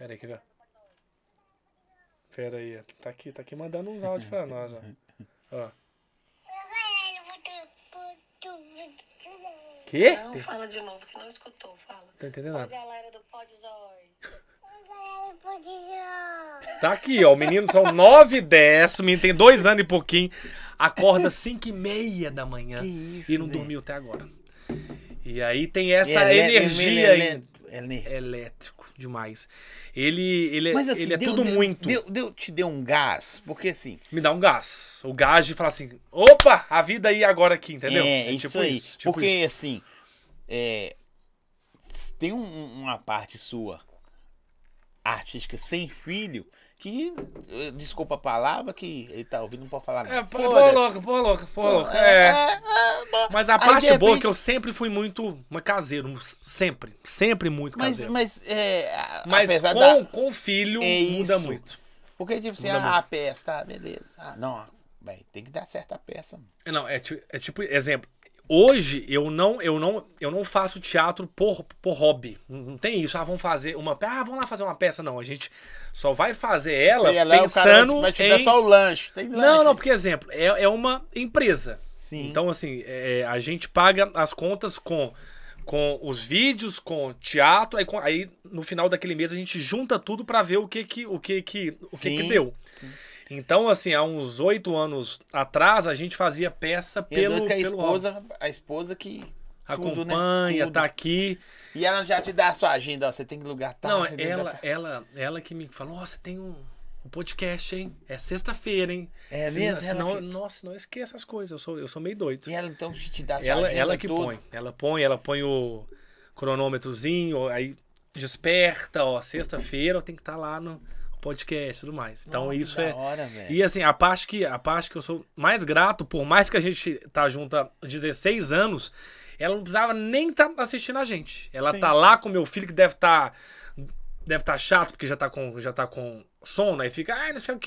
Pera aí, quer ver? Pera aí, tá aqui, tá aqui mandando uns áudios pra nós, ó. ó. Quê? Não, fala de novo que não escutou, fala. Tá entendendo nada? galera do Podzói. Tá aqui, ó. O menino são 9 e 10. O menino tem dois anos e pouquinho. Acorda 5 e meia da manhã. Isso, e não velho. dormiu até agora. E aí tem essa é- energia aí. é- ele é- Elétrico demais. Ele, ele, Mas assim, ele é deu, tudo deu- muito. Deu, deu- te deu um gás, porque assim, Me dá um gás. O gás de falar assim: opa, a vida aí agora aqui, entendeu? é, isso tipo aí. tipo porque isso. assim, é, tem um- uma parte sua artística sem filho que, eh, desculpa a palavra, que ele tá ouvindo, não pode falar nada. É, pô, louco, pô, louco, pô, louco. É, É. é, é, Mas a Aí, parte boa é que eu sempre fui muito caseiro. Sempre. Sempre muito Mas, caseiro. mas, é, a- Mas com, da- com filho É muda isso. muito. Porque, tipo assim, Muda ah, muito. a peça, tá, beleza. Ah, não, velho, tem que dar certo a peça. mano. Não, é, é tipo, exemplo. Hoje eu não, eu não, eu não faço teatro por, por hobby. Não tem isso. Ah, vamos fazer uma. Ah, vamos lá fazer uma peça. Não, a gente só vai fazer ela lá pensando vai te em. dar só o lanche. Tem lanche. Não, não, porque exemplo, é, é uma empresa. Sim. Então, assim, é, a gente paga as contas com, com os vídeos, com teatro, aí, com- aí no final daquele mês a gente junta tudo pra ver o que que, o que, que, o que, que deu. sim. Então, assim, há uns oito anos atrás, a gente fazia peça E é pelo, que a pelo esposa, a esposa que tudo, né? acompanha, Tudo. tá aqui. E ela já te dá a sua agenda, ó, você tem que lugar tal. Não, ela, ela, ela que me falou, ó, você tem um, um podcast, hein? É sexta-feira, hein? É Se- mesmo? Senão, que- Nossa, não esqueça essas coisas, eu sou, eu sou meio doido. E ela então te dá a sua Ela, agenda ela que toda. põe. Ela põe, ela põe o cronômetrozinho, aí desperta, ó, sexta-feira eu tenho que estar lá no podcast e tudo mais. Então Nossa, isso é. hora. E assim, a parte que a parte que eu sou mais grato, por mais que a gente tá junto há 16 anos, ela não precisava nem estar assistindo a gente. Ela Sim. tá lá com meu filho que deve estar deve estar chato porque já tá com já tá com sono, aí fica, ai, não sei o.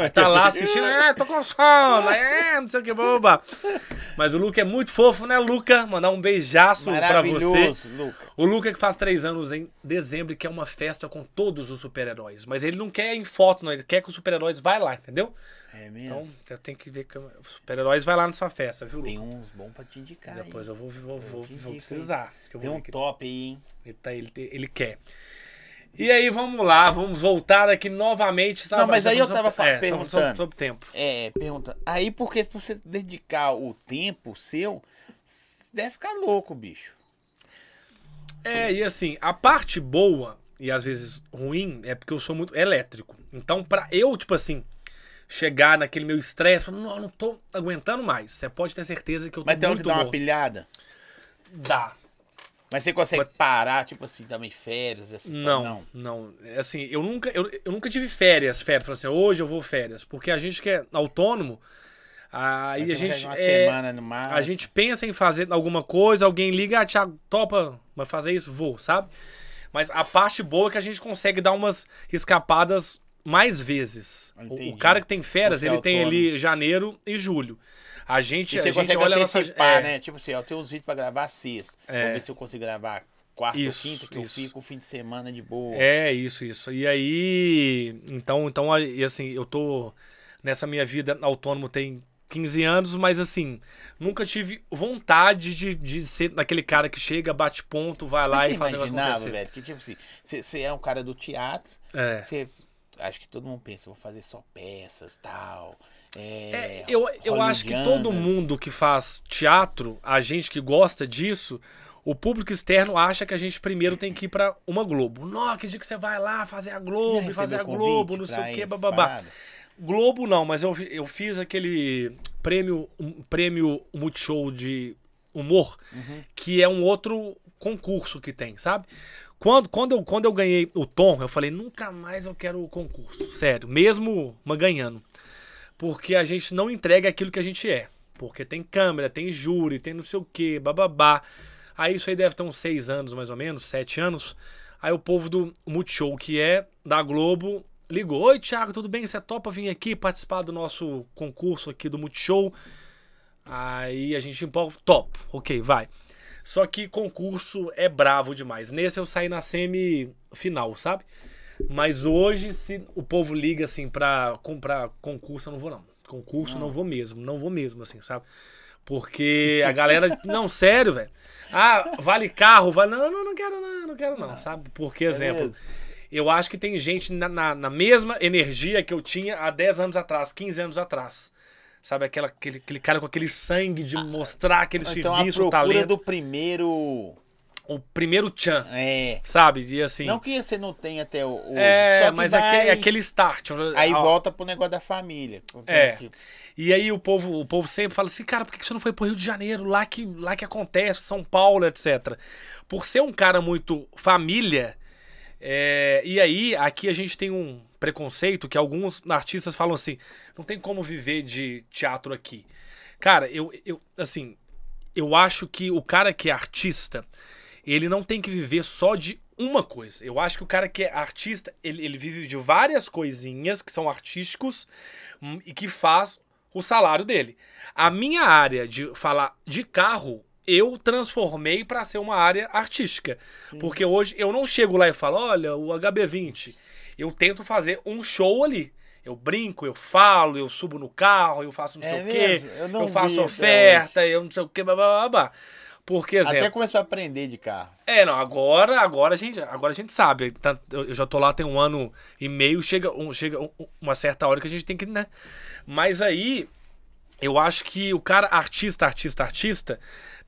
Aí tá lá assistindo, ah, tô com sono, é, não sei o que, boba. Mas o Luca é muito fofo, né, Luca? Mandar um beijaço pra você. Luca. O Luca que faz três anos em dezembro e quer uma festa com todos os super-heróis. Mas ele não quer em foto, não. Ele quer que os super-heróis vá lá, entendeu? É mesmo. Então, tenho que ver que os super-heróis vai lá na sua festa, viu, Luca? tem uns bons pra te indicar. Depois hein? eu vou, vou, vou, que vou precisar. que Tem um que top aí, hein? ele, tá, ele, ele quer. E aí, vamos lá, vamos voltar aqui novamente. Não, mas aí eu sobre- tava fa- é, sobre- sobre- perguntando. sobre tempo. É, pergunta. Aí porque você dedicar o tempo seu, deve ficar louco, bicho. É, e assim, a parte boa e às vezes ruim é porque eu sou muito elétrico. Então, pra eu, tipo assim, chegar naquele meu estresse, não, não tô aguentando mais. Você pode ter certeza que eu tô Mas tem hora que muito dá uma pilhada. Dá. Mas você consegue parar, tipo assim, também férias, essas Não, coisas? não, Assim, eu nunca, eu, eu nunca tive férias, férias. Assim, hoje eu vou férias. Porque a gente que é autônomo, aí Mas a gente. uma é, semana no máximo. A gente pensa em fazer alguma coisa, alguém liga, ah, Thiago, topa, mas fazer isso? Vou, sabe? Mas a parte boa é que a gente consegue dar umas escapadas mais vezes. O- O, Entendi. cara que tem férias, Você é ele tem autônomo. ali janeiro e julho. A gente, E a você gente consegue olha a nossa. é, né? Tipo assim, ó, eu tenho uns vídeos pra gravar sexta. É. Vou ver se eu consigo gravar quarta Isso, ou quinta, que eu isso. fico o fim de semana de boa. É, isso, isso. E aí, então, então a- e assim, eu tô nessa minha vida autônomo tem 15 anos, mas assim, nunca tive vontade de, de ser aquele cara que chega, bate ponto, vai lá Mas e faz o negócio acontecer. velho, que tipo assim, você, é um cara do teatro, É. você... Acho que todo mundo pensa, vou fazer só peças tal. É, É, eu, eu acho que todo mundo que faz teatro, a gente que gosta disso, o público externo acha que a gente primeiro tem que ir pra uma Globo. Não, que dia que você vai lá fazer a Globo, fazer a Globo, não sei o que, essas bababá. Globo não, mas eu, eu fiz aquele prêmio, um prêmio Multishow de humor, Uhum. que é um outro concurso que tem, sabe? Quando, quando, eu, quando eu ganhei o Tom, eu falei, nunca mais eu quero o concurso, sério, mesmo ganhando. Porque a gente não entrega aquilo que a gente é. Porque tem câmera, tem júri, tem não sei o que, bababá. Aí isso aí deve ter uns seis anos, mais ou menos, sete anos. Aí o povo do Multishow, que é da Globo, ligou. Oi, Thiago, tudo bem? Você topa vir aqui participar do nosso concurso aqui do Multishow? Aí a gente empolga, top, ok, vai. Só que concurso é bravo demais. Nesse eu saí na semifinal, sabe? Mas hoje, se o povo liga assim pra comprar concurso, eu não vou não. Concurso não, vou mesmo, não vou mesmo, assim, sabe? Porque a galera. não, sério, velho. Ah, vale carro, vale. Não, não, não quero, não, não quero, não, sabe? Porque, exemplo, mesmo? eu acho que tem gente na, na, na mesma energia que eu tinha há 10 anos atrás, 15 anos atrás. Sabe, aquela, aquele, aquele cara com aquele sangue de mostrar aquele Então a serviço, o procura talento. do primeiro... O primeiro tchan, É... sabe? E assim. Não que você não tenha até o... o- é, mas vai- aquele, aquele start. Aí Ah, volta pro negócio da família. É. Tipo, E aí o povo, o povo sempre fala assim, cara, por que que você não foi pro Rio de Janeiro? Lá que, lá que acontece, São Paulo, etc. Por ser um cara muito família, é, e aí aqui a gente tem um preconceito que alguns artistas falam assim, não tem como viver de teatro aqui. Cara, eu, eu assim, eu acho que o cara que é artista, ele não tem que viver só de uma coisa. Eu acho que o cara que é artista, ele, ele vive de várias coisinhas que são artísticos hum, e que faz o salário dele. A minha área de falar de carro, eu transformei para ser uma área artística. Porque hoje eu não chego lá e falo, olha, o HB20. Eu tento fazer um show ali. Eu brinco, eu falo, eu subo no carro, eu faço não É sei o quê, Eu eu, faço oferta, eu não sei o quê, blá, blá, blá, blá. Porque, exemplo, Até começou a aprender de carro. é, não, agora, agora a gente, agora a gente sabe. Eu já tô lá tem um ano e meio, chega, um- chega um- uma certa hora que a gente tem que, né? Mas aí eu acho que o cara artista, artista, artista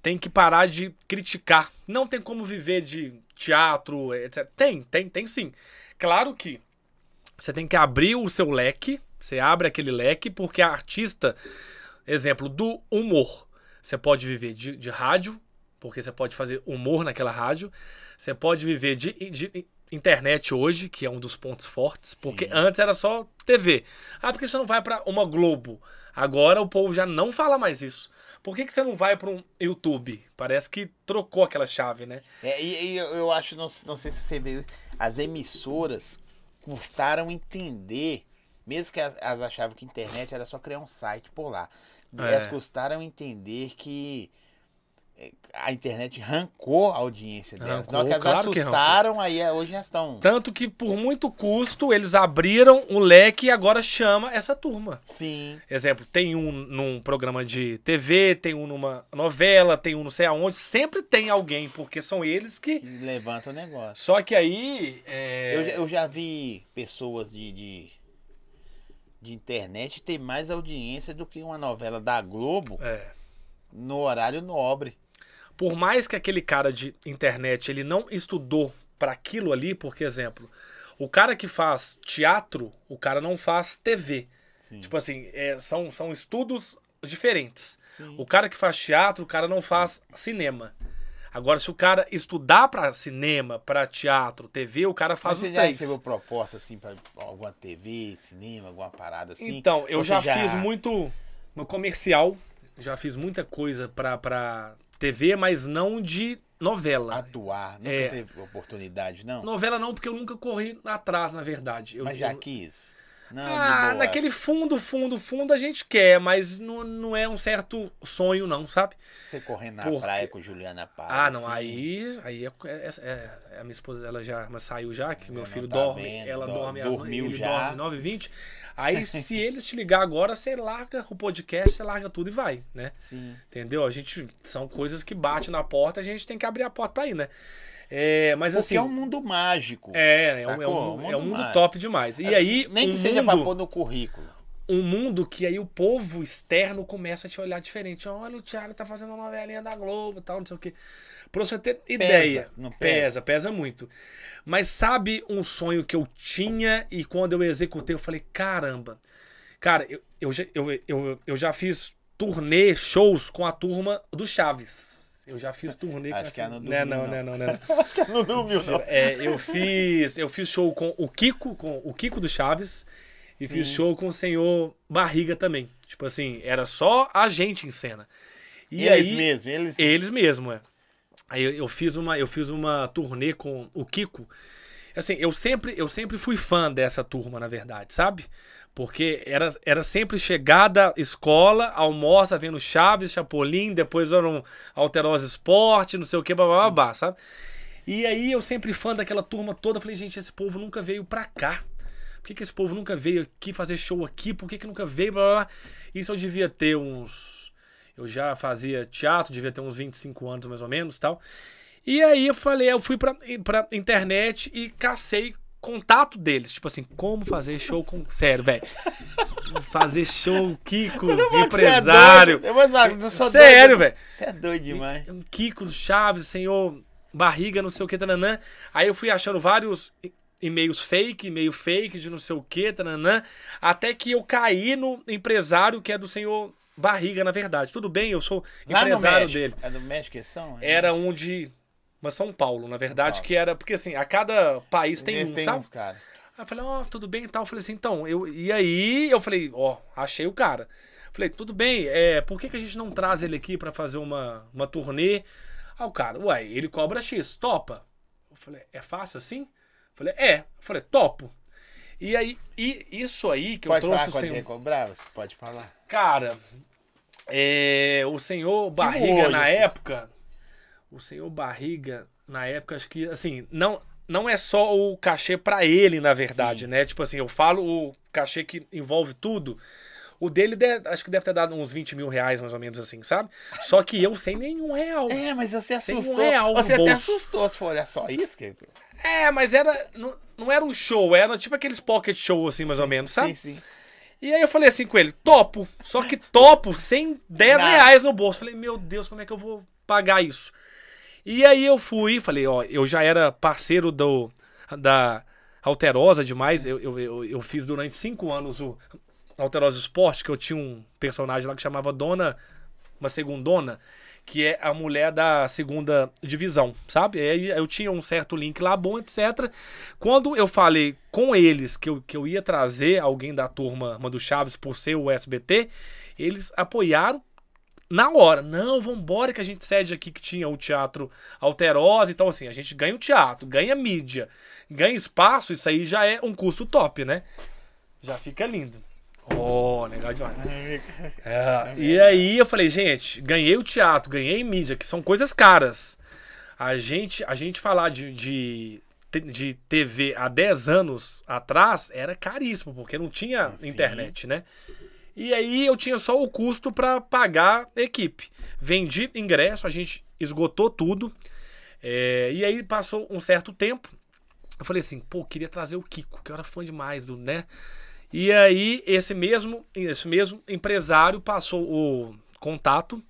tem que parar de criticar. Não tem como viver de teatro, etc. Tem, tem, tem sim. Claro que você tem que abrir o seu leque, você abre aquele leque, porque a artista, exemplo, do humor. Você pode viver de, de rádio, porque você pode fazer humor naquela rádio. Você pode viver de, de internet hoje, que é um dos pontos fortes, porque Sim. antes era só TV. Ah, porque você não vai pra uma Globo? Agora o povo já não fala mais isso. Por que, que você não vai pra um YouTube? Parece que trocou aquela chave, né? É, e, e eu, eu acho, não, não sei se você viu, as emissoras custaram entender, mesmo que as, achavam que a internet era só criar um site por lá. É. Elas custaram entender que a internet arrancou a audiência delas. Não, que elas claro que assustaram, aí é, hoje já estão. Tanto que por muito custo eles abriram o leque e agora chama essa turma. Sim. Exemplo, tem um num programa de TV, tem um numa novela, tem um não sei aonde. Sempre tem alguém, porque são eles que. que levanta o negócio. Só que aí. é, Eu, já- eu já vi pessoas de, de, de internet ter mais audiência do que uma novela da Globo é, no horário nobre. Por mais que aquele cara de internet ele não estudou para aquilo ali, porque, exemplo, o cara que faz teatro, o cara não faz TV. Sim. Tipo assim, é, são, são estudos diferentes. Sim. O cara que faz teatro, o cara não faz cinema. Agora, se o cara estudar pra cinema, pra teatro, TV, o cara faz Mas os você já três. recebeu proposta assim pra alguma TV, cinema, alguma parada assim? Então, eu já, você fiz muito no comercial, já fiz muita coisa pra TV, mas não de novela. atuar, nunca É. teve oportunidade, não? Novela não, porque eu nunca corri atrás, na verdade. Eu, Mas já eu- quis. Não, Ah, naquele fundo, fundo, fundo a gente quer, mas não, não é um certo sonho, não, sabe? Você correndo na Porque- praia com Juliana Paz. Ah, não, assim, aí, aí é, é- é- é a minha esposa, ela já mas saiu já, que meu não filho tá dorme, vendo, ela do- dorme às dormiu ele já. dorme 9 h 20 Aí se eles te ligar agora, você larga o podcast, você larga tudo e vai, né? Sim. Entendeu? A gente são coisas que batem na porta, a gente tem que abrir a porta pra ir, né? É, mas Porque assim, é um mundo mágico. é, é um, é um, é um mundo mágico. top demais. E aí, Nem um que seja pra mundo- pôr no currículo. um mundo que aí o povo externo começa a te olhar diferente. Olha, o Thiago tá fazendo uma novelinha da Globo e tal, não sei o quê. Pra você ter ideia. não pesa, pesa muito. Mas sabe um sonho que eu tinha e quando eu executei, eu falei, caramba. Cara, eu, eu, eu, eu, eu já fiz turnê, shows com a turma do Chaves. Eu já fiz turnê Acho com que não Né, dormiu, não, né, não. não, né, não. Acho que não dormiu, não. É, eu fiz, eu fiz show com o Kiko, com o Kiko do Chaves, e Sim. fiz show com o senhor Barriga também. Tipo assim, era só a gente em cena. E eles aí, mesmos, eles. eles mesmo, é. Aí eu, eu fiz uma, eu fiz uma turnê com o Kiko. Assim, eu sempre, eu sempre fui fã dessa turma, na verdade, sabe? Porque era, era sempre chegada, escola, almoça vendo Chaves, Chapolin, depois eram Alterosa Esporte, não sei o que, babá, sabe? E aí eu sempre fã daquela turma toda, falei, gente, esse povo nunca veio pra cá. Por que, que esse povo nunca veio aqui fazer show aqui? Por que, que nunca veio? Blá, blá, blá. Isso eu devia ter uns. Eu já fazia teatro, devia ter uns 25 anos mais ou menos tal. E aí eu falei, eu fui pra, pra internet e cacei contato deles. Tipo assim, como fazer show com. Sério, velho. Fazer show, Kiko, empresário. Eu vou falar, eu sou Sério, velho. Você é doido demais. Um Kiko Chaves, senhor Barriga, não sei o que, tananã. Aí eu fui achando vários e-mails fake, e-mail fake de não sei o que, tananã. Até que eu caí no empresário que é do senhor Barriga, na verdade. Tudo bem, eu sou Lá empresário dele. É do México que são? Era um de. Mas São Paulo, na verdade, Paulo. que era. Porque assim, a cada país tem um, têm sabe? um, cara. Aí eu falei, ó, tudo bem e tal. Eu falei assim, então, eu. E aí eu falei, ó, achei o cara. Falei, tudo bem, é, por que, que a gente não traz ele aqui pra fazer uma, uma turnê? Aí o cara, uai, ele cobra X, topa. Eu falei, é fácil assim? Eu falei, é. Eu falei, topo. E aí, e isso aí que Pode eu trouxe falar o quando ele cobrava? Você pode falar. Cara, é, o senhor Barriga olho, na assim. época. O senhor Barriga, na época, acho que, assim, não, não é só o cachê pra ele, na verdade, né? Tipo assim, eu falo o cachê que envolve tudo. O dele, de- acho que deve ter dado uns 20 mil reais, mais ou menos assim, sabe? Só que eu sem nenhum real. É, mas você Sem um assustou. real você até bolso. assustou se for olhar só isso. Que... É, mas era. Não, não era um show, era tipo aqueles pocket show, assim, mais ou menos, sabe? Sim, sim. E aí eu falei assim com ele, topo. Só que topo sem 10 Nada. reais no bolso. Falei, meu Deus, como é que eu vou pagar isso? E aí eu fui, falei, ó, eu já era parceiro do, da Alterosa demais. Eu, eu, eu, eu fiz durante cinco anos o Alterosa Esporte, que eu tinha um personagem lá que chamava Dona, uma segundona, que é a mulher da segunda divisão, sabe? E aí eu tinha um certo link lá bom, etc. Quando eu falei com eles que eu, que eu ia trazer alguém da turma Mando Chaves por ser o SBT, eles apoiaram na hora. Não, vambora que a gente cede aqui que tinha o teatro Alterosa. Então, assim, a gente ganha o teatro, ganha mídia, ganha espaço, isso aí já é um custo top, né? Já fica lindo. Oh, legal demais. É, e aí eu falei, gente, ganhei o teatro, ganhei mídia, que são coisas caras. A gente, a gente falar de, de, de TV há 10 anos atrás era caríssimo, porque não tinha Sim. internet, né? E aí eu tinha só o custo pra pagar equipe. Vendi ingresso, a gente esgotou tudo. É, e aí passou um certo tempo. Eu falei assim, pô, queria trazer o Kiko, que eu era fã demais do, né? E aí esse mesmo, esse mesmo empresário passou o contato.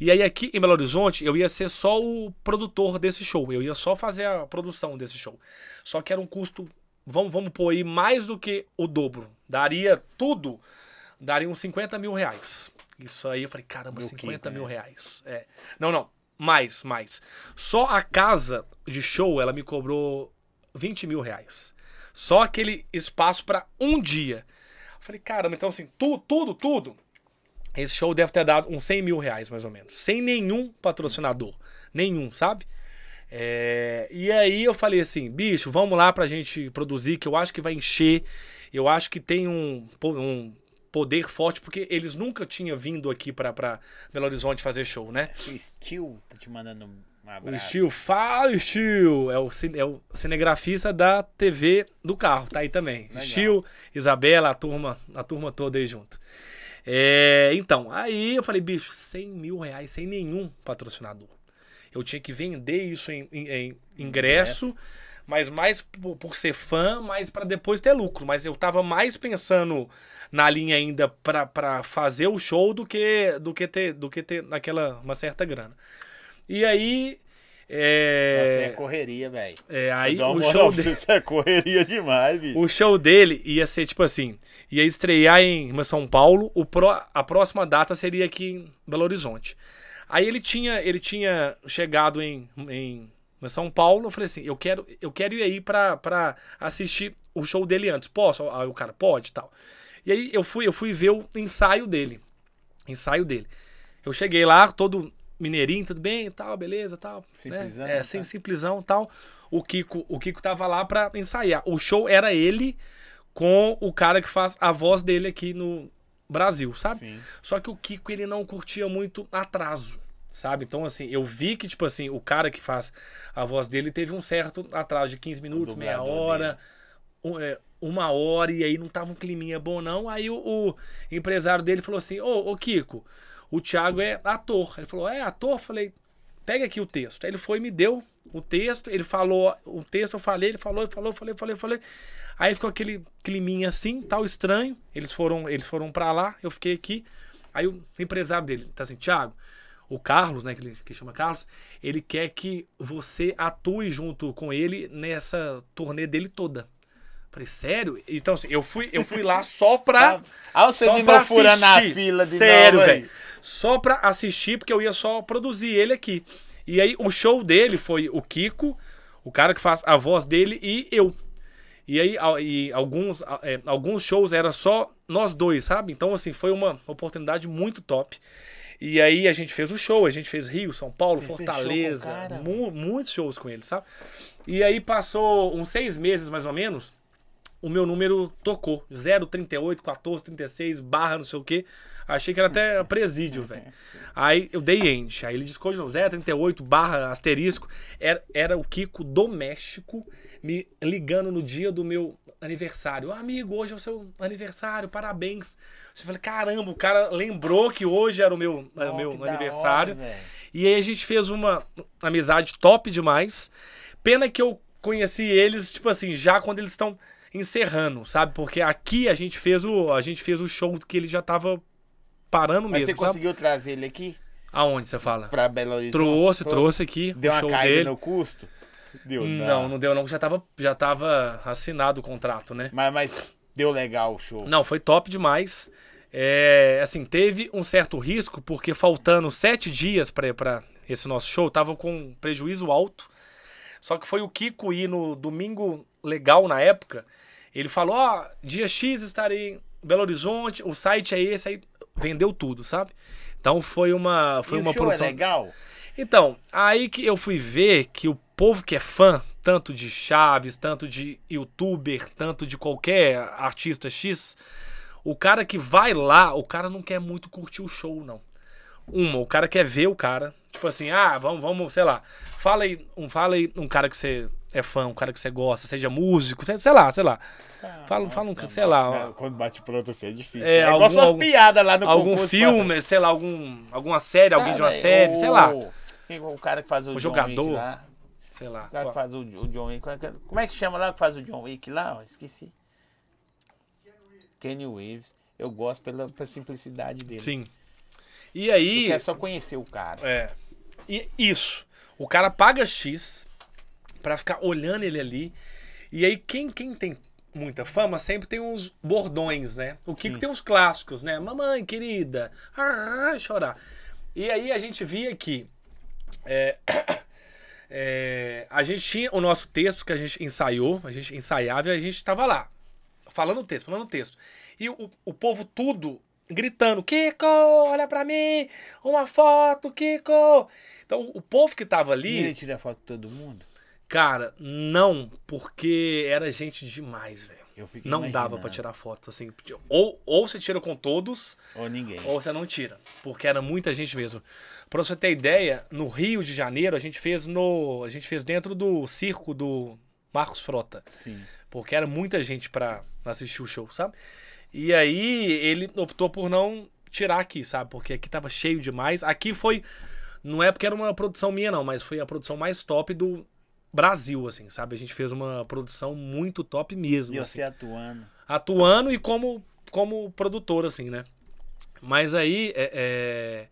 E aí aqui em Belo Horizonte eu ia ser só o produtor desse show. Eu ia só fazer a produção desse show. Só que era um custo, vamos, vamos pôr aí, mais do que o dobro. Daria tudo, daria uns 50 mil reais. Isso aí eu falei, caramba, Meu 50 Kiko, mil né? reais. É. Não, não. Mais, mais. Só a casa de show ela me cobrou 20 mil reais. Só aquele espaço pra um dia. Eu falei, caramba, então assim, tu, tudo, tudo. Esse show deve ter dado uns 100 mil reais, mais ou menos. Sem nenhum patrocinador. Nenhum, sabe? É, e aí eu falei assim, bicho, vamos lá pra gente produzir, que eu acho que vai encher. Eu acho que tem um, um poder forte, porque eles nunca tinham vindo aqui pra Belo Horizonte fazer show, né? O Steel tá te mandando um O abraço. Steel, fala Steel, é o, é o cinegrafista da TV do carro, tá aí também. Legal. Steel, Isabela, a turma, a turma toda aí junto. É, então, aí eu falei, bicho, 100 mil reais sem nenhum patrocinador. Eu tinha que vender isso em, em- em ingresso, mas mais por, por ser fã, mas para depois ter lucro. Mas eu tava mais pensando na linha ainda pra- pra fazer o show do que do que ter do que ter naquela uma certa grana. E aí é é, correria, velho. é, aí o show dele, é correria demais, bicho. o show dele ia ser tipo assim, ia estrear em São Paulo, o pró- a próxima data seria aqui em Belo Horizonte. Aí ele tinha, ele tinha chegado em, em São Paulo, eu falei assim, eu quero, eu quero ir aí pra, pra assistir o show dele antes. Posso? Aí o cara, pode e tal. E aí eu fui, eu fui ver o ensaio dele. Ensaio dele. Eu cheguei lá, todo mineirinho, tudo bem, tal, beleza, tal. Simplesão, né? É, tá. sem simplesão, tal. O Kiko, o Kiko tava lá pra ensaiar. O show era ele com o cara que faz a voz dele aqui no Brasil, sabe? Sim. Só que o Kiko ele não curtia muito atraso, sabe? Então assim, eu vi que tipo assim, o cara que faz a voz dele teve um certo atraso de 15 minutos, meia hora, um- é, uma hora e aí não tava um climinha bom não. Aí o, o empresário dele falou assim: "Ô, ô Kiko, o Thiago é ator". Ele falou: "É ator?" Eu falei: "Pega aqui o texto". Aí ele foi e me deu o texto, ele falou o texto, eu falei, ele falou, ele falou, falei, falei, falei. Aí ficou aquele climinha assim, tal estranho. Eles foram, eles foram para lá, eu fiquei aqui. Aí o empresário dele tá assim, Thiago, o Carlos, né, que ele que chama Carlos, ele quer que você atue junto com ele nessa turnê dele toda. Falei, sério? Então, assim, eu fui, eu fui lá só pra. Ah, você só de novo furando a fila de Sério, velho. Só pra assistir, porque eu ia só produzir ele aqui. E aí, o show dele foi o Kiko, o cara que faz a voz dele, e eu. E aí, e alguns, é, alguns shows era só nós dois, sabe? Então, assim, foi uma oportunidade muito top. E aí a gente fez o show, a gente fez Rio, São Paulo, Você Fortaleza, mu- muitos shows com ele, sabe? E aí passou uns seis meses mais ou menos, o meu número tocou. 038, 14, 36, barra, não sei o quê. Achei que era até presídio, velho. Aí eu dei end. Aí ele discou de novo, 038, barra, asterisco. Era, era o Kiko do México me ligando no dia do meu aniversário. "Ô, amigo, hoje é o seu aniversário, parabéns. Eu falei, caramba, o cara lembrou que hoje era o meu, o Ó, meu aniversário. hora. E aí a gente fez uma amizade top demais. Pena que eu conheci eles, tipo assim, já quando eles estão encerrando, sabe? Porque aqui a gente fez o, a gente fez o show que ele já tava parando Mas mesmo, você sabe? conseguiu trazer ele aqui Aonde você fala? pra Belo Horizonte? Trouxe, trouxe aqui Deu o uma caída dele. no custo? Deu, Não, não deu não, já tava, já tava assinado o contrato, né? Mas, mas deu legal o show. Não, foi top demais. É, assim, teve um certo risco, porque faltando sete dias pra esse nosso show, tava com um prejuízo alto. Só que foi o Kiko ir no domingo legal na época. Ele falou: Ó, dia X estarei em Belo Horizonte, o site é esse, aí vendeu tudo, sabe? Então foi uma, foi e uma o show produção. é legal? Então, aí que eu fui ver que o povo que é fã, tanto de Chaves, tanto de youtuber, tanto de qualquer artista X, o cara que vai lá, o cara não quer muito curtir o show, não. Uma, o cara quer ver o cara. Tipo assim, ah, vamos, vamos, sei lá. Fala aí, um, fala aí um cara que você é fã, um cara que você gosta, seja músico, sei, sei lá, sei lá. Fala, fala um, sei lá. É, Quando bate pronto assim é difícil. É, É, igual algum- suas algum- piadas lá no algum filme, sei lá, algum, alguma série, alguém de uma Ah, velho, série, o- sei lá. O cara que faz o, O John jogador. Wick lá. Sei lá. O cara que faz o, o John Wick. como é que- chama lá que faz o John Wick lá? Esqueci. Kenny Reeves. Eu gosto pela, pela simplicidade dele. Sim. E aí. Porque é só conhecer o cara. É. E isso. O cara paga X pra ficar olhando ele ali. E aí, quem, quem tem muita fama sempre tem uns bordões, né? O Kiko Sim. tem os clássicos, né? Mamãe querida, ah, chorar. E aí a gente via que é, é, a gente tinha o nosso texto que a gente ensaiou, a gente ensaiava e a gente tava lá, falando o texto, falando o texto. E o, o povo tudo gritando, Kiko, olha pra mim, uma foto, Kiko. Então o povo que tava E ali... ele tira foto de todo mundo? Cara, não, porque era gente demais, velho. Não dava imaginando. pra tirar foto, assim. Ou, ou você tira com todos, Ou ninguém. ou você não tira. Porque era muita gente mesmo. Pra você ter ideia, no Rio de Janeiro, a gente fez no. A gente fez dentro do circo do Marcos Frota. Sim. Porque era muita gente pra assistir o show, sabe? E aí ele optou por não tirar aqui, sabe? Porque aqui tava cheio demais. Aqui foi. Não é porque era uma produção minha, não, mas foi a produção mais top do Brasil, assim, sabe? A gente fez uma produção muito top mesmo. E assim você atuando. atuando e como, como produtor, assim, né? Mas aí, é, é,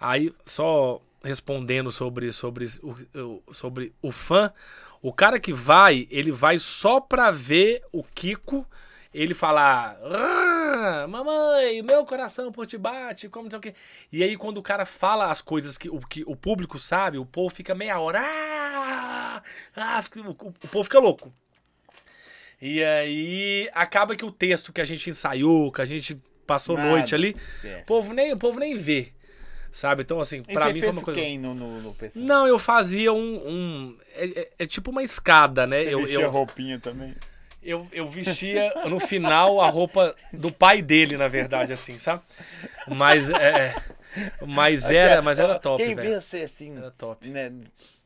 aí só respondendo sobre, sobre, o, sobre o fã, o cara que vai, ele vai só pra ver o Kiko, ele falar, "Ah, mamãe, meu coração por te bate, como não sei o quê. E aí quando o cara fala as coisas que o, que o público sabe, o povo fica meia hora, ah, ah, o, o povo fica louco. E aí acaba que o texto que a gente ensaiou, que a gente passou Nada, noite ali, esquece. o povo nem, o povo nem vê. Sabe? Então, assim, pra mim foi uma coisa. quem no, no, no PC? Não, eu fazia um. um- é, é- é tipo uma escada, né? Você Eu, eu, roupinha também? Eu, eu vestia no final a roupa do pai dele, na verdade, assim, sabe? Mas é. Mas era, mas era top, Quem vê você assim, Era top. né?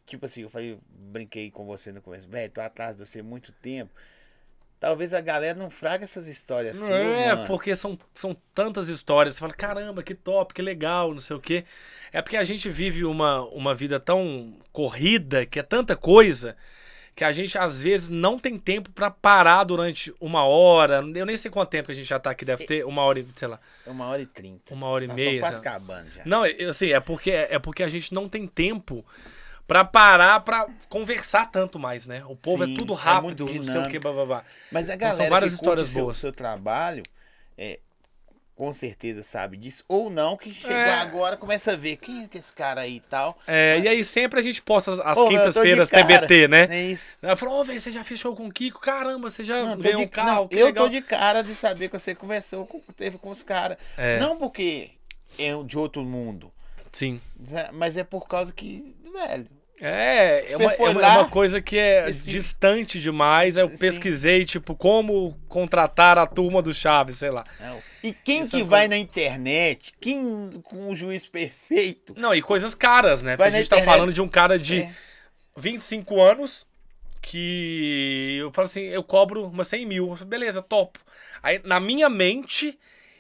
Tipo assim, eu falei, brinquei com você no começo. Velho, tô atrás de você há muito tempo. Talvez a galera não fraga essas histórias Não suas, é, mano. porque são, são tantas histórias. Você fala, caramba, que top, que legal, não sei o quê. É porque a gente vive uma, uma vida tão corrida, que é tanta coisa, que a gente às vezes não tem tempo pra parar durante uma hora. Eu nem sei quanto tempo que a gente já tá aqui, deve ter uma hora e, sei lá, Uma hora e trinta. uma hora e Nós meia. quase acabando já. Não, eu- assim, é porque, é porque a gente não tem tempo pra parar pra conversar tanto mais, né? O povo Sim, é tudo é rápido, muito não sei o que, bababá. Mas a Então, são galera várias que histórias boas. seu trabalho, é, com certeza sabe disso. Ou não, que chegou É. agora, começa a ver quem é que é esse cara aí e tal. É, e aí sempre a gente posta as- quintas-feiras. TBT, né? É isso. Ela falou, ô, velho, você já fez show com o Kiko? Caramba, você já Não, ganhou de- um carro, não, eu legal. tô de cara de saber que você conversou com, teve com os caras. É. Não porque é de outro mundo. Sim. Mas é por causa que, velho. É, é Você uma, é uma- é uma coisa que é pesquisa. distante demais. Aí eu Sim. pesquisei, tipo, como contratar a turma do Chaves, sei lá. Não. E quem Isso que é uma vai coisa- na internet, quem com o juiz perfeito, Não, e coisas caras, né? Porque a gente tá internet. falando de um cara de É. 25 anos que eu falo assim, eu cobro umas 100 mil. Beleza, topo. Aí, na minha mente,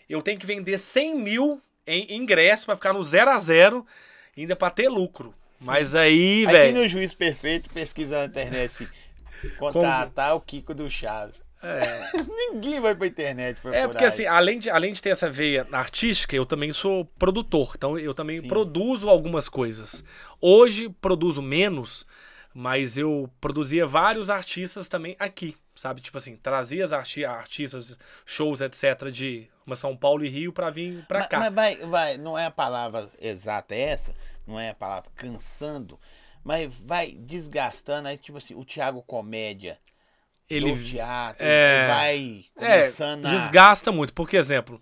eu tenho que vender 100 mil em ingresso pra ficar no 0 a 0 ainda pra ter lucro. Mas aí, velho... no Juiz Perfeito, pesquisa na internet assim, contratar o Kiko do Chaves. Ninguém vai pra internet É porque assim, isso. além de, além de ter essa veia artística, eu também sou produtor. Então eu também Sim. produzo algumas coisas. Hoje produzo menos, mas eu produzia vários artistas também aqui, sabe? Tipo assim, trazia as arti artistas, shows, etc. de uma São Paulo e Rio pra vir pra Mas, cá. mas vai, vai, não é a palavra exata essa, não é a palavra cansando, mas vai desgastando, aí tipo assim, o Thiago Comédia, Ele do teatro, é, vai É, começando a... desgasta muito. Porque, exemplo,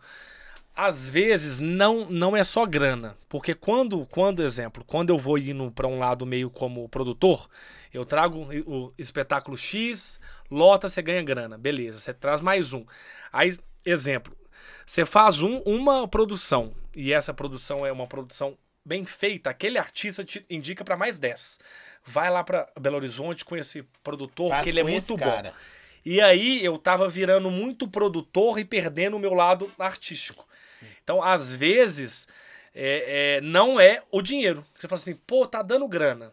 às vezes não, não é só grana. Porque quando, quando, exemplo, quando eu vou indo para um lado meio como produtor, eu trago o espetáculo X, lota, você ganha grana. Beleza, você traz mais um. Aí, exemplo, você faz um, uma produção e essa produção é uma produção bem feita, aquele artista te indica para mais 10. Vai lá para Belo Horizonte com esse produtor, Faz que ele é muito esse bom. cara. E aí eu tava virando muito produtor e perdendo o meu lado artístico. Então, às vezes, é, é, não é o dinheiro. Você fala assim, pô, tá dando grana.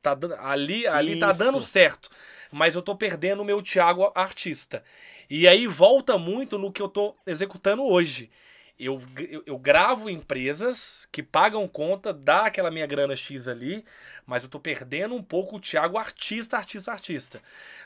Tá dando, ali ali tá dando certo. Mas eu tô perdendo o meu Thiago artista. E aí volta muito no que eu tô executando hoje. Eu, eu, eu gravo empresas que pagam conta, dá aquela minha grana X ali, mas eu tô perdendo um pouco o Thiago artista, artista, artista.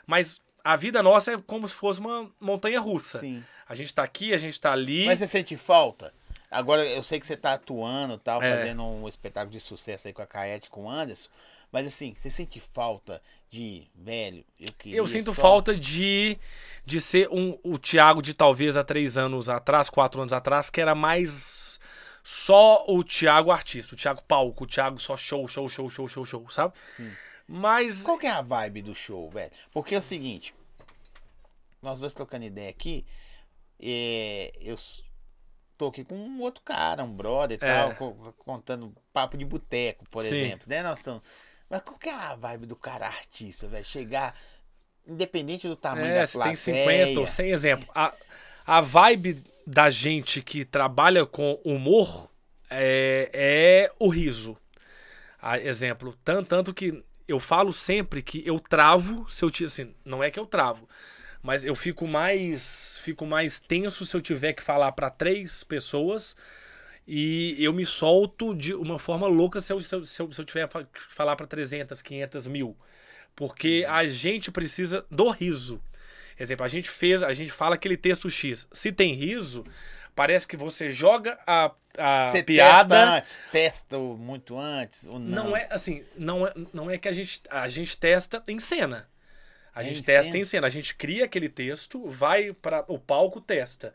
Mas a vida nossa é como se fosse uma montanha russa. Sim. A gente tá aqui, a gente tá ali. Mas você sente falta? Agora, eu sei que você tá atuando, tal, É. fazendo um espetáculo de sucesso aí com a Caete, com o Anderson, mas assim, você sente falta de, velho, eu queria Eu sinto só- falta de, de ser um, o Thiago de talvez há três anos atrás, quatro anos atrás, que era mais só o Thiago artista, o Thiago palco, o Thiago só show, show, show, show, show, show, sabe? Sim. Mas Qual que é a vibe do show, velho? Porque é o seguinte, nós dois trocando ideia aqui, é, eu tô aqui com um outro cara, um brother e É. tal, co- contando papo de boteco, por Sim. exemplo, né? Nós estamos... Mas qual que é a vibe do cara artista, velho? Chegar, independente do tamanho é, da plateia... tem 50 ou 100 exemplo. A, a vibe da gente que trabalha com humor é, é o riso. A- exemplo, tanto, tanto que eu falo sempre que eu travo se eu assim, não é que eu travo, mas eu fico mais fico mais tenso se eu tiver que falar para três pessoas e eu me solto de uma forma louca se eu, se eu, se eu, tiver que falar para 300, 500 mil. Porque a gente precisa do riso. Exemplo, a gente fez, a gente fala aquele texto X. Se tem riso, parece que você joga a, a Você piada. testa antes, testa muito antes, ou não. Não é assim, não é, não é que a gente, a gente testa em cena. A É gente testa cena? em cena. A gente cria aquele texto, vai para o palco, testa.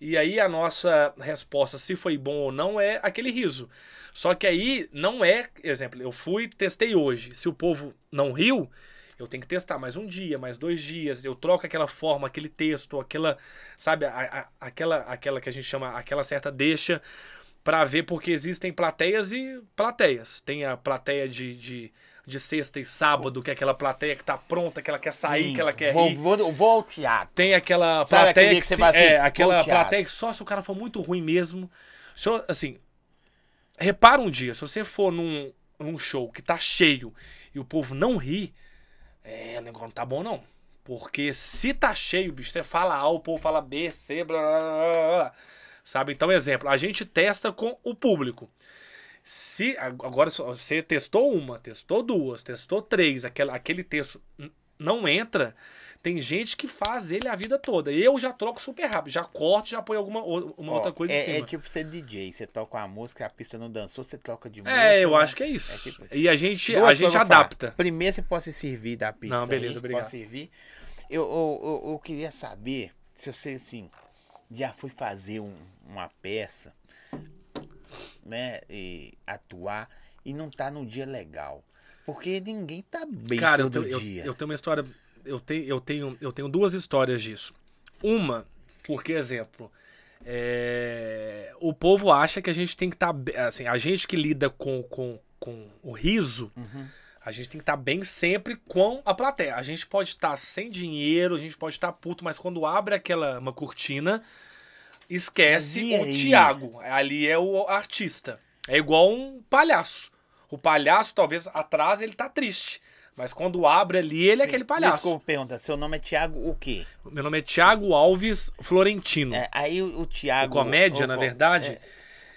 E aí a nossa resposta, se foi bom ou não, é aquele riso. Só que aí não é, exemplo, eu fui, testei hoje. Se o povo não riu, eu tenho que testar mais um dia, mais dois dias. Eu troco aquela forma, aquele texto, aquela, sabe, a- a- aquela, aquela que a gente chama, aquela certa deixa para ver, porque existem plateias e plateias. Tem a plateia de, de, de sexta e sábado, que é aquela plateia que tá pronta, que ela quer sair, Sim, que ela quer vou, rir. Vou, vou ao teatro. Tem aquela Sabe plateia que, que você se- assim, é, aquela plateia que só se o cara for muito ruim mesmo. Se eu- assim, repara um dia, se você for num, num show que tá cheio e o povo não ri, é, o negócio não tá bom não. Porque se tá cheio, bicho, você fala A, o povo fala B, C, blá, blá, blá, blá. Sabe? Então, exemplo, a gente testa com o público. Se agora você testou uma, testou duas, testou três, aquela, aquele texto não entra, tem gente que faz ele a vida toda. Eu já troco super rápido, já corto, já põe alguma uma Ó, outra coisa é, em cima. é tipo ser DJ, você toca uma música, a pista não dançou, você troca de música. É, eu né? acho que é isso. É tipo- E a gente, Duas a gente adapta. Primeiro você pode se servir da pizza. Não, beleza, aí, obrigado. Pode servir. Eu, eu, eu, eu queria saber se você, assim, já foi fazer um- uma peça né, e atuar e não tá no dia legal. Porque ninguém tá bem Cara, eu todo tenho, eu, dia. eu tenho uma história. Eu tenho, eu, tenho, eu tenho duas histórias disso. Uma, porque, exemplo, é, o povo acha que a gente tem que estar. assim, a gente que lida com, com, com o riso, Uhum. a gente tem que estar bem sempre com a plateia. A gente pode estar sem dinheiro, a gente pode estar puto, mas quando abre aquela uma cortina, esquece o? Tiago. Ali é o artista. É igual um palhaço. O palhaço, talvez, atrás ele tá triste. Mas quando abre ali, ele é aquele palhaço. Desculpa perguntar, seu nome é Thiago o quê? Meu nome é Tiago Alves Florentino. É, aí o, o O Thiago... comédia, o- na verdade. é,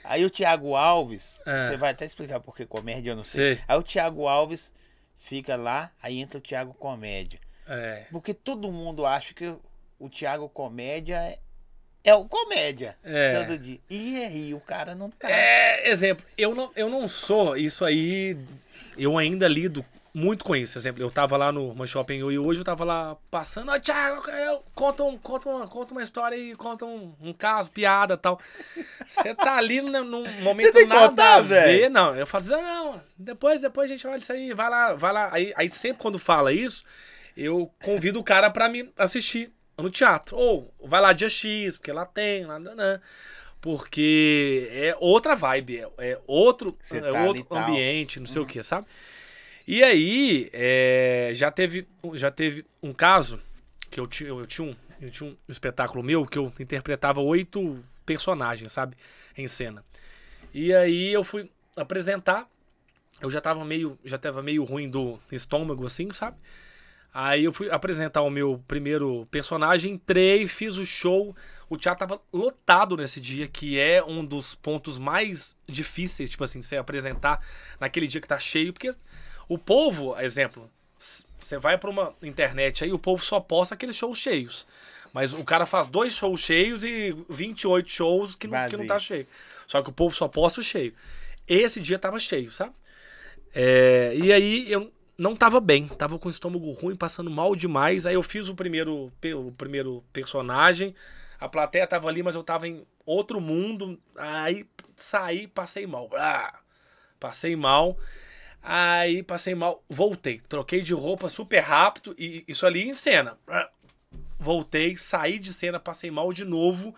aí o Thiago Alves, Ah. você vai até explicar por que comédia, eu não sei. Sei. Aí o Thiago Alves fica lá, aí entra o Thiago Comédia. É. Porque todo mundo acha que o Thiago Comédia é, o comédia. É. Todo dia. E aí, o cara não tá. É, exemplo, eu não, eu não sou isso aí. Eu ainda lido muito com isso. Exemplo, eu tava lá no Shopping e hoje eu tava lá passando. Ó, Thiago, eu, conta, um, conta, uma, conta uma história aí, conta um, um caso, piada e tal. Você tá ali num, num momento nada contar, a ver. velho? Não, eu falo assim, ah, não, depois, depois a gente olha isso aí, vai lá, vai lá. Aí, aí sempre quando fala isso, eu convido o cara pra me assistir no teatro. Ou vai lá dia X, porque lá tem, lá, lá, lá. Porque é outra vibe, é, é outro, é tá outro ambiente, não sei o que, sabe? E aí, é, já, teve, já teve um caso que eu tinha, eu, tinha um, eu tinha um espetáculo meu que eu interpretava oito personagens, sabe? Em cena. E aí eu fui apresentar. Eu já tava meio, já tava meio ruim do estômago, assim, sabe? Aí eu fui apresentar o meu primeiro personagem, entrei, fiz o show. O teatro tava lotado nesse dia, que é um dos pontos mais difíceis, tipo assim, você apresentar naquele dia que tá cheio, porque o povo, exemplo, você vai pra uma internet aí, o povo só posta aqueles shows cheios. Mas o cara faz dois shows cheios e 28 shows que não, que não tá cheio. Só que o povo só posta o cheio. Esse dia tava cheio, sabe? É, e aí eu não tava bem, tava com o estômago ruim, passando mal demais. Aí eu fiz o primeiro, o primeiro personagem, a plateia tava ali, mas eu tava em outro mundo. Aí saí, passei mal. Ah, passei mal. Aí passei mal, voltei, troquei de roupa super rápido e isso ali em cena. Ah, Voltei, saí de cena, passei mal de novo.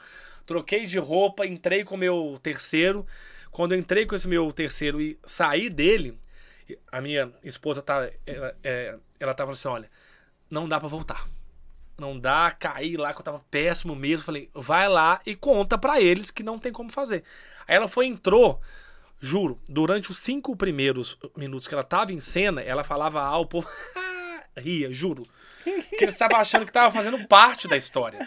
Troquei de roupa, entrei com o meu terceiro. Quando eu entrei com esse meu terceiro e saí dele, a minha esposa tá, ela, é, ela tava assim, olha, não dá pra voltar. Não dá, caí lá que eu tava péssimo mesmo. Falei, vai lá e conta pra eles que não tem como fazer. Aí ela foi, entrou, juro, durante os cinco primeiros minutos que ela tava em cena, ela falava ao povo, ria, juro. Que eles estavam achando que tava fazendo parte da história.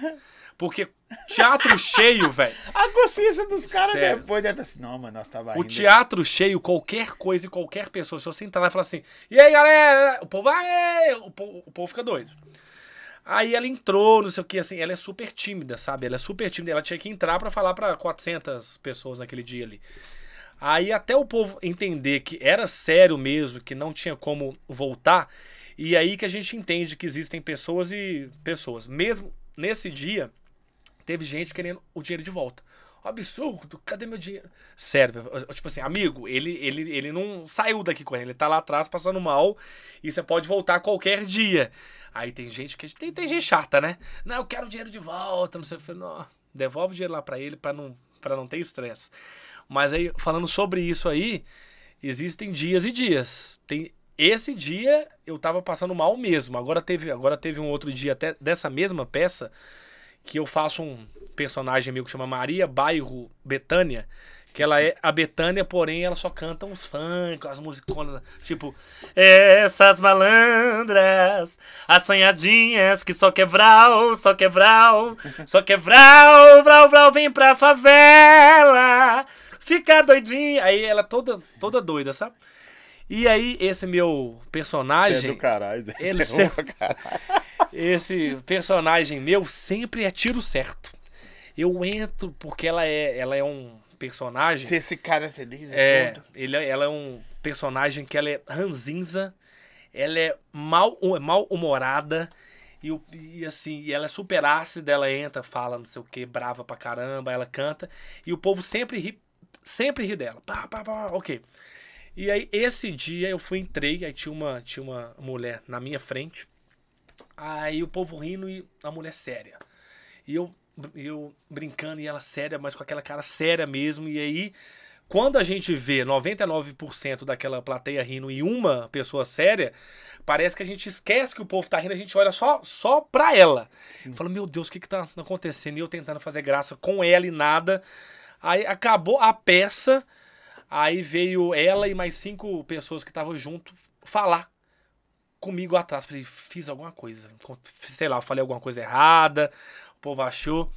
Porque teatro cheio, velho. A consciência dos caras Sério. depois deve estar assim, não, mano, nós tava O indo. teatro cheio, qualquer coisa e qualquer pessoa, se você entrar lá e falar assim, e aí galera, o povo, aê! O povo, o povo fica doido. Aí ela entrou, não sei o que, assim, ela é super tímida, sabe? Ela é super tímida, ela tinha que entrar pra falar pra 400 pessoas naquele dia ali. Aí até o povo entender que era sério mesmo, que não tinha como voltar, e aí que a gente entende que existem pessoas e pessoas. Mesmo nesse dia, teve gente querendo o dinheiro de volta. Absurdo, cadê meu dinheiro? Sério, tipo assim, amigo, ele, ele, ele não saiu daqui com ele, ele tá lá atrás passando mal e você pode voltar qualquer dia. Aí tem gente que. Tem, tem gente chata, né? Não, eu quero o dinheiro de volta, não sei o que. Não, devolve o dinheiro lá pra ele pra não, pra não ter estresse. Mas aí, falando sobre isso aí, existem dias e dias. Tem, esse dia eu tava passando mal mesmo. Agora teve, agora teve um outro dia até dessa mesma peça que eu faço um personagem meu que chama Maria Bairro Betânia, que ela é a Betânia, porém ela só canta uns funk, as musiconas, tipo, essas malandras, assanhadinhas que só quebral, só quebral, só quebral, vral, vral, vem pra favela, fica doidinha. Aí ela toda, toda doida, sabe? E aí esse meu Você é personagem, do caralho. Ele é do caralho. Esse personagem meu sempre é tiro certo. Eu entro porque ela é, ela é um personagem. Se esse cara feliz é, É, todo. ele, é- ela é um personagem que ela é ranzinza, ela é mal, mal humorada e, e assim, e ela é super ácida, ela entra, fala não sei o que, brava pra caramba, ela canta e o povo sempre ri sempre ri dela. Pá, pá, pá, ok. E aí, esse dia eu fui, entrei, aí tinha uma, tinha uma mulher na minha frente. Aí o povo rindo e a mulher séria. E eu, eu brincando e ela séria, mas com aquela cara séria mesmo. E aí, quando a gente vê 99% daquela plateia rindo e uma pessoa séria, parece que a gente esquece que o povo tá rindo, a gente olha só, só pra ela. Fala, meu Deus, o que que tá acontecendo? E eu tentando fazer graça com ela e nada. Aí acabou a peça, aí veio ela e mais cinco pessoas que estavam junto falar comigo atrás. Falei, fiz alguma coisa. Sei lá, falei alguma coisa errada, o povo achou.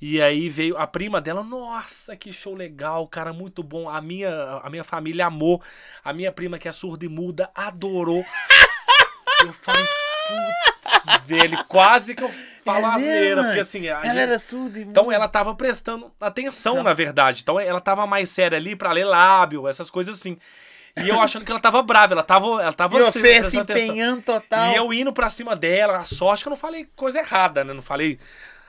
E aí veio a prima dela, nossa, que show legal, cara, muito bom. A minha, a minha família amou. A minha prima, que é surda e muda, adorou. eu falei, putz, velho, quase que eu falo É asneira. Porque assim, Ela gente- era surda e então muda. ela tava prestando atenção, Só- na verdade. Então ela tava mais séria ali pra ler lábio, essas coisas assim. E eu achando que ela tava brava, ela tava, ela tava E você se prestando atenção. empenhando total. E eu indo pra cima dela, a sorte que eu não falei coisa errada, né? Não falei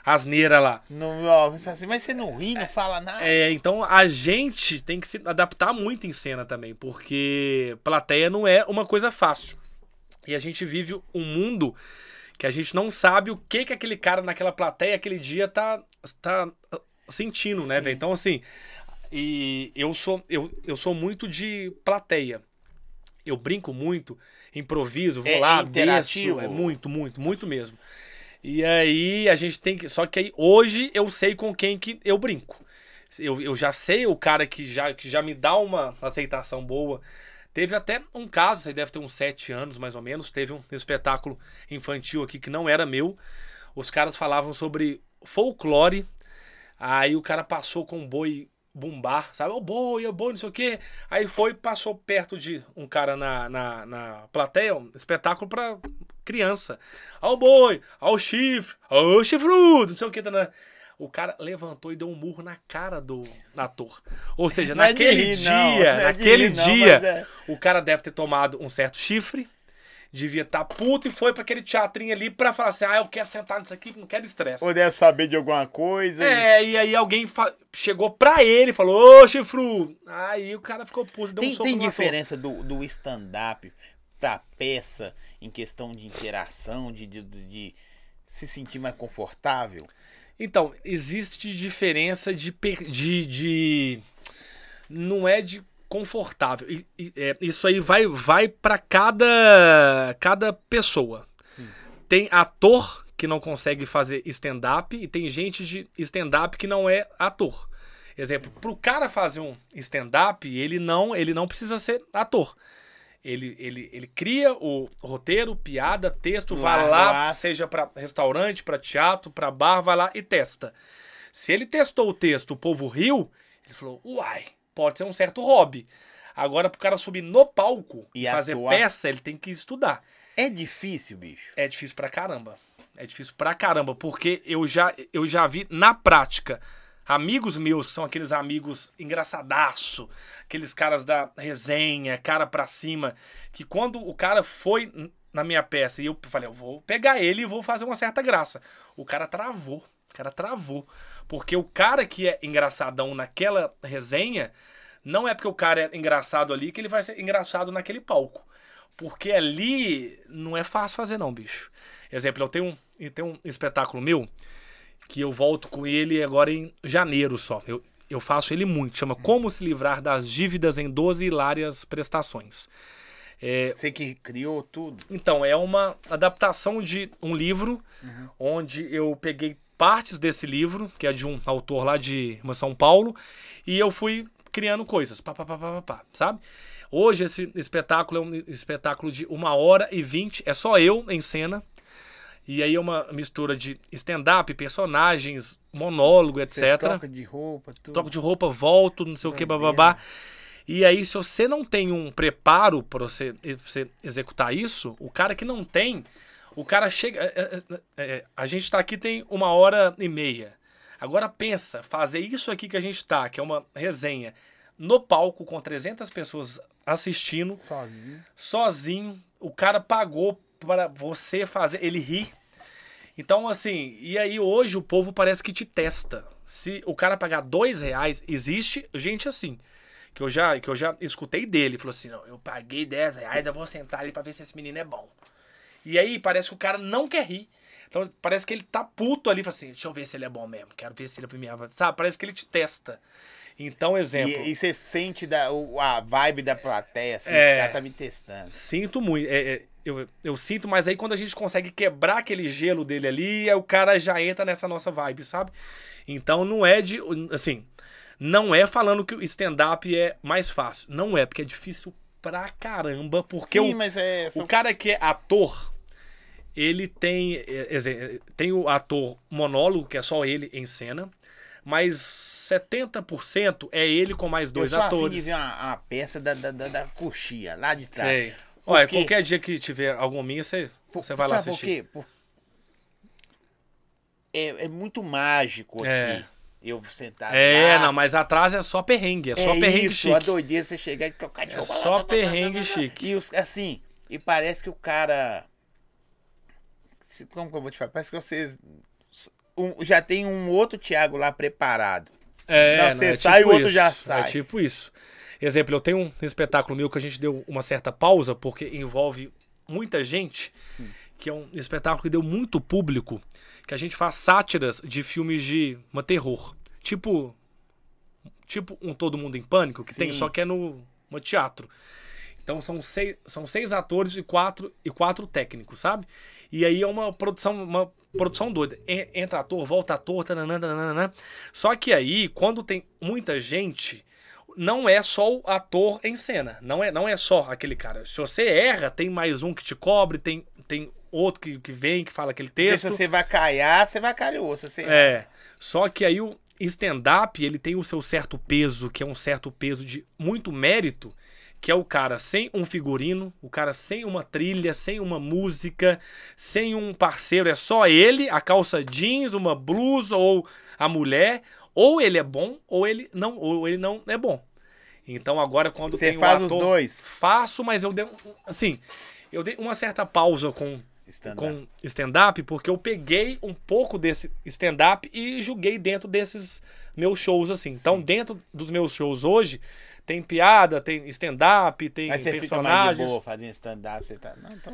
asneira lá. Não, assim, mas você não ri, não fala nada. É, então a gente tem que se adaptar muito em cena também, porque plateia não é uma coisa fácil. E a gente vive um mundo que a gente não sabe o que que aquele cara naquela plateia aquele dia tá, tá sentindo, né, velho? Então assim, e eu sou eu, eu sou muito de plateia. Eu brinco muito, improviso, vou É lá, interativo? desço, é muito, muito, muito mesmo. E aí a gente tem que. Só que aí hoje eu sei com quem que eu brinco. Eu, eu já sei o cara que já, que já me dá uma aceitação boa. Teve até um caso, você deve ter uns sete anos mais ou menos. Teve um espetáculo infantil aqui que não era meu. Os caras falavam sobre folclore. Aí o cara passou com um boi bumbar, sabe? O boi, o boi, não sei o quê. Aí foi, passou perto de um cara na, na, na plateia, um espetáculo pra criança. Ao boi, ao chifre, ao chifrudo, não sei o na... O cara levantou e deu um murro na cara do ator. Ou seja, é naquele rir, dia, não. É naquele não, dia, é. o cara deve ter tomado um certo chifre, devia estar puto e foi pra aquele teatrinho ali pra falar assim: ah, eu quero sentar nisso aqui, não quero estresse. Ou deve saber de alguma coisa. e- É, e aí alguém fa- chegou pra ele e falou, ô chifru. Aí o cara ficou puto, deu um Tem, soco tem diferença do, do stand-up pra peça em questão de interação, de, de, de se sentir mais confortável? Então, existe diferença de, per- de, de- Não é de confortável. E- e- é, isso aí vai, vai para cada, cada pessoa. Sim. Tem ator que não consegue fazer stand-up e tem gente de stand-up que não é ator. Exemplo, pro cara fazer um stand-up, ele não, ele não precisa ser ator. Ele, ele, ele cria o roteiro, piada, texto, vai lá, seja pra restaurante, pra teatro, pra bar, vai lá e testa. Se ele testou o texto, o povo riu, ele falou, uai, pode ser um certo hobby. Agora, pro cara subir no palco E fazer peça, ele tem que estudar. É difícil, bicho. É difícil pra caramba. É difícil pra caramba, porque eu já, eu já vi na prática amigos meus, que são aqueles amigos engraçadaço, aqueles caras da resenha, cara pra cima, que quando o cara foi na minha peça e eu falei, eu vou pegar ele e vou fazer uma certa graça. O cara travou. O cara travou. Porque o cara que é engraçadão naquela resenha, não é porque o cara é engraçado ali que ele vai ser engraçado naquele palco. Porque ali não é fácil fazer, não, bicho. Exemplo, eu tenho um, eu tenho um espetáculo meu que eu volto com ele agora em janeiro só. Eu, eu faço ele muito. Chama Como se livrar das dívidas em 12 hilárias prestações. É, Você que criou tudo. então, é uma adaptação de um livro onde eu peguei partes desse livro, que é de um autor lá de São Paulo, e eu fui criando coisas, pá, pá, pá, pá, pá, sabe? Hoje esse espetáculo é um espetáculo de uma hora e vinte, é só eu em cena, e aí é uma mistura de stand-up, personagens, monólogo, Você etc troca de roupa, tudo. troco de roupa, volto, não sei o que, Doideira. bababá. E aí, se você não tem um preparo para você, pra você executar isso, o cara que não tem, o cara chega. é, é, é, é, a gente tá aqui tem uma hora e meia. Agora pensa, fazer isso aqui que a gente tá, que é uma resenha, no palco com 300 pessoas assistindo, Sozinho. sozinho, o cara pagou para você fazer, ele ri. Então, assim, e aí hoje o povo parece que te testa. Se o cara pagar dois reais, existe gente assim. Que eu já, que eu já escutei dele. Falou assim: não, eu paguei 10 reais, eu vou sentar ali pra ver se esse menino é bom. E aí parece que o cara não quer rir. Então parece que ele tá puto ali, fala assim, deixa eu ver se ele é bom mesmo, quero ver se ele é pra mim, sabe? Parece que ele te testa. Então, exemplo. E, e você sente da, o- a vibe da plateia, assim, É. esse cara tá me testando. Sinto muito. é, é, eu, eu sinto, mas aí quando a gente consegue quebrar aquele gelo dele ali, aí o cara já entra nessa nossa vibe, sabe? Então não é de. Assim, não é falando que o stand-up é mais fácil. Não é, porque é difícil pra caramba. Porque Sim, o, mas é. o cara que é ator, ele tem. é, exe- Tem o ator monólogo, que é só ele em cena, mas 70% é ele com mais dois eu de atores. ver uma, uma peça da, da, da, da coxia, lá de trás. Sei. Por Olha, qualquer dia que tiver alguma minha, você, você vai lá assistir. Por quê? Por- É, é muito mágico É. aqui. Eu sentar É, lá. não, mas atrás é só perrengue, é só é perrengue isso, a chique. doideira você chegar e tocar de É roupa só lá, tá, tá, perrengue chique. E os, assim, e parece que o cara. Como que eu vou te falar? Parece que vocês. um- já tem um outro Thiago lá preparado. É, Não, não, você é sai, tipo o outro isso, já É sai. tipo isso. Exemplo, eu tenho um espetáculo meu que a gente deu uma certa pausa, porque envolve muita gente, que é um espetáculo que deu muito público, que a gente faz sátiras de filmes de uma terror. Tipo. Tipo um Todo Mundo em Pânico, que tem, Sim. só que é no, no teatro. Então são seis, são seis atores e quatro, e quatro técnicos, sabe? E aí é uma produção, uma produção doida. En- Entra ator, volta ator, tananã, tananã. Só que aí, quando tem muita gente, não é só o ator em cena. Não é, não é só aquele cara. Se você erra, tem mais um que te cobre, tem, tem outro que, que vem, que fala aquele texto. se você vai caiar, você vai calhou. Se você É. Só que aí o stand-up, ele tem o seu certo peso, que é um certo peso de muito mérito, que é o cara sem um figurino, o cara sem uma trilha, sem uma música, sem um parceiro, é só ele, a calça jeans, uma blusa ou a mulher, ou ele é bom ou ele não, ou ele não é bom. Então agora quando Você faz os ator- dois. Faço, mas eu dei um- assim, eu dei uma certa pausa com Stand-up. com stand-up, porque eu peguei um pouco desse stand-up e joguei dentro desses meus shows, assim. Então, dentro dos meus shows hoje, tem piada, tem stand-up, tem Mas você fica mais de personagens. boa fazendo stand-up, você tá. Não, tô...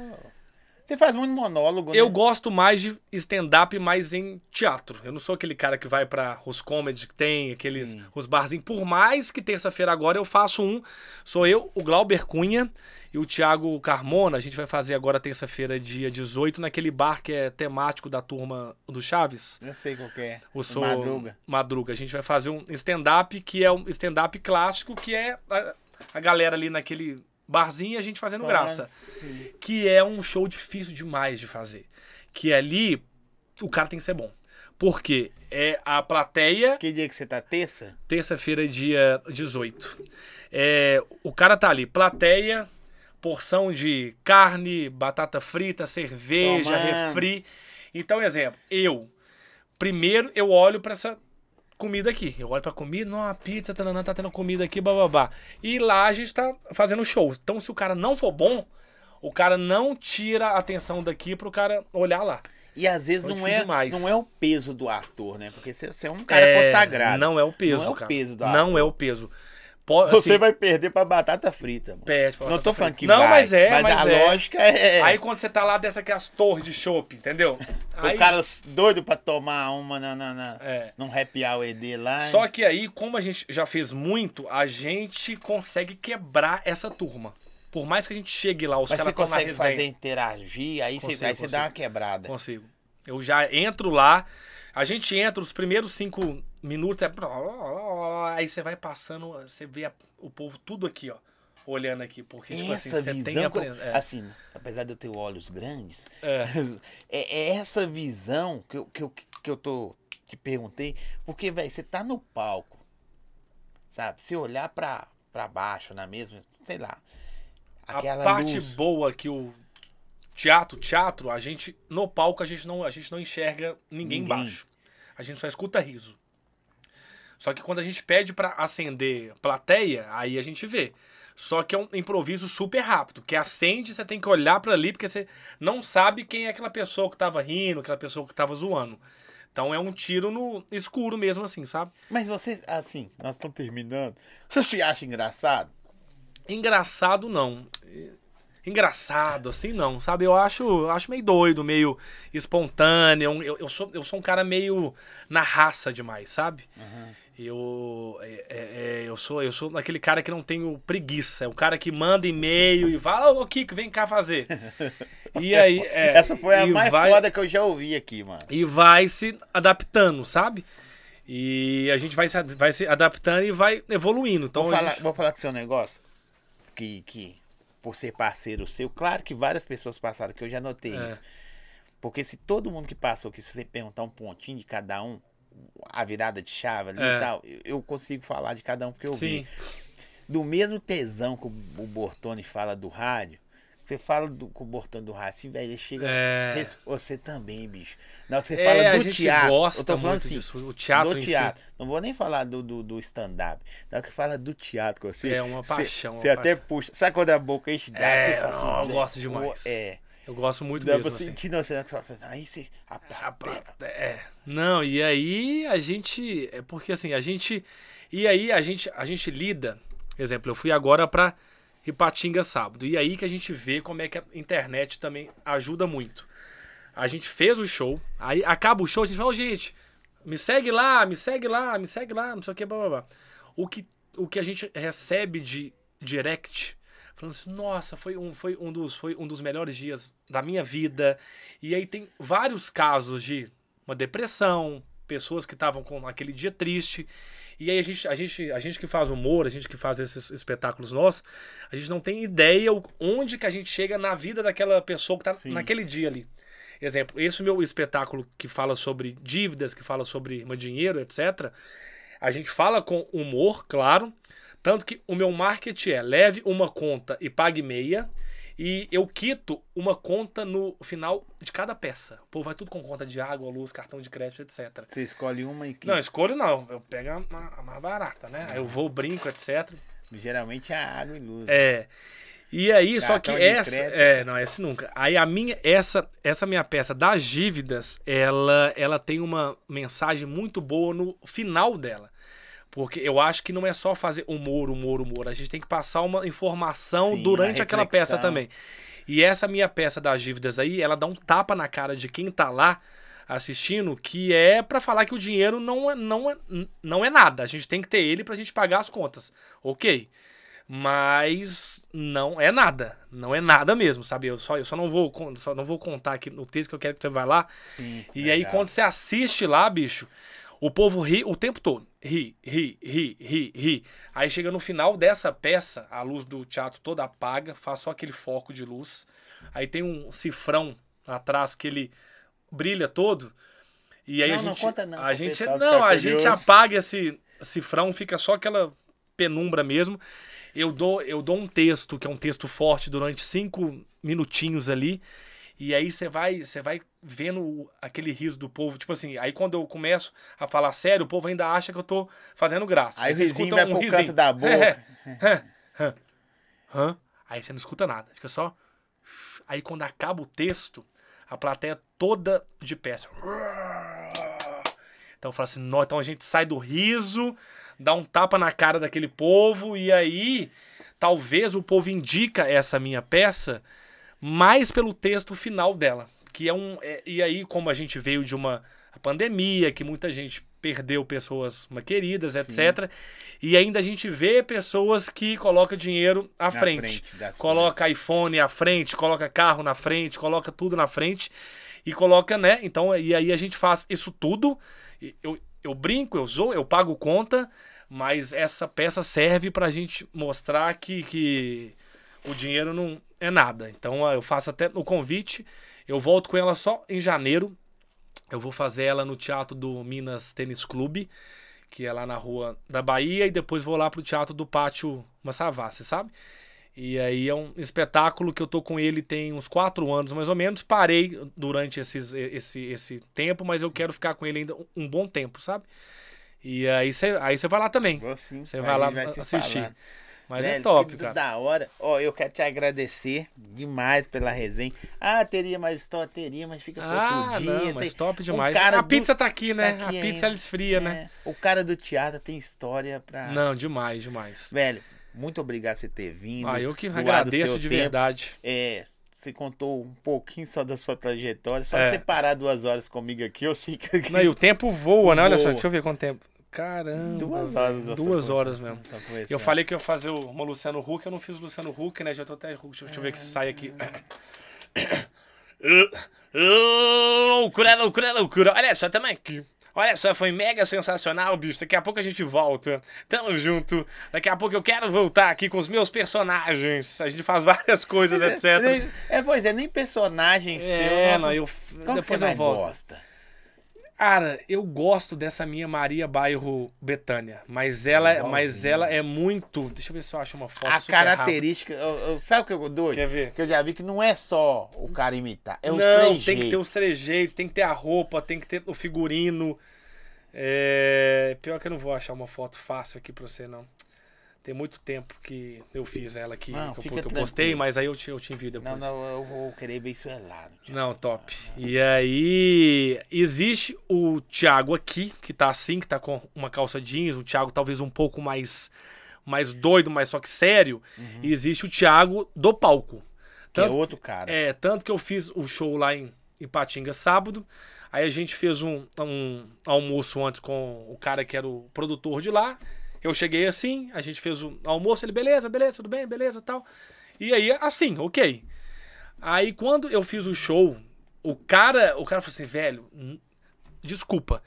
Você faz muito monólogo, Eu né? gosto mais de stand-up mais em teatro. Eu não sou aquele cara que vai para os comedy que tem, aqueles Sim. os barzinhos. Por mais que terça-feira agora eu faço um, sou eu, o Glauber Cunha e o Thiago Carmona. A gente vai fazer agora terça-feira, dia 18, naquele bar que é temático da turma do Chaves. Eu sei qual que é. O sou Madruga. Madruga. A gente vai fazer um stand-up que é um stand-up clássico, que é a, a galera ali naquele barzinho e a gente fazendo graça. Sim. Que é um show difícil demais de fazer. Que ali o cara tem que ser bom. Porque é a plateia, Que dia que você tá? Terça? terça-feira, dia 18. É, o cara tá ali, plateia, porção de carne, batata frita, cerveja, refri. Então, exemplo, eu, primeiro eu olho pra essa comida aqui. Eu olho pra comida, não, a pizza, tananã, tá tendo comida aqui, bababá. E lá a gente tá fazendo show. Então, se o cara não for bom, o cara não tira a atenção daqui pro cara olhar lá. E às vezes Foi não é, demais. não é o peso do ator, né? Porque você, é um cara É, consagrado. Não é o peso, Não é o cara. peso do Não ator. é o peso. Po- Você assim, vai perder pra batata frita, mano. Perde pra Não tô batata falando frita. que Não, vai, mas é, mas, mas a é. lógica é... Aí quando você tá lá dessa que é as torres de chopp, entendeu? Aí, o cara doido pra tomar uma na, na, na, É. num happy hour dele lá. Só que aí, como a gente já fez muito, a gente consegue quebrar essa turma. Por mais que a gente chegue lá, os caras você estão na consegue resenha. fazer interagir, aí, Consigo, você, aí você dá uma quebrada. Consigo. Eu já entro lá, a gente entra os primeiros cinco minutos, é... aí você vai passando, você vê a- o povo tudo aqui, ó, olhando aqui, porque tipo assim, essa você tem visão, a eu- pres- é. assim, apesar de eu ter olhos grandes, É. é, é essa visão que eu, que, eu, que eu tô te perguntei, porque, velho, você tá no palco, sabe? Se olhar pra, pra baixo na mesma, sei lá, aquela a parte luz. boa que o teatro, teatro, a gente no palco a gente não, a gente não enxerga ninguém, Ninguém. embaixo. A gente só escuta riso. Só que quando a gente pede pra acender plateia, aí a gente vê. Só que é um improviso super rápido, que acende, você tem que olhar pra ali porque você não sabe quem é aquela pessoa que tava rindo, aquela pessoa que tava zoando. Então é um tiro no escuro mesmo, assim, sabe? Mas você, assim, nós estamos terminando. Você se acha engraçado? Engraçado não. Engraçado, assim, não, sabe? Eu acho, acho meio doido, meio espontâneo. Eu, eu, sou, eu sou um cara meio na raça demais, sabe? Eu, é, é, é, eu, sou, eu sou aquele cara que não tenho preguiça. É o cara que manda e-mail e fala, ô Kiko, vem cá fazer. e aí. é, Essa foi a mais vai- foda que eu já ouvi aqui, mano. e vai se adaptando, sabe? E a gente vai se, vai se adaptando e vai evoluindo. Então, Vou falar, gente- vou falar com o seu negócio. Que, que, por ser parceiro seu, claro que várias pessoas passaram, que eu já notei É. isso. Porque se todo mundo que passou aqui, se você perguntar um pontinho de cada um, a virada de chave ali É. e tal, eu- consigo falar de cada um porque eu Sim. vi. Do mesmo tesão que o, Bortoni fala do rádio, você fala do, com o Bortoni do rádio, assim, velho, chega. É. Você também, bicho. Que você É, fala do teatro. eu tô falando assim. disso, o teatro do em si. teatro. Não vou nem falar do, do, do stand-up. Hora que fala do teatro com você. É uma você- paixão, Você uma até puxa. Sabe quando a boca enche d'água? É, você fala assim, não, eu gosto demais. É. Eu gosto muito Dá mesmo. pra assim. sentir, não, você não só- Aí você. a plateia. pá, É. Não, e aí a gente. É porque assim, a gente. E aí a gente, a gente lida. Exemplo, eu fui agora pra Ipatinga sábado. E aí que a gente vê como é que a internet também ajuda muito. A gente fez o show, aí acaba o show, a gente fala, "Ô, gente, me segue lá, me segue lá, me segue lá, não sei o que, blá blá blá. O que, o que a gente recebe de direct, falando assim, nossa, foi um, foi, um dos, foi um dos melhores dias da minha vida. E aí tem vários casos de uma depressão, pessoas que estavam com aquele dia triste. E aí a gente, a, gente, a gente que faz humor, a gente que faz esses espetáculos nossos, a gente não tem ideia onde que a gente chega na vida daquela pessoa que tá Sim. naquele dia ali. Exemplo, esse meu espetáculo que fala sobre dívidas, que fala sobre dinheiro, etc. A gente fala com humor, claro. Tanto que o meu marketing é leve uma conta e pague meia. E eu quito uma conta no final de cada peça. Pô, vai tudo com conta de água, luz, cartão de crédito, etc. Você escolhe uma e que. Não, escolho não. Eu pego a, a mais barata, né? Aí eu vou, brinco, etc. Geralmente é água e luz. É. E aí, só que Cartão essa. crédito. É, não, esse nunca. Aí a minha, essa, essa minha peça das dívidas, ela, ela tem uma mensagem muito boa no final dela. Porque eu acho que não é só fazer humor, humor, humor. A gente tem que passar uma informação Sim, durante aquela peça também. E essa minha peça das dívidas aí, ela dá um tapa na cara de quem tá lá assistindo, que é pra falar que o dinheiro não é, não é, não é nada. A gente tem que ter ele pra gente pagar as contas. Ok. Mas não é nada. Não é nada mesmo, sabe? Eu só, eu só, não, vou, só não vou contar aqui no texto que eu quero que você vá lá. Sim. E aí, quando você assiste lá, bicho, o povo ri o tempo todo. Ri, ri, ri, ri, ri. Aí chega no final dessa peça, a luz do teatro toda apaga, faz só aquele foco de luz. Aí tem um cifrão atrás que ele brilha todo. E aí a Não, não gente. conta não, a gente não, ficar a gente apaga esse cifrão, fica só aquela penumbra mesmo. Eu dou, eu dou um texto, que é um texto forte, durante cinco minutinhos ali. E aí você vai, você vai vendo aquele riso do povo. Tipo assim, aí quando eu começo a falar sério, o povo ainda acha que eu tô fazendo graça. Aí risinho escuta vai pro canto da boca. É, Hã? Hã? Aí você não escuta nada. Fica só. Aí quando acaba o texto, a plateia toda de pé. assim, Então eu falo assim, então a gente sai do riso, dá um tapa na cara daquele povo, e aí talvez o povo indica essa minha peça mais pelo texto final dela. Que é um. é- e aí, como a gente veio de uma pandemia, que muita gente perdeu pessoas queridas, etc. E ainda a gente vê pessoas que colocam dinheiro à Na frente. frente coloca iPhone à frente, coloca carro na frente, coloca tudo na frente e coloca, né? Então, e aí a gente faz isso tudo. Eu, eu brinco, eu zoo, eu pago conta, mas essa peça serve pra gente mostrar que, que o dinheiro não é nada. Então eu faço até o convite, eu volto com ela só em janeiro. Eu vou fazer ela no Teatro do Minas Tênis Clube, que é lá na rua da Bahia, e depois vou lá pro Teatro do Pátio Massavassi, sabe? E aí é um espetáculo que eu tô com ele tem uns quatro anos mais ou menos. Parei durante esses, esse, esse tempo, mas eu quero ficar com ele ainda um- bom tempo, sabe? E aí você aí vai lá também. Você aí vai lá se assistir. falando. Mas é Velho, top, que cara. Da hora. Ó, eu quero te agradecer demais pela resenha. Ah, teria mais história, teria, mas fica Ah, outro dia. não, mas top demais. cara a do- pizza tá aqui, né? tá aqui a pizza ainda. ela esfria, né? É, O cara do teatro tem história pra. Não, demais, demais. Velho, muito obrigado por você ter vindo. Ah, eu que agradeço de tempo. verdade. É, você contou um pouquinho só da sua trajetória. Só É. de você parar duas horas comigo aqui, eu sei que. Não, e o tempo voa, né? Olha só, Voa. deixa eu ver quanto tempo. Caramba. Duas horas. Duas horas mesmo. Eu falei que eu ia fazer o- uma Luciano Huck, eu não fiz o Luciano Huck, né? Já tô até. Deixa, eu- deixa eu ver que sai aqui. loucura, loucura, loucura. Olha só, tamo aqui. Olha só, foi mega sensacional, bicho. Daqui a pouco a gente volta. Tamo junto. Daqui a pouco eu quero voltar aqui com os meus personagens. A gente faz várias coisas, etc. É, pois é, nem personagem seu. É, não, não, eu. Qual que você depois eu mais volto. gosta? Cara, eu gosto dessa minha Maria Bairro Betânia, mas ela, Igualzinho. mas ela é muito. Deixa eu ver se eu acho uma foto. A característica. eu- eu- sabe o que eu dou? Quer ver? Que eu já vi que não é só o cara imitar, é os Não, trejeitos. tem que ter os trejeitos, tem que ter a roupa, tem que ter o figurino. É... Pior que eu não vou achar uma foto fácil aqui pra você, não. Tem muito tempo que eu fiz ela aqui, Não, que, eu, que eu postei, mas aí eu te, eu te envio Não, depois. não, eu vou querer ver isso é lá. no dia. Não, top. E aí, existe o Thiago aqui, que tá assim, que tá com uma calça jeans, o Thiago talvez um pouco mais mais doido, mas só que sério. E existe o Thiago do palco. Uhum. Que é Tanto, outro cara. é, tanto que eu fiz o show lá em Ipatinga sábado. Aí a gente fez um, um almoço antes com o cara que era o produtor de lá. Eu cheguei assim, a gente fez o almoço, ele, beleza, beleza, tudo bem, beleza tal. E aí, assim, ok. Aí quando eu fiz o show, o cara, o cara falou assim, velho, desculpa,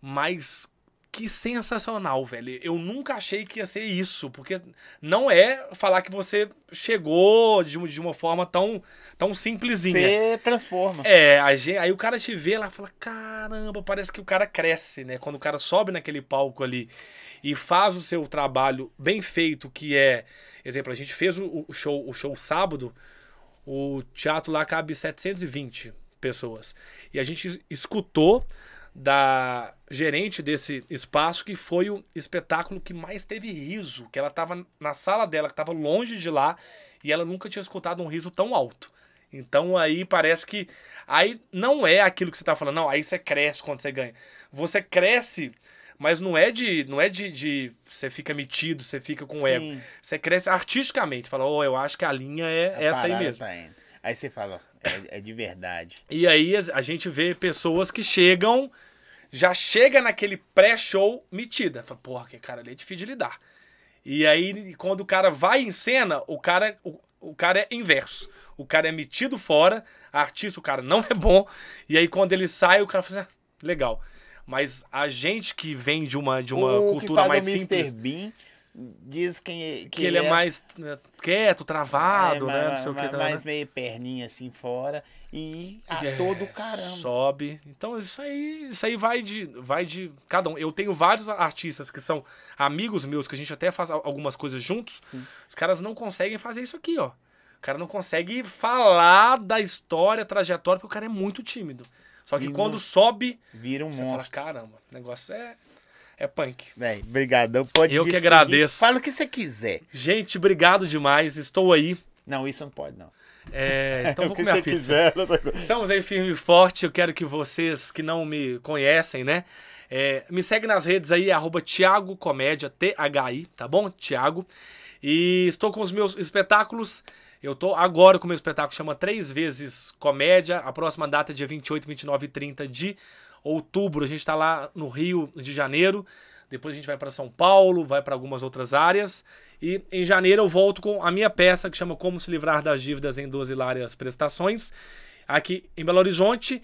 mas que sensacional, velho. Eu nunca achei que ia ser isso, porque não é falar que você chegou de, uma- de uma forma tão, tão simplesinha. Você transforma. É, aí o cara te vê lá e fala: caramba, parece que o cara cresce, né? Quando o cara sobe naquele palco ali e faz o seu trabalho bem feito, que é. Exemplo, a gente fez o, o show, o show sábado, o teatro lá cabe 720 pessoas. E a gente escutou da gerente desse espaço que foi o espetáculo que mais teve riso, que ela estava na sala dela, que estava longe de lá, e ela nunca tinha escutado um riso tão alto. Então aí parece que aí não é aquilo que você tá falando, não, aí você cresce quando você ganha. Você cresce, mas não é de não é de, de você fica metido, você fica com Sim. ego. Você cresce artisticamente, fala, oh, eu acho que a linha é A essa aí mesmo. tá. Aí você fala, é, é de verdade. E aí a- gente vê pessoas que chegam, já chega naquele pré-show metida. Fala, porra, que cara ali é difícil de lidar. E aí, quando o cara vai em cena, o cara, o, o cara é inverso. O cara é metido fora, artista, o cara não é bom. E aí, quando ele sai, o cara fala assim, ah, legal. Mas a gente que vem de uma, de uma o cultura que faz mais o Mr. simples, Bean diz que, que ele é mais né, quieto, travado, é, né? Não mais, sei o que. mais, tá, mais né? meio perninha assim fora e É, ator do caramba. Sobe. Então isso aí, isso aí vai de, vai de cada um. Eu tenho vários artistas que são amigos meus que a gente até faz al- algumas coisas juntos. Sim. Os caras não conseguem fazer isso aqui, ó. O cara não consegue falar da história, trajetória, porque o cara é muito tímido. Só que E quando não- sobe, Vira um você fala, monstro. caramba, o negócio é é punk. Véi, brigadão. Pode Eu que despedir. agradeço. Fala o que você quiser. Gente, obrigado demais. Estou aí. Não, isso não pode, não. É, então vou comer a pizza. quiser. coisa. Estamos aí firme e forte. Eu quero que vocês que não me conhecem, né? é, me segue nas redes aí, arroba Thiago Comédia, T-H-I, tá bom? Thiago. E estou com os meus espetáculos. Eu tô agora com o meu espetáculo, chama Três Vezes Comédia. A próxima data é dia 28, 29 e 30 de outubro. A gente tá lá no Rio de Janeiro. Depois a gente vai para São Paulo, vai para algumas outras áreas. E em janeiro eu volto com a minha peça que chama Como se livrar das dívidas em 12 hilárias prestações, aqui em Belo Horizonte.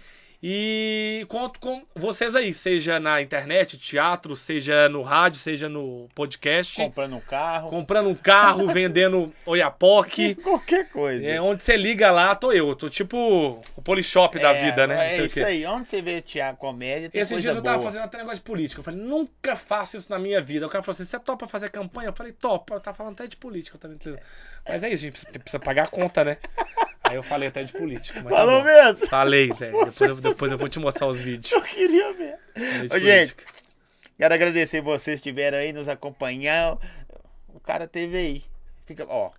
E conto com vocês aí, seja na internet, teatro, seja no rádio, seja no podcast. Comprando um carro. Comprando um carro, vendendo Oiapoque. Qualquer coisa. É, onde você liga lá, tô eu. Tô tipo o Polishop da É, vida, né? É isso aí. Onde você vê o Thiago Comédia, tem Esses dias eu tava boa. fazendo até negócio de política. Eu falei, nunca faço isso na minha vida. O cara falou assim: você topa fazer campanha? Eu falei, topa. Eu tava falando até de política também. Mas é isso, a gente precisa, precisa pagar a conta, né? Aí eu falei até de política. tá Falou bom. mesmo? Falei, velho. Depois, eu- depois eu vou te mostrar os vídeos. Eu queria ver. Ô, gente, quero agradecer vocês que estiveram aí nos acompanhar. O cara teve aí. Fica, ó.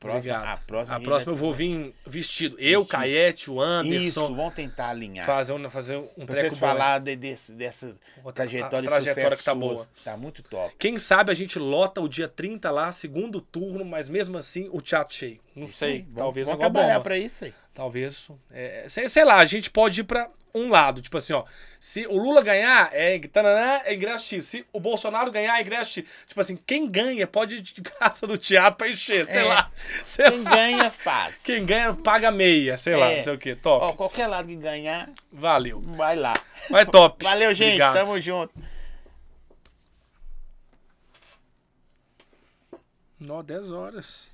Próxima, Obrigado. a próxima, a próxima eu vou vir vestido. Eu, Vestido. Caete, o Isso, Anderson. vamos tentar alinhar. Fazer um, fazer um Pra vocês bom. falar de, desse, dessa Outra- trajetória, a trajetória de sucesso que tá boa. Tá muito top. Quem sabe a gente lota o dia 30 lá, segundo turno, mas mesmo assim o teatro cheio. Não sei, Vamos- talvez vamos uma trabalhar bomba. pra isso aí. Talvez, é, sei, sei lá, a gente pode ir pra um lado. Tipo assim, ó. Se o Lula ganhar, é, tananã, é ingresso X. Se o Bolsonaro ganhar, é ingresso X. Tipo assim, quem ganha pode ir de graça no teatro pra encher, sei É. lá. Sei Quem lá. ganha, faz. Quem ganha, paga meia, sei lá, É. não sei o que. Top. Ó, qualquer lado que ganhar, Valeu. vai lá. Vai top. Valeu, gente. Obrigado. Tamo junto. Nó, 10 horas.